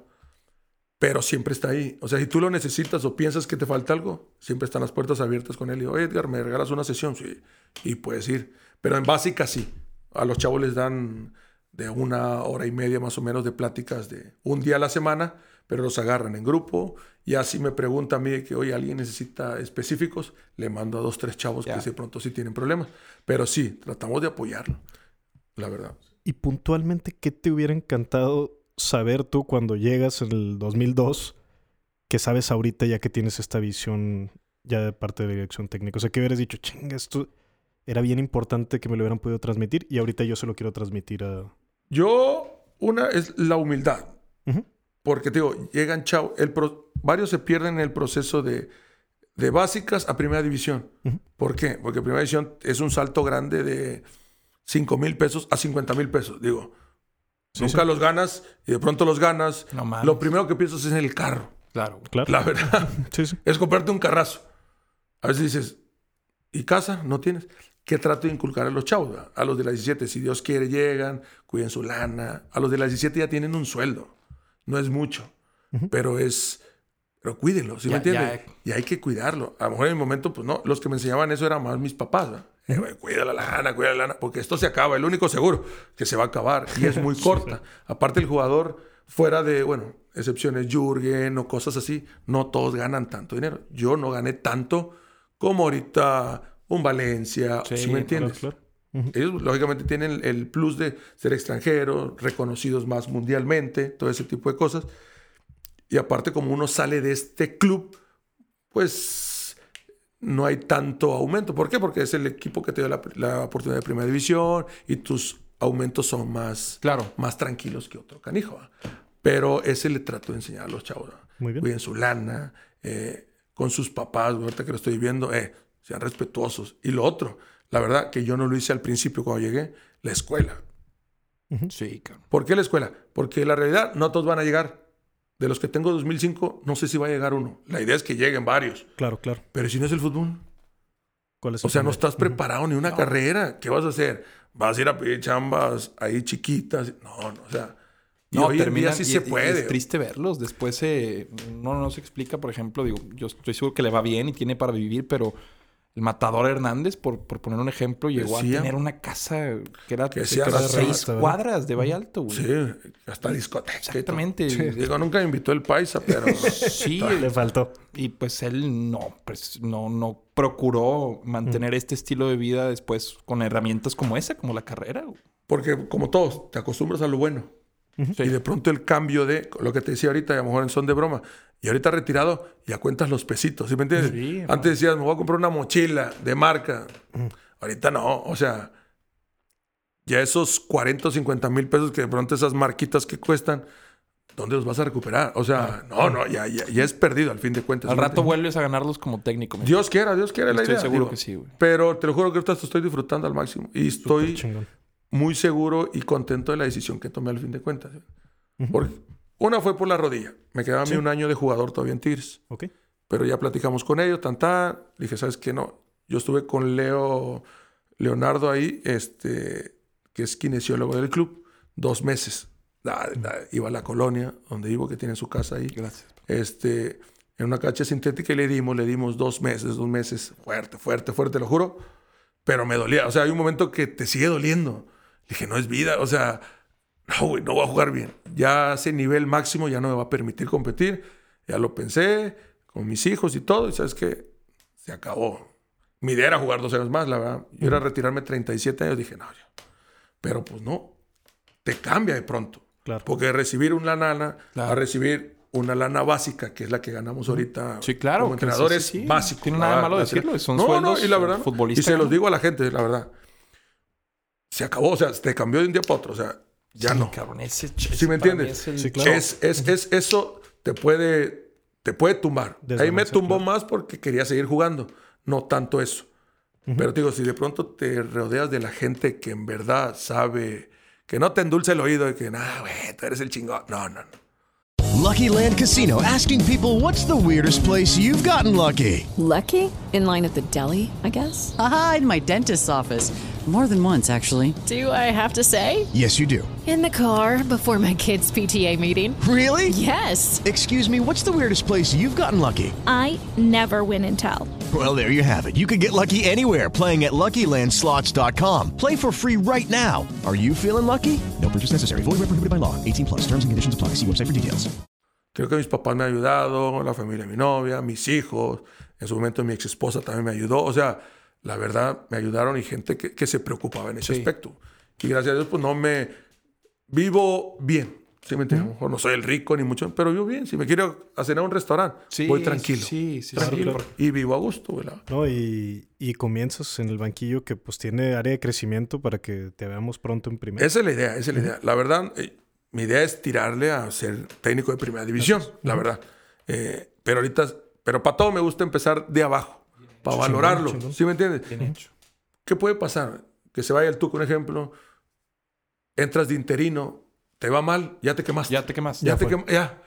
Pero siempre está ahí. O sea, si tú lo necesitas o piensas que te falta algo, siempre están las puertas abiertas con él. Y oye, Edgar, ¿me regalas una sesión? Sí. Y puedes ir. Pero en básica sí. A los chavos les dan de una hora y media más o menos de pláticas de un día a la semana, pero los agarran en grupo. Y así me pregunta a mí que, oye, alguien necesita específicos, le mando a dos, tres chavos que de pronto sí tienen problemas. Pero sí, tratamos de apoyarlo, la verdad. Y puntualmente, ¿qué te hubiera encantado saber tú cuando llegas en el 2002 que sabes ahorita ya que tienes esta visión ya de parte de dirección técnica? O sea, que hubieras dicho, chinga, esto era bien importante que me lo hubieran podido transmitir y ahorita yo se lo quiero transmitir a... Yo, una es la humildad. Porque te digo, llegan chavos, el pro- varios se pierden en el proceso de, de básicas a primera división. ¿Por qué? Porque primera división es un salto grande de 5 mil pesos a 50 mil pesos. Digo, nunca sí. los ganas y de pronto los ganas. No. Lo primero que piensas es en el carro. Claro. Claro. La verdad. Sí, sí. Es comprarte un carrazo. A veces dices, ¿y casa? No tienes. ¿Qué trato de inculcar a los chavos? A los de las 17, si Dios quiere, llegan, cuiden su lana. A los de las 17 ya tienen un sueldo. No es mucho, pero es... Pero cuídenlo, ¿sí me Ya- entiendes? ya- Y hay que cuidarlo. A lo mejor en el momento, pues no, los que me enseñaban eso eran más mis papás, ¿verdad? Eh, cuida la lana, cuida la lana, porque esto se acaba, el único seguro que se va a acabar y es muy corta. Aparte el jugador fuera de, bueno, excepciones Jürgen o cosas así, no todos ganan tanto dinero. Yo no gané tanto como ahorita un Valencia, Sí, ¿sí, me claro, Ellos lógicamente tienen el, plus de ser extranjeros, reconocidos más mundialmente, todo ese tipo de cosas. Y aparte como uno sale de este club, pues no hay tanto aumento. ¿Por qué? Porque es el equipo que te dio la, la oportunidad de primera división y tus aumentos son más, Claro. más tranquilos que otro canijo. Pero ese le trato de enseñar a los chavos. Muy bien. Cuiden su lana, eh, con sus papás, ahorita que lo estoy viendo, eh, sean respetuosos. Y lo otro, la verdad que yo no lo hice al principio cuando llegué, la escuela. Sí, cabrón. ¿Por qué la escuela? Porque la realidad, no todos van a llegar. De los que tengo 2005, no sé si va a llegar uno. La idea es que lleguen varios. Claro, claro. Pero si no es el fútbol, ¿Cuál es o sea, no estás preparado ni una carrera. ¿Qué vas a hacer? ¿Vas a ir a pedir chambas ahí chiquitas? No, no, o sea. Y No, hoy en día sí y- se y puede. Es triste verlos. Después eh, no, no se explica, por ejemplo, digo, yo estoy seguro que le va bien y tiene para vivir, pero el matador Hernández, por, por poner un ejemplo, llegó a tener una casa que era, Que que era seis cuadras de Valle Alto, güey. Sí, hasta discoteca. Exactamente. Digo, nunca me invitó el paisa, pero. Sí, Le faltó. y pues él no, pues no, no procuró mantener este estilo de vida después con herramientas como esa, como la carrera. güey. Porque, como todos, te acostumbras a lo bueno. Y de pronto el cambio de lo que te decía ahorita, a lo mejor en son de broma, y ahorita retirado, ya cuentas los pesitos, ¿sí me entiendes? Sí, Antes decías, me voy a comprar una mochila de marca. Ahorita no, o sea, ya esos 40 o 50 mil pesos que de pronto esas marquitas que cuestan, ¿dónde los vas a recuperar? O sea, no, no, ya, ya, ya es perdido al fin de cuentas. Al ¿sí me rato vuelves a ganarlos como técnico. Dios quiera, Dios quiera la Estoy idea. seguro digo. que sí, güey. Pero te lo juro que ahorita estoy disfrutando al máximo. Y estoy muy seguro y contento de la decisión que tomé al fin de cuentas. Porque una fue por la rodilla. Me quedaba a mí un año de jugador todavía en Tigres. Ok. Pero ya platicamos con ellos, tan tan. Le dije, ¿sabes qué? No. Yo estuve con Leo, Leonardo ahí, este, que es kinesiólogo del club, dos meses. Da- da- iba a la colonia donde vivo, que tiene su casa ahí. Gracias. Este, en una cancha sintética y le dimos, le dimos dos meses, dos meses, fuerte, fuerte, fuerte, lo juro. Pero me dolía. O sea, hay un momento que te sigue doliendo. Le dije, no es vida. O sea, no, güey, no voy a jugar bien. Ya ese nivel máximo ya no me va a permitir competir. Ya lo pensé con mis hijos y todo. Y sabes que se acabó. Mi idea era jugar dos años más, la verdad. Yo era retirarme 37 años. Dije, no, ya. Pero pues no. Te cambia de pronto. Claro. Porque recibir una lana Claro. a recibir una lana básica, que es la que ganamos ahorita Sí, claro, como entrenadores sí, sí. básicos. Tiene nada de decirlo, son no, sueldos no, y la verdad, y se los digo a la gente, la verdad. Se acabó, o sea, te cambió de un día para otro, o sea, ya Sí, no. cabrón, ese, ¿Sí me entiendes? es el- Sí, claro. Es, es, es- eso te puede, te puede tumbar. Ahí me tumbó claro. más porque quería seguir jugando, no tanto eso. Pero te digo, si de pronto te rodeas de la gente que en verdad sabe, que no te endulce el oído de que, nah, güey, tú eres el chingón. No, no, no. Lucky Land Casino asking people what's the weirdest place you've gotten lucky? Lucky? In line at the deli, I guess? Aha, in my dentist's office. More than once, actually. Do I have to say? Yes, you do. In the car before my kids' PTA meeting. Really? Yes. Excuse me, what's the weirdest place you've gotten lucky? I never win and tell. Well, there you have it. You can get lucky anywhere playing at LuckyLandSlots.com. Play for free right now. Are you feeling lucky? No purchase necessary. Void where prohibited by law. 18 plus. Terms and conditions apply. See website for details. Creo que mis papás me han ayudado, la familia de mi novia, mis hijos, en su momento mi ex esposa también me ayudó. O sea, la verdad, me ayudaron y gente que, que se preocupaba en ese Sí. aspecto. Y gracias a Dios, pues no me. Vivo bien. ¿Sí me entiendes? Lo mejor no soy el rico ni mucho, pero vivo bien. Si me quiero hacer a un restaurante, Sí, voy tranquilo. Sí, sí, tranquilo. claro. Y vivo a gusto. No, y, y comienzas en el banquillo que pues tiene área de crecimiento para que te veamos pronto en primera. Esa es la idea, esa es la idea. La verdad, eh, mi idea es tirarle a ser técnico de primera división, la verdad. Eh, pero ahorita, pero para todo me gusta empezar de abajo, para valorarlo. chingón. ¿Sí me entiendes? Bien hecho. ¿Qué puede pasar? Que se vaya el Tuco, un ejemplo, entras de interino, te va mal, ya te quemaste. Ya te quemaste. Ya, Ya te fue. quem- ya.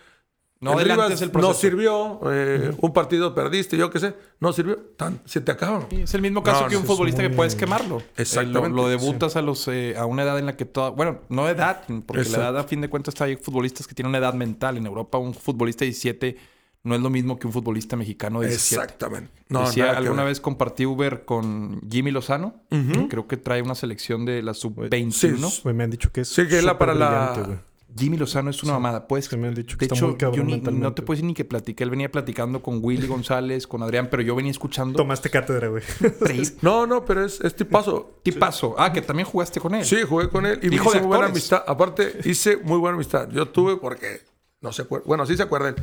No el adelantes Rivas el no sirvió, eh, un partido perdiste, yo qué sé, no sirvió, tan, se te acaban. Sí, es el mismo caso No, que un futbolista que puedes quemarlo. Eh, Exactamente, Lo, lo debutas a los eh, a una edad en la que toda. Bueno, no edad, porque Exacto. la edad a fin de cuentas hay futbolistas que tienen una edad mental. En Europa, un futbolista de 17 no es lo mismo que un futbolista mexicano de 17. Exactamente. No, Decía, alguna vez compartí Uber con Jimmy Lozano. Que Creo que trae una selección de la sub-21. Güey, me han dicho que es Sí, que es la para la-. Jimmy Lozano es una mamada. Pues, me han dicho que de está hecho, muy cabrón yo ni- no te puedo decir ni que platiqué. Él venía platicando con Willy González, con Adrián, pero yo venía escuchando. Tomaste cátedra, güey. No, no, pero es, es tipazo. Tipazo. Ah, que también jugaste con él. Sí, jugué con él y Hijo hice de muy buena amistad. Aparte, hice muy buena amistad. Yo tuve, porque no se acuerdan, bueno, sí se acuerdan.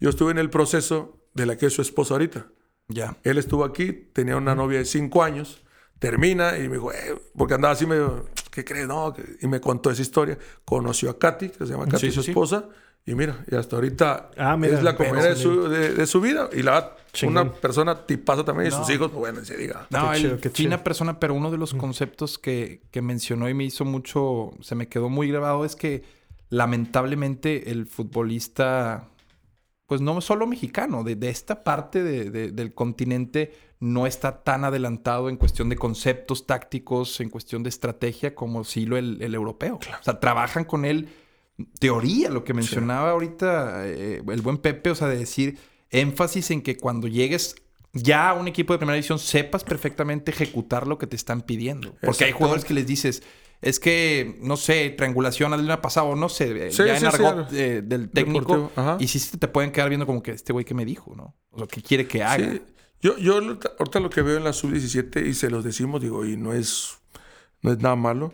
Yo estuve en el proceso de la que es su esposa ahorita. Ya. Él estuvo aquí, tenía una novia de cinco años, termina y me dijo, eh, porque andaba así medio, ¿qué crees? No, y me contó esa historia. Conoció a Katy, que se llama Katy, Sí, su sí, esposa, y mira, y hasta ahorita Ah, mira, es la compañera de su, de, de su vida. Y la Chingón. una persona tipaza también, y sus No. hijos, pues bueno, se diga. No, Qué chido, qué fina chido. persona, pero uno de los conceptos que, que mencionó y me hizo mucho, se me quedó muy grabado es que lamentablemente el futbolista, pues no solo mexicano, de, de esta parte de- de- del continente no está tan adelantado en cuestión de conceptos tácticos, en cuestión de estrategia como sí lo el, el europeo. O sea, trabajan con él teoría, lo que mencionaba ahorita eh, el buen Pepe, o sea, de decir énfasis en que cuando llegues ya a un equipo de primera división sepas perfectamente ejecutar lo que te están pidiendo. Porque hay jugadores que les dices, es que, no sé, triangulación, hazle una pasada o no sé, eh, Sí, ya sí, en argot sí. eh, del técnico. Y sí te pueden quedar viendo como que este güey que me dijo, ¿no? O sea, ¿qué quiere que haga? Yo, yo ahorita lo que veo en la sub-17 y se los decimos, digo, y no es, no es nada malo,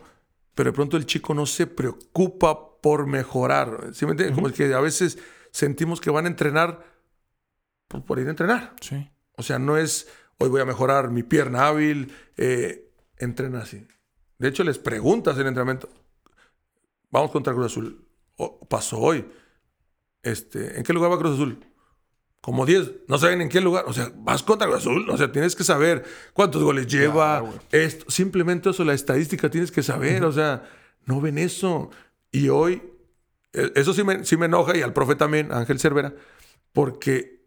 pero de pronto el chico no se preocupa por mejorar. ¿Sí me entiendes? Como que a veces sentimos que van a entrenar por, por ir a entrenar. Sí. O sea, no es hoy voy a mejorar mi pierna hábil, eh, entrena así. De hecho, les preguntas en el entrenamiento, vamos contra Cruz Azul, pasó hoy, este, ¿en qué lugar va Cruz Azul? Como 10, no saben en qué lugar, o sea, vas contra Cruz Azul, o sea, tienes que saber cuántos goles lleva, esto, simplemente eso, la estadística tienes que saber, o sea, no ven eso. Y hoy, eh, eso sí me, sí me enoja, y al profe también, Ángel Cervera, porque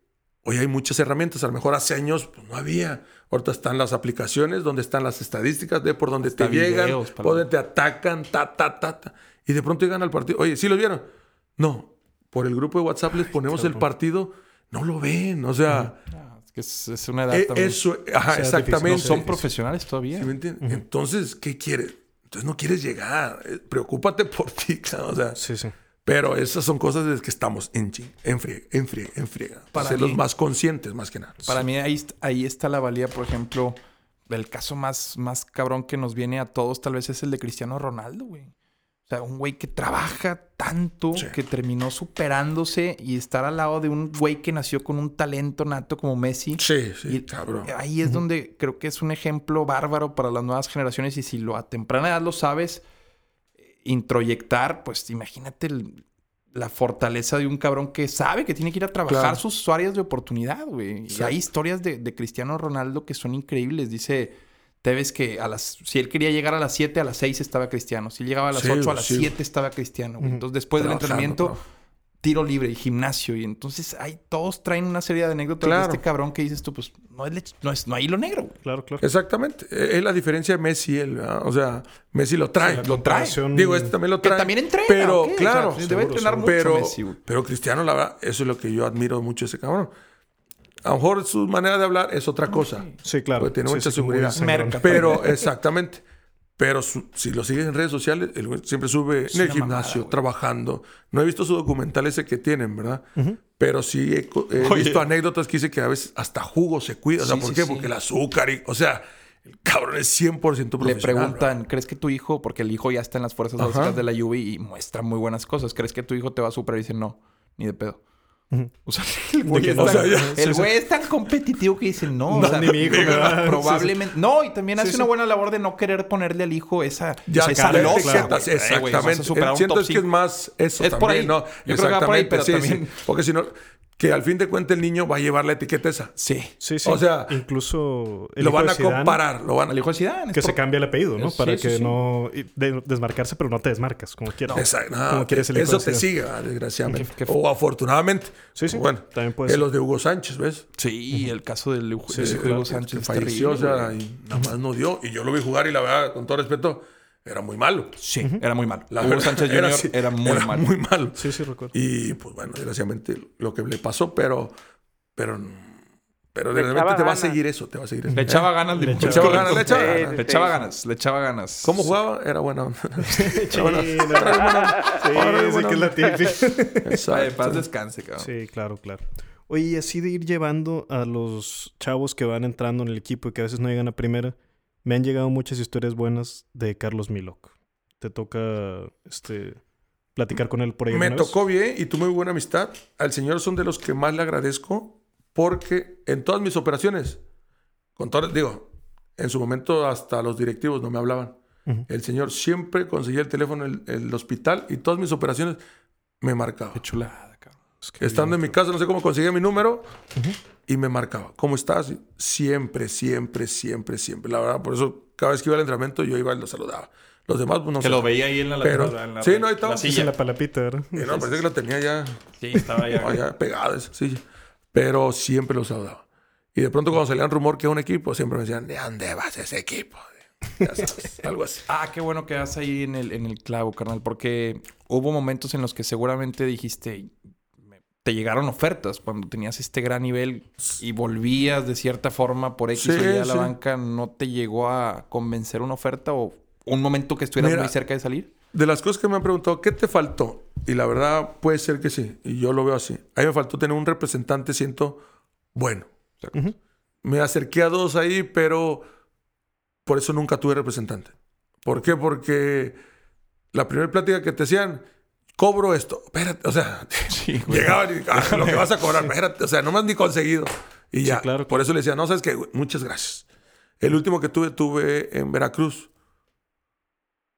hoy hay muchas herramientas. A lo mejor hace años pues, no había. Ahorita están las aplicaciones donde están las estadísticas de por donde Hasta te llegan, por donde te atacan, ta, ta, ta, ta. Y de pronto llegan al partido. Oye, ¿sí lo vieron? No. Por el grupo de WhatsApp les ponemos el partido. No lo ven. O sea, Es que es, es una edad eh, también. eso, ajá, sea, exactamente. No son profesionales todavía. ¿Sí me entiendes? Entonces, ¿qué quieres? Entonces no quieres llegar. Eh, Preocúpate por ti. O sea, Sí, sí. Pero esas son cosas de las que estamos en ching, en friega, en friega, en friega. Para ser los más conscientes, más que nada. Para mí ahí, ahí está la valía, por ejemplo, del caso más, más cabrón que nos viene a todos, tal vez es el de Cristiano Ronaldo, güey. O sea, un güey que trabaja tanto, que terminó superándose y estar al lado de un güey que nació con un talento nato como Messi. Sí, sí, Y cabrón. Ahí es donde creo que es un ejemplo bárbaro para las nuevas generaciones y si lo a temprana edad lo sabes introyectar, pues imagínate el- la fortaleza de un cabrón que sabe que tiene que ir a trabajar Claro. sus áreas de oportunidad, güey. Y hay historias de, de Cristiano Ronaldo que son increíbles. Dice Tevez que a las, si él quería llegar a las 7, a las 6 estaba Cristiano. Si él llegaba a las Sí, 8, a las sí. 7 estaba Cristiano. güey. Entonces después del entrenamiento. Tiro libre y gimnasio. Y entonces hay, todos traen una serie de anécdotas Claro. de este cabrón que dices tú, pues no es, no es no hay hilo negro. güey. Claro, claro. Exactamente. Es la diferencia de Messi y él. ¿verdad? O sea, Messi lo trae. Sí, lo trae. Digo, este también lo Que trae. también entrena, Pero, ¿o qué? claro. O sea, debe entrenar mucho pero, Messi, güey. pero Cristiano, la verdad, eso es lo que yo admiro mucho de ese cabrón. A lo mejor su manera de hablar es otra cosa. Sí, claro. Porque tiene Sí, mucha sí, seguridad. Pero, exactamente. Pero su- si lo sigues en redes sociales, él güey siempre sube en el gimnasio, mamada, trabajando. No he visto su documental ese que tienen, ¿verdad? Pero sí he, visto anécdotas que dice que a veces hasta jugo se cuida. O sea, Sí, ¿por sí, qué? sí. Porque el azúcar y... O sea, el cabrón es 100% profesional. Le ¿verdad? preguntan, ¿crees que tu hijo, porque el hijo ya está en las fuerzas básicas de la Juve y muestra muy buenas cosas, ¿crees que tu hijo te va a superar? Y dice, no, ni de pedo. O sea, el güey, es, no, tan, o sea, ya- el sí, güey es tan competitivo que dice, no, No, o sea, ni mi hijo me va- probablemente. No, y también hace sí. una buena labor de no querer ponerle al hijo esa, Ya, esa loca, claro, güey. Eh, güey, exactamente. Siento top es que es más eso Es por también, ahí. ¿no? Yo creo que va por ahí, Exactamente, pero sí, también- sí. Porque si no, que al fin de cuentas el niño va a llevar la etiqueta esa. Sí. Sí, sí. O sea, incluso lo hijo van de a Zidane, comparar. Lo van El hijo de Zidane. Que se cambia el apellido, ¿no? Sí, Para sí, que sí. no... de- desmarcarse, pero no te desmarcas, como quieras. Exacto. No, como quieres el hijo eso de te sigue, ah, desgraciadamente. O afortunadamente. Sí, sí. Bueno, También puede los de Hugo Sánchez, ¿ves? Sí, el caso del de sí, Hugo claro, Sánchez. Que falleció, o terrible, sea, güey. y nada más no dio. Y yo lo vi jugar y la verdad, con todo respeto, era muy malo. Sí, era muy malo. La Hugo verdad, Sánchez Jr. era, así, muy malo. muy malo. Sí, sí, recuerdo. Y pues bueno, desgraciadamente lo que le pasó, pero. Pero. Pero desgraciadamente echaba te va a seguir eso, te va a seguir eso. Le echaba ganas. Le echaba ganas, le echaba Sí, ganas. sí, Le echaba ganas, le echaba ganas. ¿Cómo jugaba? Era buena onda. Era buena- Sí, era buena- sí, era sí, buena que es la onda. típica. Ay, Exacto. paz descanse, cabrón. Sí, claro, claro. Oye, y así de ir llevando a los chavos que van entrando en el equipo y que a veces no llegan a primera, me han llegado muchas historias buenas de Carlos Milok. Te toca este platicar con él por ahí. Me vez? tocó bien y tuve muy buena amistad. Al señor son de los que más le agradezco porque en todas mis operaciones, con todo, digo, en su momento hasta los directivos no me hablaban. El señor siempre conseguía el teléfono en el, el hospital y todas mis operaciones me marcaba. Qué chulada, cabrón. Estando en mi casa, no sé cómo conseguía mi número y me marcaba. ¿Cómo estás? Siempre, siempre, siempre, siempre. La verdad, por eso cada vez que iba al entrenamiento yo iba y lo saludaba. Los demás, pues no Que sé. lo veía ahí en la- Pero, en la- sí, no, ahí estaba. la Sí, en la palapita, ¿verdad? Y no, parece que lo tenía ya, Sí, estaba ya. ya pegado esa silla. Pero siempre lo saludaba. Y de pronto cuando salían rumor que era un equipo, siempre me decían, ¿de dónde vas ese equipo? Ya sabes, algo así. Ah, qué bueno que das ahí en el, en el clavo, carnal, porque hubo momentos en los que seguramente dijiste, te llegaron ofertas cuando tenías este gran nivel y volvías de cierta forma por X Sí, o Y a la sí. banca, ¿no te llegó a convencer una oferta o un momento que estuvieras Mira, muy cerca de salir? De las cosas que me han preguntado, ¿qué te faltó? Y la verdad puede ser que sí. Y yo lo veo así. A mí me faltó tener un representante, siento, bueno. Me acerqué a dos ahí, pero por eso nunca tuve representante. ¿Por qué? Porque la primera plática que te hacían, cobro esto. Espérate, o sea, llegaban y "Ah, lo que vas a cobrar, espérate, o sea, no me has ni conseguido. Y ya, claro, por eso le decía, no, sabes que muchas gracias. El último que tuve, tuve en Veracruz.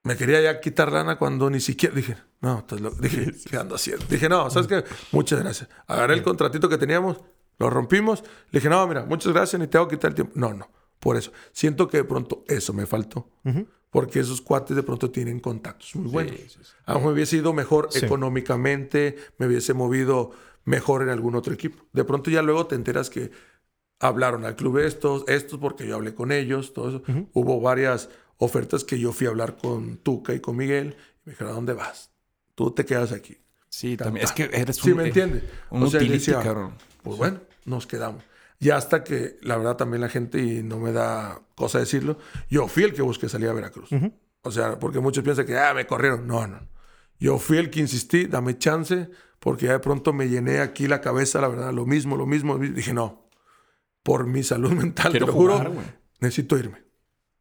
Me quería ya quitar lana cuando ni siquiera dije, no, loco. Dije, ¿qué ando haciendo? Dije, no, ¿sabes qué? Muchas gracias. Agarré el contratito que teníamos, lo rompimos. Le dije, no, mira, muchas gracias, ni te hago quitar el tiempo. No, no, por eso. Siento que de pronto eso me faltó. Ujú. Porque esos cuates de pronto tienen contactos muy buenos. A lo mejor me hubiese ido mejor Sí. económicamente, me hubiese movido mejor en algún otro equipo. De pronto ya luego te enteras que hablaron al club estos, estos porque yo hablé con ellos, todo eso. Ujú. Hubo varias ofertas que yo fui a hablar con Tuca y con Miguel. Y me dijeron, ¿a dónde vas? Tú te quedas aquí. Sí, Tan, también. Es que eres Sí, un- me eh, entiende. un O sea, utility, decía, cabrón. Pues Sí. bueno, nos quedamos. Y hasta que, la verdad, también la gente, y no me da cosa decirlo, yo fui el que busqué salir a Veracruz. O sea, porque muchos piensan que, ah, me corrieron. No, no. Yo fui el que insistí, dame chance, porque ya de pronto me llené aquí la cabeza, la verdad, lo mismo, lo mismo. Dije, no, por mi salud mental, Quiero te lo juro, jugar, güey. necesito irme.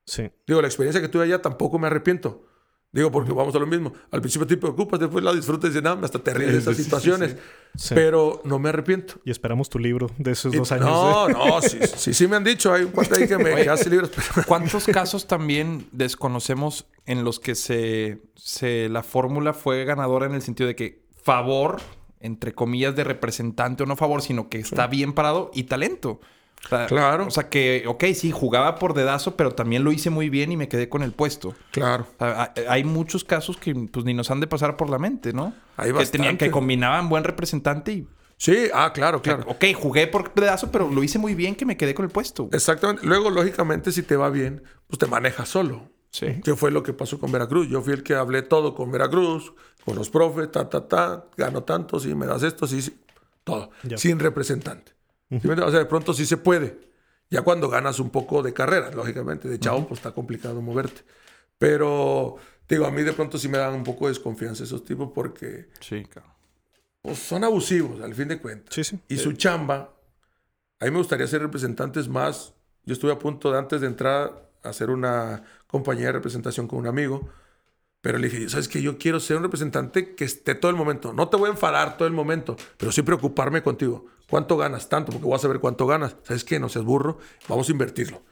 Sí. Digo, la experiencia que tuve allá tampoco me arrepiento. Digo, porque vamos a lo mismo. Al principio te preocupas, después la disfrutas y dices, no, hasta te ríes de esas Sí, sí, sí, situaciones. sí. Sí. Pero no me arrepiento. Y esperamos tu libro de esos Y- dos años. No, de- no, sí, sí, sí me han dicho. Hay un cuate ahí que me que hace libros. pero- ¿Cuántos casos también desconocemos en los que se, se la fórmula fue ganadora en el sentido de que favor, entre comillas, de representante o no favor, sino que está bien parado y talento? O sea, Claro. O sea que, ok, sí, jugaba por dedazo, pero también lo hice muy bien y me quedé con el puesto. Claro. O sea, hay- muchos casos que pues ni nos han de pasar por la mente, ¿no? Hay que tenían que combinaban buen representante y Sí, ah, claro, claro. ok, jugué por pedazo, pero lo hice muy bien que me quedé con el puesto. Exactamente. Luego, lógicamente, si te va bien, pues te manejas solo. Sí. Que fue lo que pasó con Veracruz. Yo fui el que hablé todo con Veracruz, con los profes, ta, ta, ta, gano tanto, sí, me das esto, sí, sí. Todo. Ya. Sin representante. ¿Sí? O sea, de pronto sí se puede. Ya cuando ganas un poco de carrera, lógicamente. De chavo, pues está complicado moverte. Pero, digo, a mí de pronto sí me dan un poco de desconfianza esos tipos porque Sí, claro. pues, son abusivos, al fin de cuentas. Sí, sí. Y su chamba, a mí me gustaría ser representantes más. Yo estuve a punto de antes de entrar a hacer una compañía de representación con un amigo, pero le dije, ¿sabes qué? Yo quiero ser un representante que esté todo el momento. No te voy a enfadar todo el momento, pero sí preocuparme contigo. ¿Cuánto ganas? Tanto, porque voy a saber cuánto ganas. ¿Sabes qué? No seas burro, vamos a invertirlo.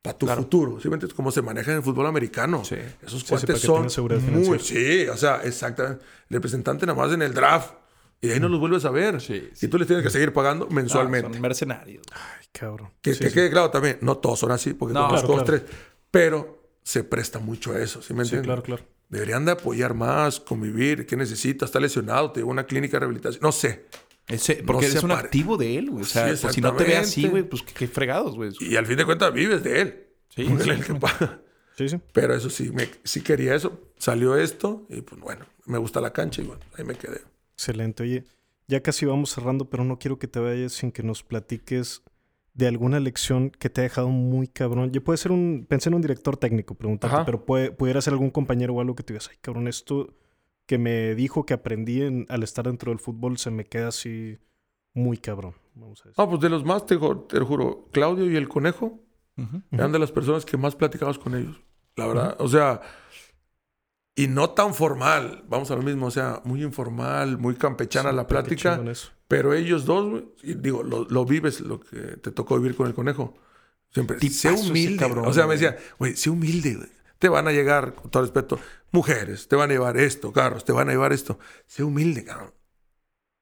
Para tu futuro. ¿Sí me entiendes? Cómo se maneja en el fútbol americano. Esos Sí, sí, para cuates que son muy... financiera. Sí, o sea, exactamente. El representante nada más en el draft. Y de ahí no los vuelves a ver. Y tú les tienes que seguir pagando mensualmente. Ah, son mercenarios. Ay, cabrón. Que te quede claro también, no todos son así, porque No, conozco claro, dos, tres. Pero se presta mucho a eso, ¿sí me Sí, entiendes? claro, claro. Deberían de apoyar más, convivir. ¿Qué necesitas? ¿Está lesionado? ¿Te llevo a una clínica de rehabilitación? No sé. Ese- porque No eres un pare- activo de él, güey. O sea, Sí, pues, si no te ve así, güey, pues qué, qué fregados, güey. Y al fin de cuentas vives de él. Sí, él sí, que sí. paga. Sí, sí. Pero eso sí, me, sí quería eso. Salió esto y pues bueno, me gusta la cancha y bueno, ahí me quedé. Excelente. Oye, ya casi vamos cerrando, pero no quiero que te vayas sin que nos platiques de alguna lección que te ha dejado muy cabrón. Yo puede ser un, pensé en un director técnico, preguntarte, Ajá. pero puede, pudiera ser algún compañero o algo que te digas, ay, cabrón, esto que me dijo que aprendí en- al estar dentro del fútbol se me queda así muy cabrón. Vamos a decir. Ah, pues de los más, te, te lo juro, Claudio y el conejo eran de las personas que más platicabas con ellos. La verdad. O sea, y no tan formal. Vamos a lo mismo. O sea, muy informal, muy campechana la Súper plática. eso. Pero ellos dos, güey, y digo, lo, lo vives, lo que te tocó vivir con el conejo. Siempre, sé humilde. cabrón, o sea, me decía, güey, sé humilde, güey. Te van a llegar, con todo respeto, mujeres, te van a llevar esto, carros, te van a llevar esto. Sé humilde, cabrón.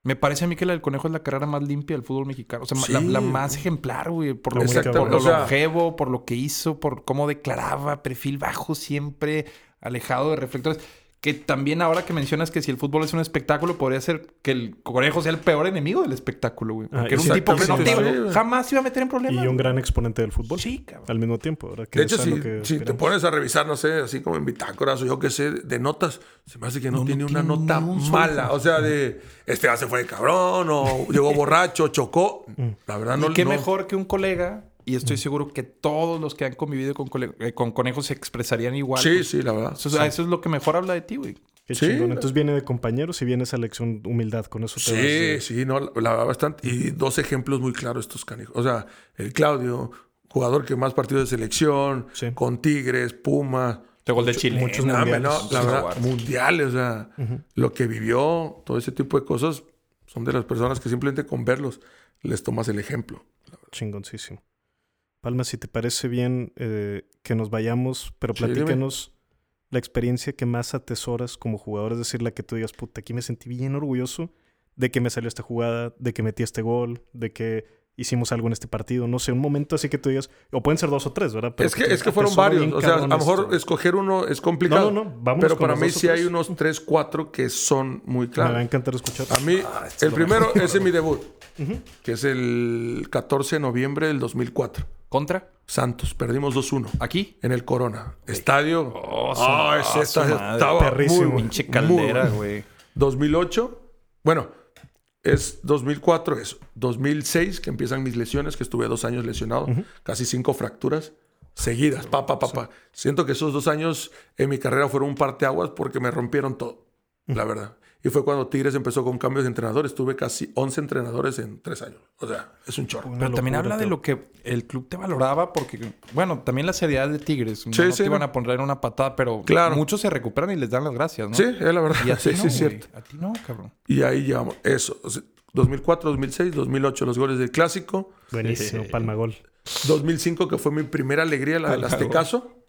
Me parece a mí que la del conejo es la carrera más limpia del fútbol mexicano. O sea, la, Sí. la más ejemplar, güey. Por lo, por lo o sea- longevo, por lo que hizo, por cómo declaraba, perfil bajo siempre, alejado de reflectores. Que también ahora que mencionas que si el fútbol es un espectáculo, podría ser que el conejo sea el peor enemigo del espectáculo, güey. Ah, Porque era un tipo que no te, sí. jamás iba a meter en problemas. Y un gran exponente del fútbol. Sí, cabrón. Al mismo tiempo, ¿verdad? Que De hecho, si, que si te pones a revisar, no sé, así como en bitácoras o yo qué sé, de notas, se me hace que no, No, no tiene una nota mala. O sea, de este ya se fue de cabrón o llegó borracho, chocó. La verdad, no y qué no- mejor que un colega, y estoy seguro que todos los que han convivido con, eh, con conejos se expresarían igual. Sí, pues, sí, la verdad. Eso, es- eso es lo que mejor habla de ti, güey. Qué Sí. chingón. Entonces viene de compañeros y viene esa lección humildad. Con eso te vas de- Sí, sí, no, la, la verdad, bastante. Y dos ejemplos muy claros estos canijos. O sea, el Claudio, jugador que más partidos de selección, Sí. con Tigres, Puma. Este gol de Chile. muchos hombre, mundiales. no, la verdad, mundiales, o sea, lo que vivió, todo ese tipo de cosas, son de las personas que simplemente con verlos les tomas el ejemplo. Chingoncísimo. Palma, si te parece bien eh, que nos vayamos, pero Sí, platícanos la experiencia que más atesoras como jugador, es decir, la que tú digas, puta, aquí me sentí bien orgulloso de que me salió esta jugada, de que metí este gol, de que hicimos algo en este partido. No sé, un momento así que tú digas, o pueden ser dos o tres, ¿verdad? Pero es que, es que fueron varios. O sea, a lo mejor esto. escoger uno es complicado. No, no, no, vámonos Pero para mí sí hay unos tres, cuatro que son muy Me va a claros. encantar escuchar. A mí, Ah, el primero, es mi debut, que es el 14 de noviembre del 2004. ¿Contra? Santos, perdimos 2-1. ¿Aquí? En el Corona. Estadio. Oh, Ah, ah, ese estadio estaba Perrísimo. muy Pinche caldera, güey. 2008. Bueno, es 2004 eso. 2006, que empiezan mis lesiones, que estuve dos años lesionado. Casi cinco fracturas seguidas. Pa, pa, pa, pa. Siento que esos dos años en mi carrera fueron un parteaguas porque me rompieron todo. La verdad. Y fue cuando Tigres empezó con cambios de entrenadores. Tuve casi 11 entrenadores en tres años. O sea, es un chorro. Pero también habla de lo que el club te valoraba porque, bueno, también la seriedad de Tigres. Sí, no sí, te iban no. a poner en una patada, pero Claro. muchos se recuperan y les dan las gracias, ¿no? Sí, es la verdad. Y a ti Sí, no, sí, es cierto. A ti no, cabrón. Y ahí llegamos. Eso. O sea, 2004, 2006, 2008 los goles del Clásico. Buenísimo, Palma Gol. 2005 que fue mi primera alegría, la del Aztecaso.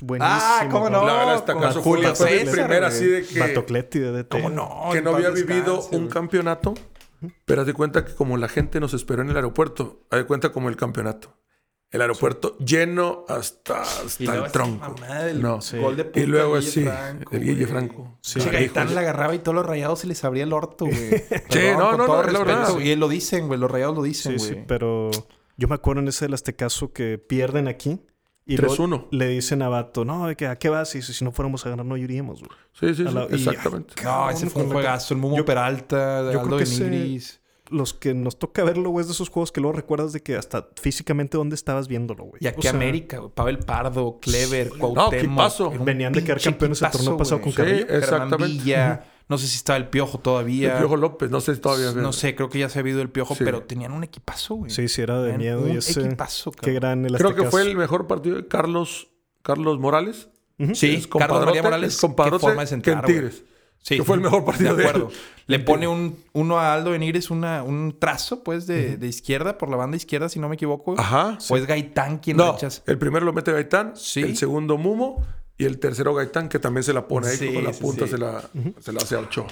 Buenísimo. Ah, ¿cómo no? La verdad, Con fue, Julio fue mi César, primera así de que... Batocletti de DT. ¿Cómo no? que no había vivido un campeonato, pero haz de cuenta que como la gente nos esperó en el aeropuerto, haz de cuenta como el campeonato. El aeropuerto lleno hasta, hasta Y luego el tronco. del No. gol de punta Y luego de Guille sí, Franco, el Guille. Franco. Sí, Carajo, Gaitán la agarraba y todos los rayados se les abría el orto, güey. Sí, no, no, no, respeto. verdad. Y lo dicen, güey. Los rayados lo dicen, Sí, güey. sí, pero yo me acuerdo en ese del Aztecaso que pierden aquí. Y luego 3-1. le dicen a Vato, no, ¿de que, ¿a qué vas? Y dice, si no fuéramos a ganar, no iríamos, güey. Sí, sí, sí, la- y- exactamente. ay, No, ese fue un juegazo. El Mumo Yo- Peralta, yo Aldo creo que ese-. Los que nos toca verlo, güey, es de esos juegos que luego recuerdas de que hasta físicamente dónde estabas viéndolo, güey. Y aquí O sea, América, güey. Pavel Pardo, Clever, No, Cuauhtémoc. un Venían de quedar campeones el torneo pasado güey. con Carrillo. Sí, exactamente. No sé si estaba el Piojo todavía. El Piojo López, no sé si todavía. No sé, creo que ya se ha ido el Piojo, Sí. pero tenían un equipazo, güey. Sí, sí, era de Tenían miedo. un y ese, equipazo, qué cabrón. gran el Creo que fue el mejor partido de Carlos, Carlos Morales. Sí, Es Carlos María Morales, es compadrote qué forma de que centrar, en güey. Tigres. Sí. Que fue el mejor partido de de acuerdo. él. Le pone un, uno a Aldo Benítez una, un trazo, pues, de, de izquierda, por la banda izquierda, si no me equivoco. Ajá. O es Gaitán quien No, rechaza. el primero lo mete Gaitán, Sí. el segundo Mumo y el tercero Gaitán que también se la pone ahí Sí, con la punta sí. se, la, se la hace a Ochoa.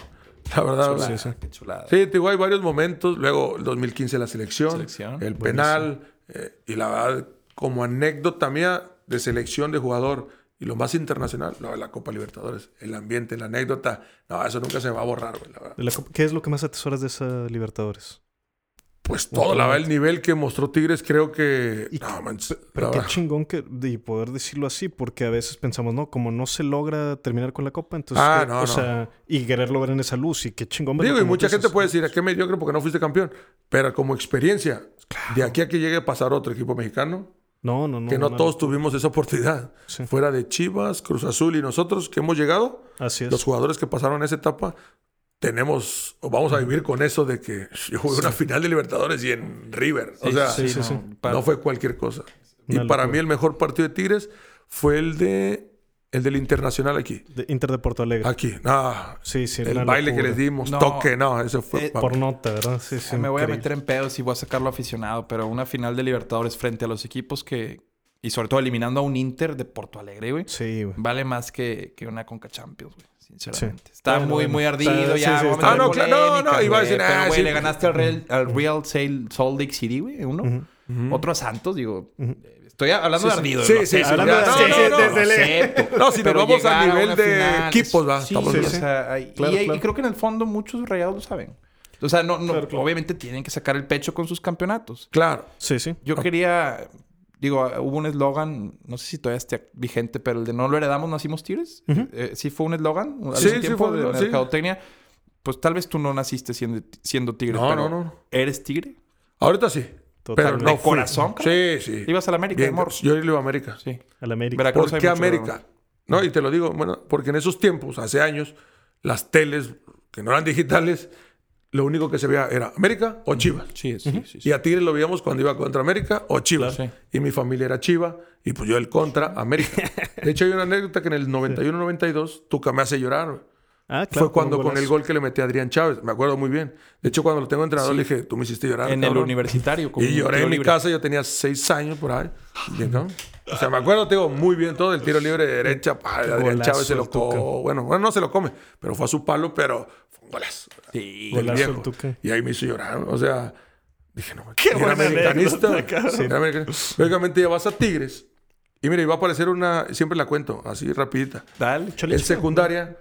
La verdad. Chulada, sí, sí. qué chulada. Sí, te digo, hay varios momentos. Luego, el 2015 la selección, Selección, el buenísimo. penal. eh, y la verdad, como anécdota mía de selección de jugador y lo más internacional, de la Copa Libertadores. El ambiente, la anécdota. No, eso nunca se va a borrar, güey, la verdad. ¿Qué es lo que más atesoras de esa Libertadores? Pues todo, la verdad, el nivel que mostró Tigres, creo que. Y- no, man, Pero qué chingón que de poder decirlo así, porque a veces pensamos, no, como no se logra terminar con la copa, entonces, Ah, eh, no, o no. sea, y quererlo ver en esa luz, y qué chingón. Digo, y mucha gente puede decir, ¿a qué mediocre porque no fuiste campeón? Pero como experiencia, de aquí a que llegue a pasar otro equipo mexicano, No, no, no. que no todos tuvimos esa oportunidad. Sí. Fuera de Chivas, Cruz Azul y nosotros que hemos llegado, Así es. los jugadores que pasaron esa etapa, tenemos o vamos a vivir con eso de que yo jugué una final de Libertadores y en River. o sea, sí, sí, sí. no fue cualquier cosa. Y para mí el mejor partido de Tigres fue el de el del Internacional aquí. De Inter de Porto Alegre. Aquí. No, Sí, sí. el baile que les dimos, No. toque, no, ese fue. Eh, Por nota, ¿verdad? Sí, sí. Me voy a meter en pedos y voy a sacarlo aficionado, pero una final de Libertadores frente a los equipos que. Y sobre todo eliminando a un Inter de Porto Alegre, güey. Sí, güey. Vale más que, que una Conca Champions, güey. Sinceramente. Sí. Está Bueno, muy, bueno. muy ardido Está- ya. sí, sí, Ah, no, claro, no, no, iba a decir, pero, ah, güey, le ganaste al Real, al Real Salt Salt Lake City, güey. Uno. Ujú. Otro a Santos, digo. Estoy hablando de ardido. Sí, sí, sé, no, no, no. si nos vamos al nivel de final, equipos, va, Sí, estamos sí, de o acuerdo. sea, hay- Claro, y, creo que en el fondo muchos rayados lo saben. O sea, no, no, claro. obviamente tienen que sacar el pecho con sus campeonatos. Claro. Sí, sí. Yo quería, digo, hubo un eslogan, no sé si todavía esté vigente, pero el de no lo heredamos, nacimos tigres. Eh, sí fue un eslogan Sí, sí tiempo fue, de sí. mercadotecnia. Pues tal vez tú no naciste siendo, siendo tigre, No, pero no, no. ¿eres tigre? Ahorita sí. Pero no ¿De fui. corazón, Sí, sí. ¿Ibas a la América, Bien? Yo iba a América. Sí. Al América. Veracruz ¿Por qué América? No, y te lo digo, bueno, porque en esos tiempos, hace años, las teles, que no eran digitales, lo único que se veía era América o Chivas. Sí, sí, sí. sí. Y a Tigres lo veíamos cuando iba contra América o Chivas. Claro. Y mi familia era Chiva y pues yo el contra América. De hecho, hay una anécdota que en el 91-92 Tuca me hace llorar. Ah, claro. Fue cuando con el gol que le metí a Adrián Chávez. Me acuerdo muy bien. De hecho, cuando lo tengo entrenador, Sí. le dije, tú me hiciste llorar. En el cabrón". universitario. con Y lloré en mi libre. casa, yo tenía seis años por ahí. ¿no? O sea, me acuerdo, te digo, muy bien todo. El tiro libre de derecha, Adrián Golazo Chávez se lo el Tuca. co- Bueno, bueno, no se lo come, pero fue a su palo, pero fue un golazo. Sí. Golazo viejo. el. Y ahí me hizo llorar. O sea, dije, no, qué buena americanista. Era americanista. Lógicamente ya vas a Tigres. Y mira, iba a aparecer una, siempre la cuento, así rapidita. Dale. Chale, En secundaria,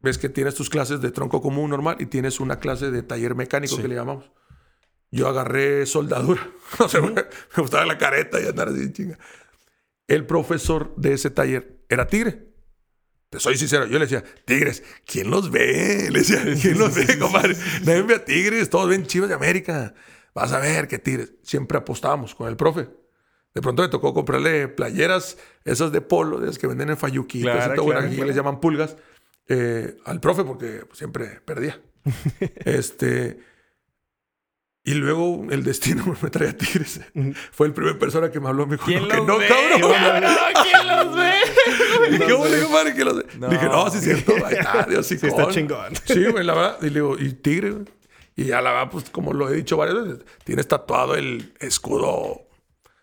ves que tienes tus clases de tronco común normal y tienes una clase de taller mecánico que le llamamos. Yo agarré soldadura. O sea, me gustaba la careta y andar así, chinga. El profesor de ese taller era tigre. Te soy sincero, yo le decía, Tigres, ¿quién los ve? Le decía, ¿quién los ve, compadre? Nadie ve a Tigres, todos ven Chivas de América. Vas a ver que Tigres. Siempre apostábamos con el profe. De pronto me tocó comprarle playeras, esas de polo, de las que venden en Fayuquita, Claro, claro, claro. les llaman pulgas, eh, al profe porque siempre perdía. este. Y luego el destino me traía a Tigres. Fue el primer persona que me habló. Me dijo, ¿Quién "No, que no, ve? cabrón. ¿Quién los ve? Dije, "Órale, compadre, que los ve". No, Dije, no, sí es cierto. Ahí está, Dios, sí, Sí, está chingón. Sí, güey, la verdad. Y le digo, ¿y Tigre? güey? Y ya la verdad, pues como lo he dicho varias veces, tienes tatuado el escudo.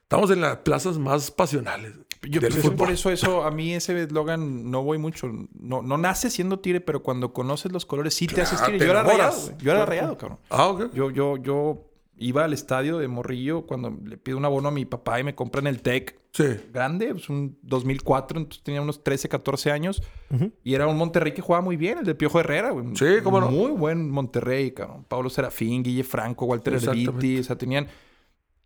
Estamos en las plazas más pasionales Yo del pues, fútbol. por eso, eso, a mí ese eslogan no voy mucho. No, no nace siendo tigre, pero cuando conoces los colores sí te haces Claro, tigre. Yo era rayado, güey. Yo era Claro. rayado, cabrón. Ah, ok. Yo, yo, yo iba al estadio de Morrillo cuando le pido un abono a mi papá y me compran el TEC Sí. grande, pues un 2004, entonces tenía unos 13, 14 años. Y era un Monterrey que jugaba muy bien, el de Piojo Herrera, güey. Sí, cómo no. Muy buen Monterrey, cabrón. Pablo Serafín, Guille Franco, Walter. Herbiti, o sea, tenían...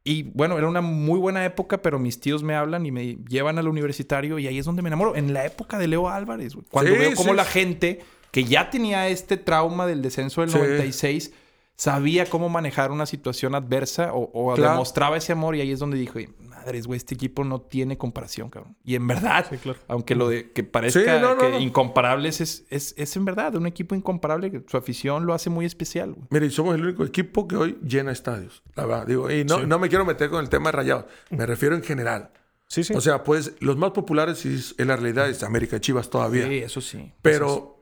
Y bueno, era una muy buena época, pero mis tíos me hablan y me llevan al universitario y ahí es donde me enamoro. En la época de Leo Álvarez, güey. Cuando Sí, veo cómo sí. la gente que ya tenía este trauma del descenso del Sí. 96 sabía cómo manejar una situación adversa o, o Claro. demostraba ese amor y ahí es donde dije, madres, güey, este equipo no tiene comparación, cabrón. Y en verdad, aunque lo de que parezca Sí, no, no, que no. incomparables es, es, es en verdad un equipo incomparable que su afición lo hace muy especial, güey. Mire, y somos el único equipo que hoy llena estadios. La verdad, digo, y no, Sí. no me quiero meter con el tema de rayados. Me refiero en general. Sí, sí. O sea, pues los más populares es- en la realidad es América y Chivas todavía. Sí, eso sí. Pero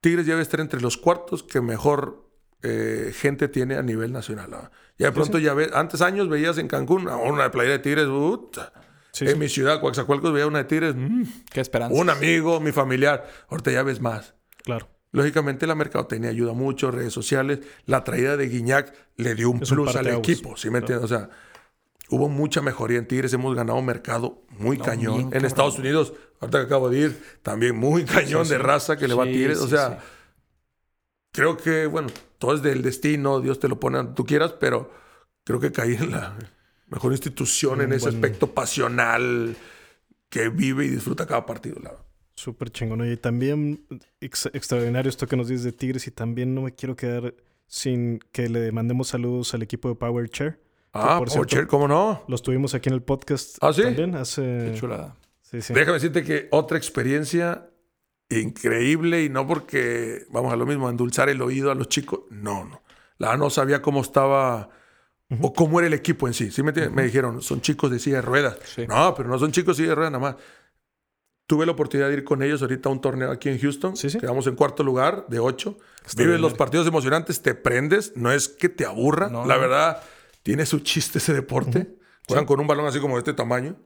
Tigres debe estar entre los cuartos que mejor eh, gente tiene a nivel nacional. ¿no? Ya de pronto ya ves, antes años veías en Cancún a una playera de Tigres, puta. Sí, en mi ciudad, Coaxacualcos, veía una de Tigres, mm, Qué esperanza. un amigo, mi familiar. Ahorita ya ves más. Claro. Lógicamente la mercadotecnia ayuda mucho, redes sociales. La traída de Guiñac le dio un Es un plus al equipo, ¿sí me entiendes? O sea, hubo mucha mejoría en Tigres. Hemos ganado mercado muy No, cañón. En cabrón. Estados Unidos, ahorita que acabo de ir, también muy cañón de raza que le va a Tigres. o sea, creo que, bueno, todo es del destino, Dios te lo pone donde tú quieras, pero creo que caí en la mejor institución en Un ese aspecto pasional que vive y disfruta cada partido. La. Súper chingón. Y también ex- extraordinario esto que nos dices de Tigres y también no me quiero quedar sin que le mandemos saludos al equipo de Power Chair. Ah, por Power Chair, ¿cómo no? Los tuvimos aquí en el podcast ¿Ah, sí? también hace... Qué chulada. Sí, sí. Déjame decirte que otra experiencia increíble y no porque, vamos a lo mismo, endulzar el oído a los chicos. No, no. La verdad no sabía cómo estaba o cómo era el equipo en sí. ¿Sí me, dijeron, son chicos de silla de ruedas. No, pero no son chicos de silla de ruedas nada más. Tuve la oportunidad de ir con ellos ahorita a un torneo aquí en Houston. Quedamos en cuarto lugar de ocho. Vives los eh. partidos emocionantes, te prendes. No es que te aburra. No, la no. verdad, tiene su chiste ese deporte. Juegan con un balón así como de este tamaño.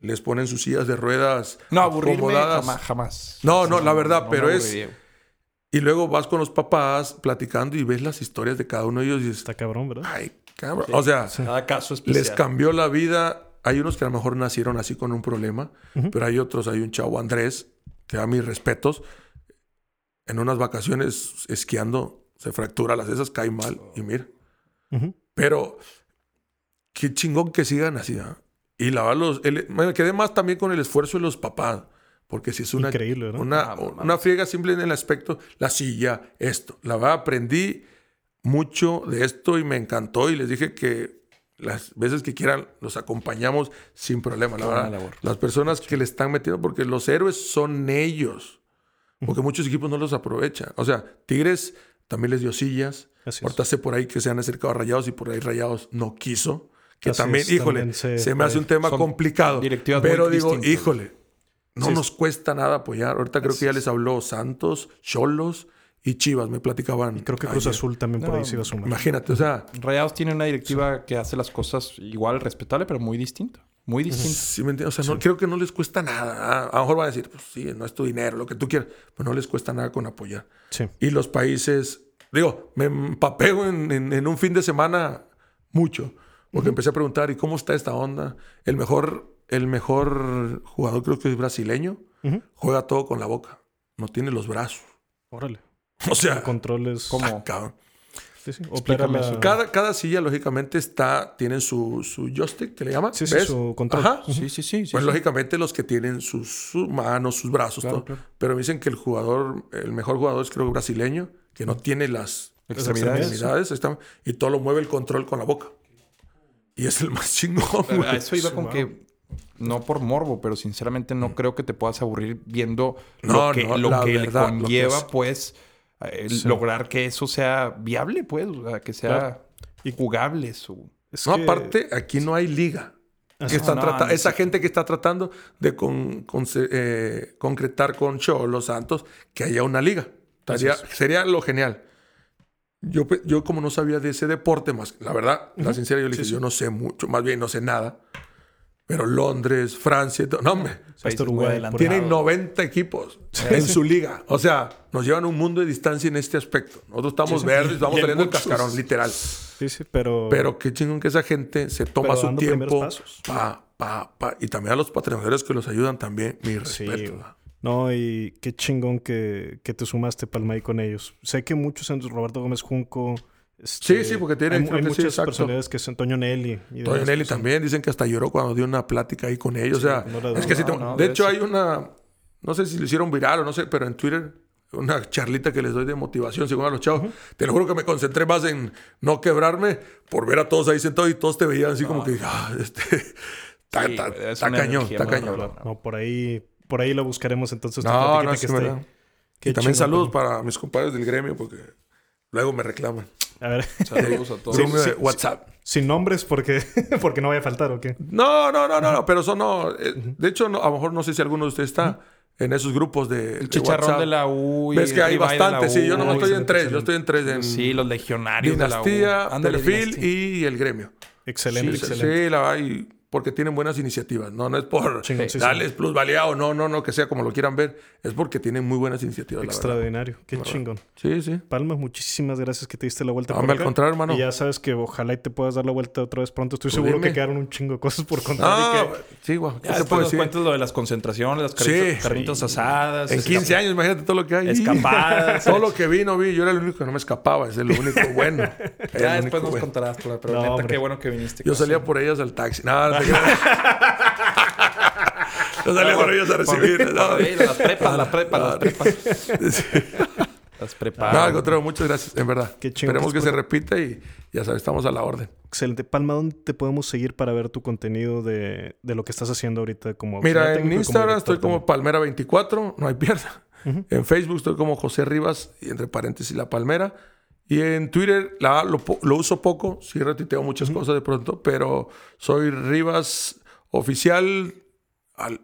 Les ponen sus sillas de ruedas No, aburrirme acomodadas. jamás, jamás. No, no, la verdad, no pero es... Y luego vas con los papás platicando y ves las historias de cada uno de ellos y dices, Está cabrón, ¿verdad? ay, cabrón. Sí, o sea, Cada caso especial. les cambió la vida. Hay unos que a lo mejor nacieron así con un problema, pero hay otros, hay un chavo Andrés, que da mis respetos, en unas vacaciones esquiando, se fractura las esas, cae mal y mira. Pero qué chingón que sigan así. ¿ah? Y la verdad, los, el- me quedé más también con el esfuerzo de los papás. Porque si es una, Increíble, ¿verdad? una, Ah, no una friega simple en el aspecto, la silla, esto. La verdad, aprendí mucho de esto y me encantó. Y les dije que las veces que quieran los acompañamos sin problema. La verdad, labor. las personas que le están metiendo, porque los héroes son ellos. Porque muchos equipos no los aprovechan. O sea, Tigres también les dio sillas. Así es. Ahorita sé por ahí que se han acercado a Rayados y por ahí Rayados no quiso. Que Así también, es, híjole, también se- se, me hace un tema complicado. Pero digo, distintas. híjole, no Sí, nos cuesta nada apoyar. Ahorita creo que ya les habló Santos, Cholos y Chivas. Me platicaban. Y creo que Cruz ayer. Azul también por ahí No, se iba a sumar. Imagínate, o sea, Rayados tiene una directiva que hace las cosas igual respetable, pero muy distinta. Muy distinta. sí me entiendes? O sea, no, creo que no les cuesta nada. A lo mejor van a decir, pues sí, no es tu dinero, lo que tú quieras. Pero no les cuesta nada con apoyar. Sí. Y los países, digo, me empapeo en, en- en un fin de semana mucho. Porque empecé a preguntar, ¿y cómo está esta onda? El mejor, el mejor jugador creo que es brasileño. Juega todo con la boca. No tiene los brazos. Órale. O sea, El control es... ¿Cómo? cabrón. Sí, sí. Opera Explícame la- eso. Cada, cada silla, lógicamente, está, tiene su, su joystick, que le llaman. Sí, sí, ¿Ves? su control. Ajá. Sí, sí, sí. sí, Pues sí. lógicamente los que tienen sus, sus manos, sus brazos, Claro, todo. claro. Pero me dicen que el jugador, el mejor jugador es creo que brasileño, que no tiene las Extremidades. extremidades, está- y todo lo mueve el control con la boca. Y es el más chingón. A güey. eso iba con que no por morbo, pero sinceramente no creo que te puedas aburrir viendo No, lo que, no, lo que lo conlleva, es. pues, eh, Sí. lograr que eso sea viable, pues, o sea, que sea Claro. Y- jugable su... Es No, que- aparte, aquí no hay liga. Así Que es. están No, trata- no, esa sí. gente que está tratando de con- con- eh, concretar con Cholos Santos que haya una liga. Estaría- sería lo genial. Yo, yo como no sabía de ese deporte más, la verdad, la sincera, yo le dije, yo no sé mucho, más bien no sé nada. Pero Londres, Francia, no hombre, Uruguay, por tienen 90 equipos en su liga. O sea, nos llevan un mundo de distancia en este aspecto. Nosotros estamos Sí, verdes, vamos saliendo el cascarón, literal. Sí, sí, pero... Pero qué chingón que esa gente se toma Pero su tiempo. Pa, pa, pa. Y también a los patrocinadores que los ayudan también. Mi Sí, respeto. No, y qué chingón que, que te sumaste, Palma, ahí con ellos. Sé que muchos en Roberto Gómez Junco... este, Sí, sí, porque tiene- Hay, hay sí, muchas exacto. personalidades que son Toño Nelly. y Toño demás, Nelly también dicen que hasta lloró cuando dio una plática ahí con ellos. o sea, no la es que sí dudo. te- No, de de hecho hay una, no sé si lo hicieron viral o no sé, pero en Twitter, una charlita que les doy de motivación según a los chavos. Te lo juro que me concentré más en no quebrarme por ver a todos ahí sentados y todos te veían así como que, ah, este, está, Sí, es cañón, está cañón. No, por ahí, por ahí lo buscaremos entonces. tu No, no, que es. Qué Y también saludos para mis compadres del gremio porque luego me reclaman. A ver, Saludos a todos. Sí, WhatsApp. sin nombres porque, porque no vaya a faltar, ¿o qué? No, no, no, no, no, pero eso no. eh, De hecho, no, a lo mejor no sé si alguno de ustedes está en esos grupos de. El chicharrón de la U. y Ves que hay bastantes, sí. Yo no estoy en tres, yo estoy en tres. En Sí, los legionarios de la U. Dinastía, Ándale, Perfil Dinastía. y el gremio. Excelente, Sí, excelente. sí, la verdad, y porque tienen buenas iniciativas. No, no es por sí, sí. darles plusvalía o no, no, no, que sea como lo quieran ver. Es porque tienen muy buenas iniciativas. la. Extraordinario. Qué La verdad. chingón. Sí, sí. Palma, muchísimas gracias que te diste la vuelta. Hombre, por al contrario, hermano. Y ya sabes que ojalá y te puedas dar la vuelta otra vez pronto. Estoy Tú seguro dime. que quedaron un chingo de cosas por contar. Ah, y que- sí, guau. ¿Qué Ya te después puedo nos decir? cuentas lo de las concentraciones, las Sí. carnitas, carnitas asadas. En escap- 15 años, imagínate todo lo que hay. Escapadas. todo lo que vi, no vi. Yo era el único que no me escapaba. Es el único bueno. Ya después nos contarás, pero, pero No, neta, qué bueno que viniste. Yo salía por ellas al taxi. No, no te creas. Yo salía por ellas a recibir. No, Las prepas, las prepas, las No. prepas. Las No, prepas. al contrario, muchas gracias, en verdad. Qué chingón Esperemos que se repita y ya sabes, estamos a la orden. Excelente. Palma, ¿dónde te podemos seguir para ver tu contenido de, de lo que estás haciendo ahorita como Mira, en técnico y como Instagram estoy como Palmera24, no hay pierda. En Facebook estoy como José Rivas, y entre paréntesis La Palmera. Y en Twitter la, lo, lo uso poco, sí retuiteo muchas cosas de pronto, pero soy Rivas Oficial, al-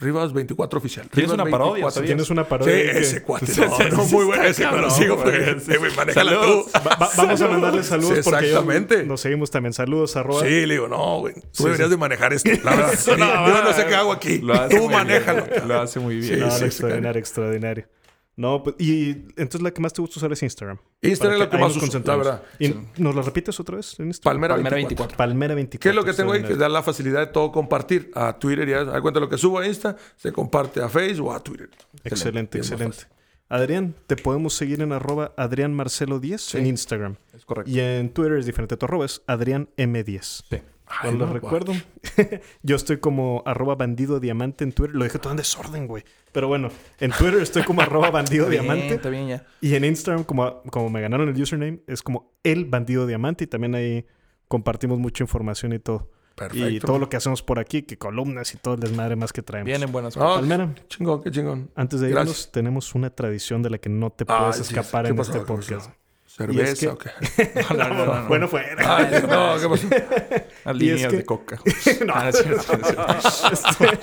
Rivas 24 Oficial. ¿Tienes Rivas una parodia, 24. sabías? Tienes una parodia Sí, ese cuate. Sí, No, sí, no, sí, muy bueno ese, pero sigo eh, güey, manéjala tú. Va- va- vamos a mandarle saludos yo- exactamente. nos seguimos también. Saludos, arroba. Sí, le digo, no, güey. Tú deberías de manejar esto. La verdad. No Yo no sé qué hago aquí. Tú bien. manéjalo. Lo hace muy bien. Extraordinario, extraordinario. No, pues, y entonces la que más te gusta usar es Instagram. Instagram es lo que ahí más nos uso, la verdad. ¿Y nos lo repites otra vez en Instagram? Palmera, Palmera 24. 24. Palmera 24. ¿Qué es lo que tengo ahí? Que da la facilidad de todo compartir a Twitter. Ya da cuenta lo que subo a Insta, se comparte a Facebook o a Twitter. Excelente, excelente. Adrián, te podemos seguir en arroba Adrián Marcelo 10 en Instagram. Es correcto. Y en Twitter es diferente. Tu arroba es Adrián M10. Sí. Ay, Cuando no, recuerdo, yo estoy como arroba bandido diamante en Twitter. Lo dije todo en desorden, güey. Pero bueno, en Twitter estoy como arroba bandido Está bien, diamante. Está bien ya. Y en Instagram, como, como me ganaron el username, es como el bandido diamante. Y también ahí compartimos mucha información y todo. Perfecto. Y todo lo que hacemos por aquí, que columnas y todo el desmadre más que traemos. Vienen buenas No, Palmera. qué chingón, qué chingón. Antes de Gracias. irnos, tenemos una tradición de la que no te puedes escapar ¿qué en pasó? este podcast. ¿Cerveza es que- o qué? No, no, no, no. Bueno, fue. Ay, no, ¿qué pasó? Es líneas que- de coca. No. Ah, no es cierto, no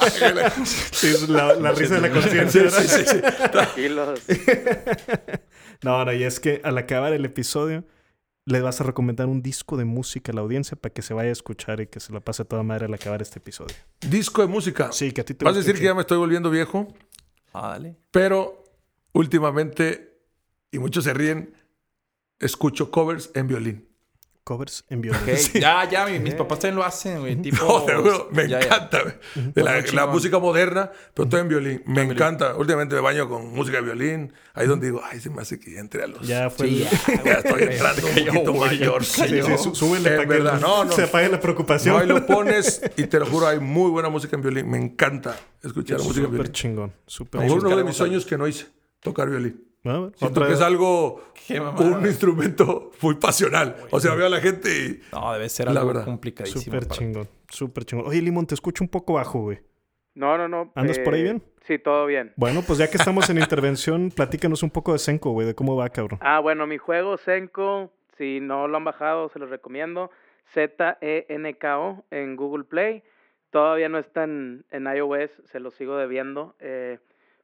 es cierto. Sí, es la, la risa de la conciencia. Sí, sí, sí, sí. Tranquilos. No, no, y es que al acabar el episodio, le vas a recomendar un disco de música a la audiencia para que se vaya a escuchar y que se la pase a toda madre al acabar este episodio. Disco de música. Sí, que a ti te Vas a decir que ya me estoy volviendo viejo, Ah, dale. pero últimamente, y muchos se ríen, escucho covers en violín. Covers en violín. Ok, Sí. Ya, ya, mi- mis papás también lo hacen, güey. Tipo, No, te juro, me ya, ya. encanta, güey. De la, la chingón. música moderna, pero todo en violín. Me encanta. Últimamente me baño con música de violín. Ahí donde digo, ay, se me hace que ya entre a los... Ya fue Sí, ya, Ya estoy entrando un poquito mayor. Sí, sí, sú- súbele En para que verdad, no, no. se apague la preocupación. No, ahí lo pones y te lo juro, hay muy buena música en violín. Me encanta escuchar música en Súper violín. chingón. A Súper mejor uno de chingón. mis sueños que no hice, tocar violín. A ver, Siento otra que es algo, un instrumento muy pasional. O sea, veo a la gente y... No, debe ser La algo verdad. complicadísimo. Súper chingón. Súper chingón. Oye, Limón, te escucho un poco bajo, güey. No, no, no. ¿Andas por ahí bien? Sí, todo bien. Bueno, pues ya que estamos en intervención, platícanos un poco de Senko, güey, de cómo va, cabrón. Ah, bueno, mi juego Senko, si no lo han bajado, se los recomiendo. Z-E-N-K-O en Google Play. Todavía no está en, en iOS, se los sigo debiendo. Eh,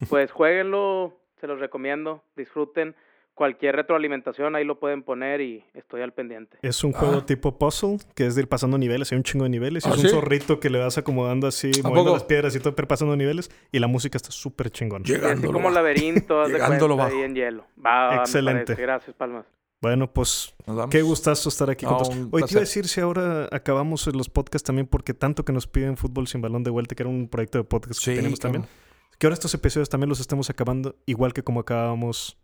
pues jueguenlo, se los recomiendo, disfruten. Cualquier retroalimentación ahí lo pueden poner y estoy al pendiente. Es un juego tipo puzzle, que es de ir pasando niveles, hay un chingo de niveles. y ¿Ah, es un sí? zorrito que le vas acomodando así, ¿A moviendo poco? las piedras y todo, pero pasando niveles. Y la música está súper chingón. Sí, así Llegándolo como bajo. laberinto, Llegándolo cuenta, bajo. ahí en hielo. Va, Excelente. Gracias, Palmas. Bueno, pues qué gustazo estar aquí No, con todos. un Hoy te iba a decir si ahora acabamos los podcasts también, porque tanto que nos piden fútbol sin balón de vuelta, que era un proyecto de podcast que Sí, tenemos claro. también. Que ahora estos episodios también los estamos acabando, igual que como acabábamos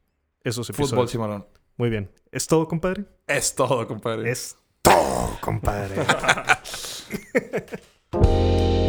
esos episodios. Fútbol sin balón. Muy bien. ¿Es todo, compadre? Es todo, compadre. Es todo, compadre.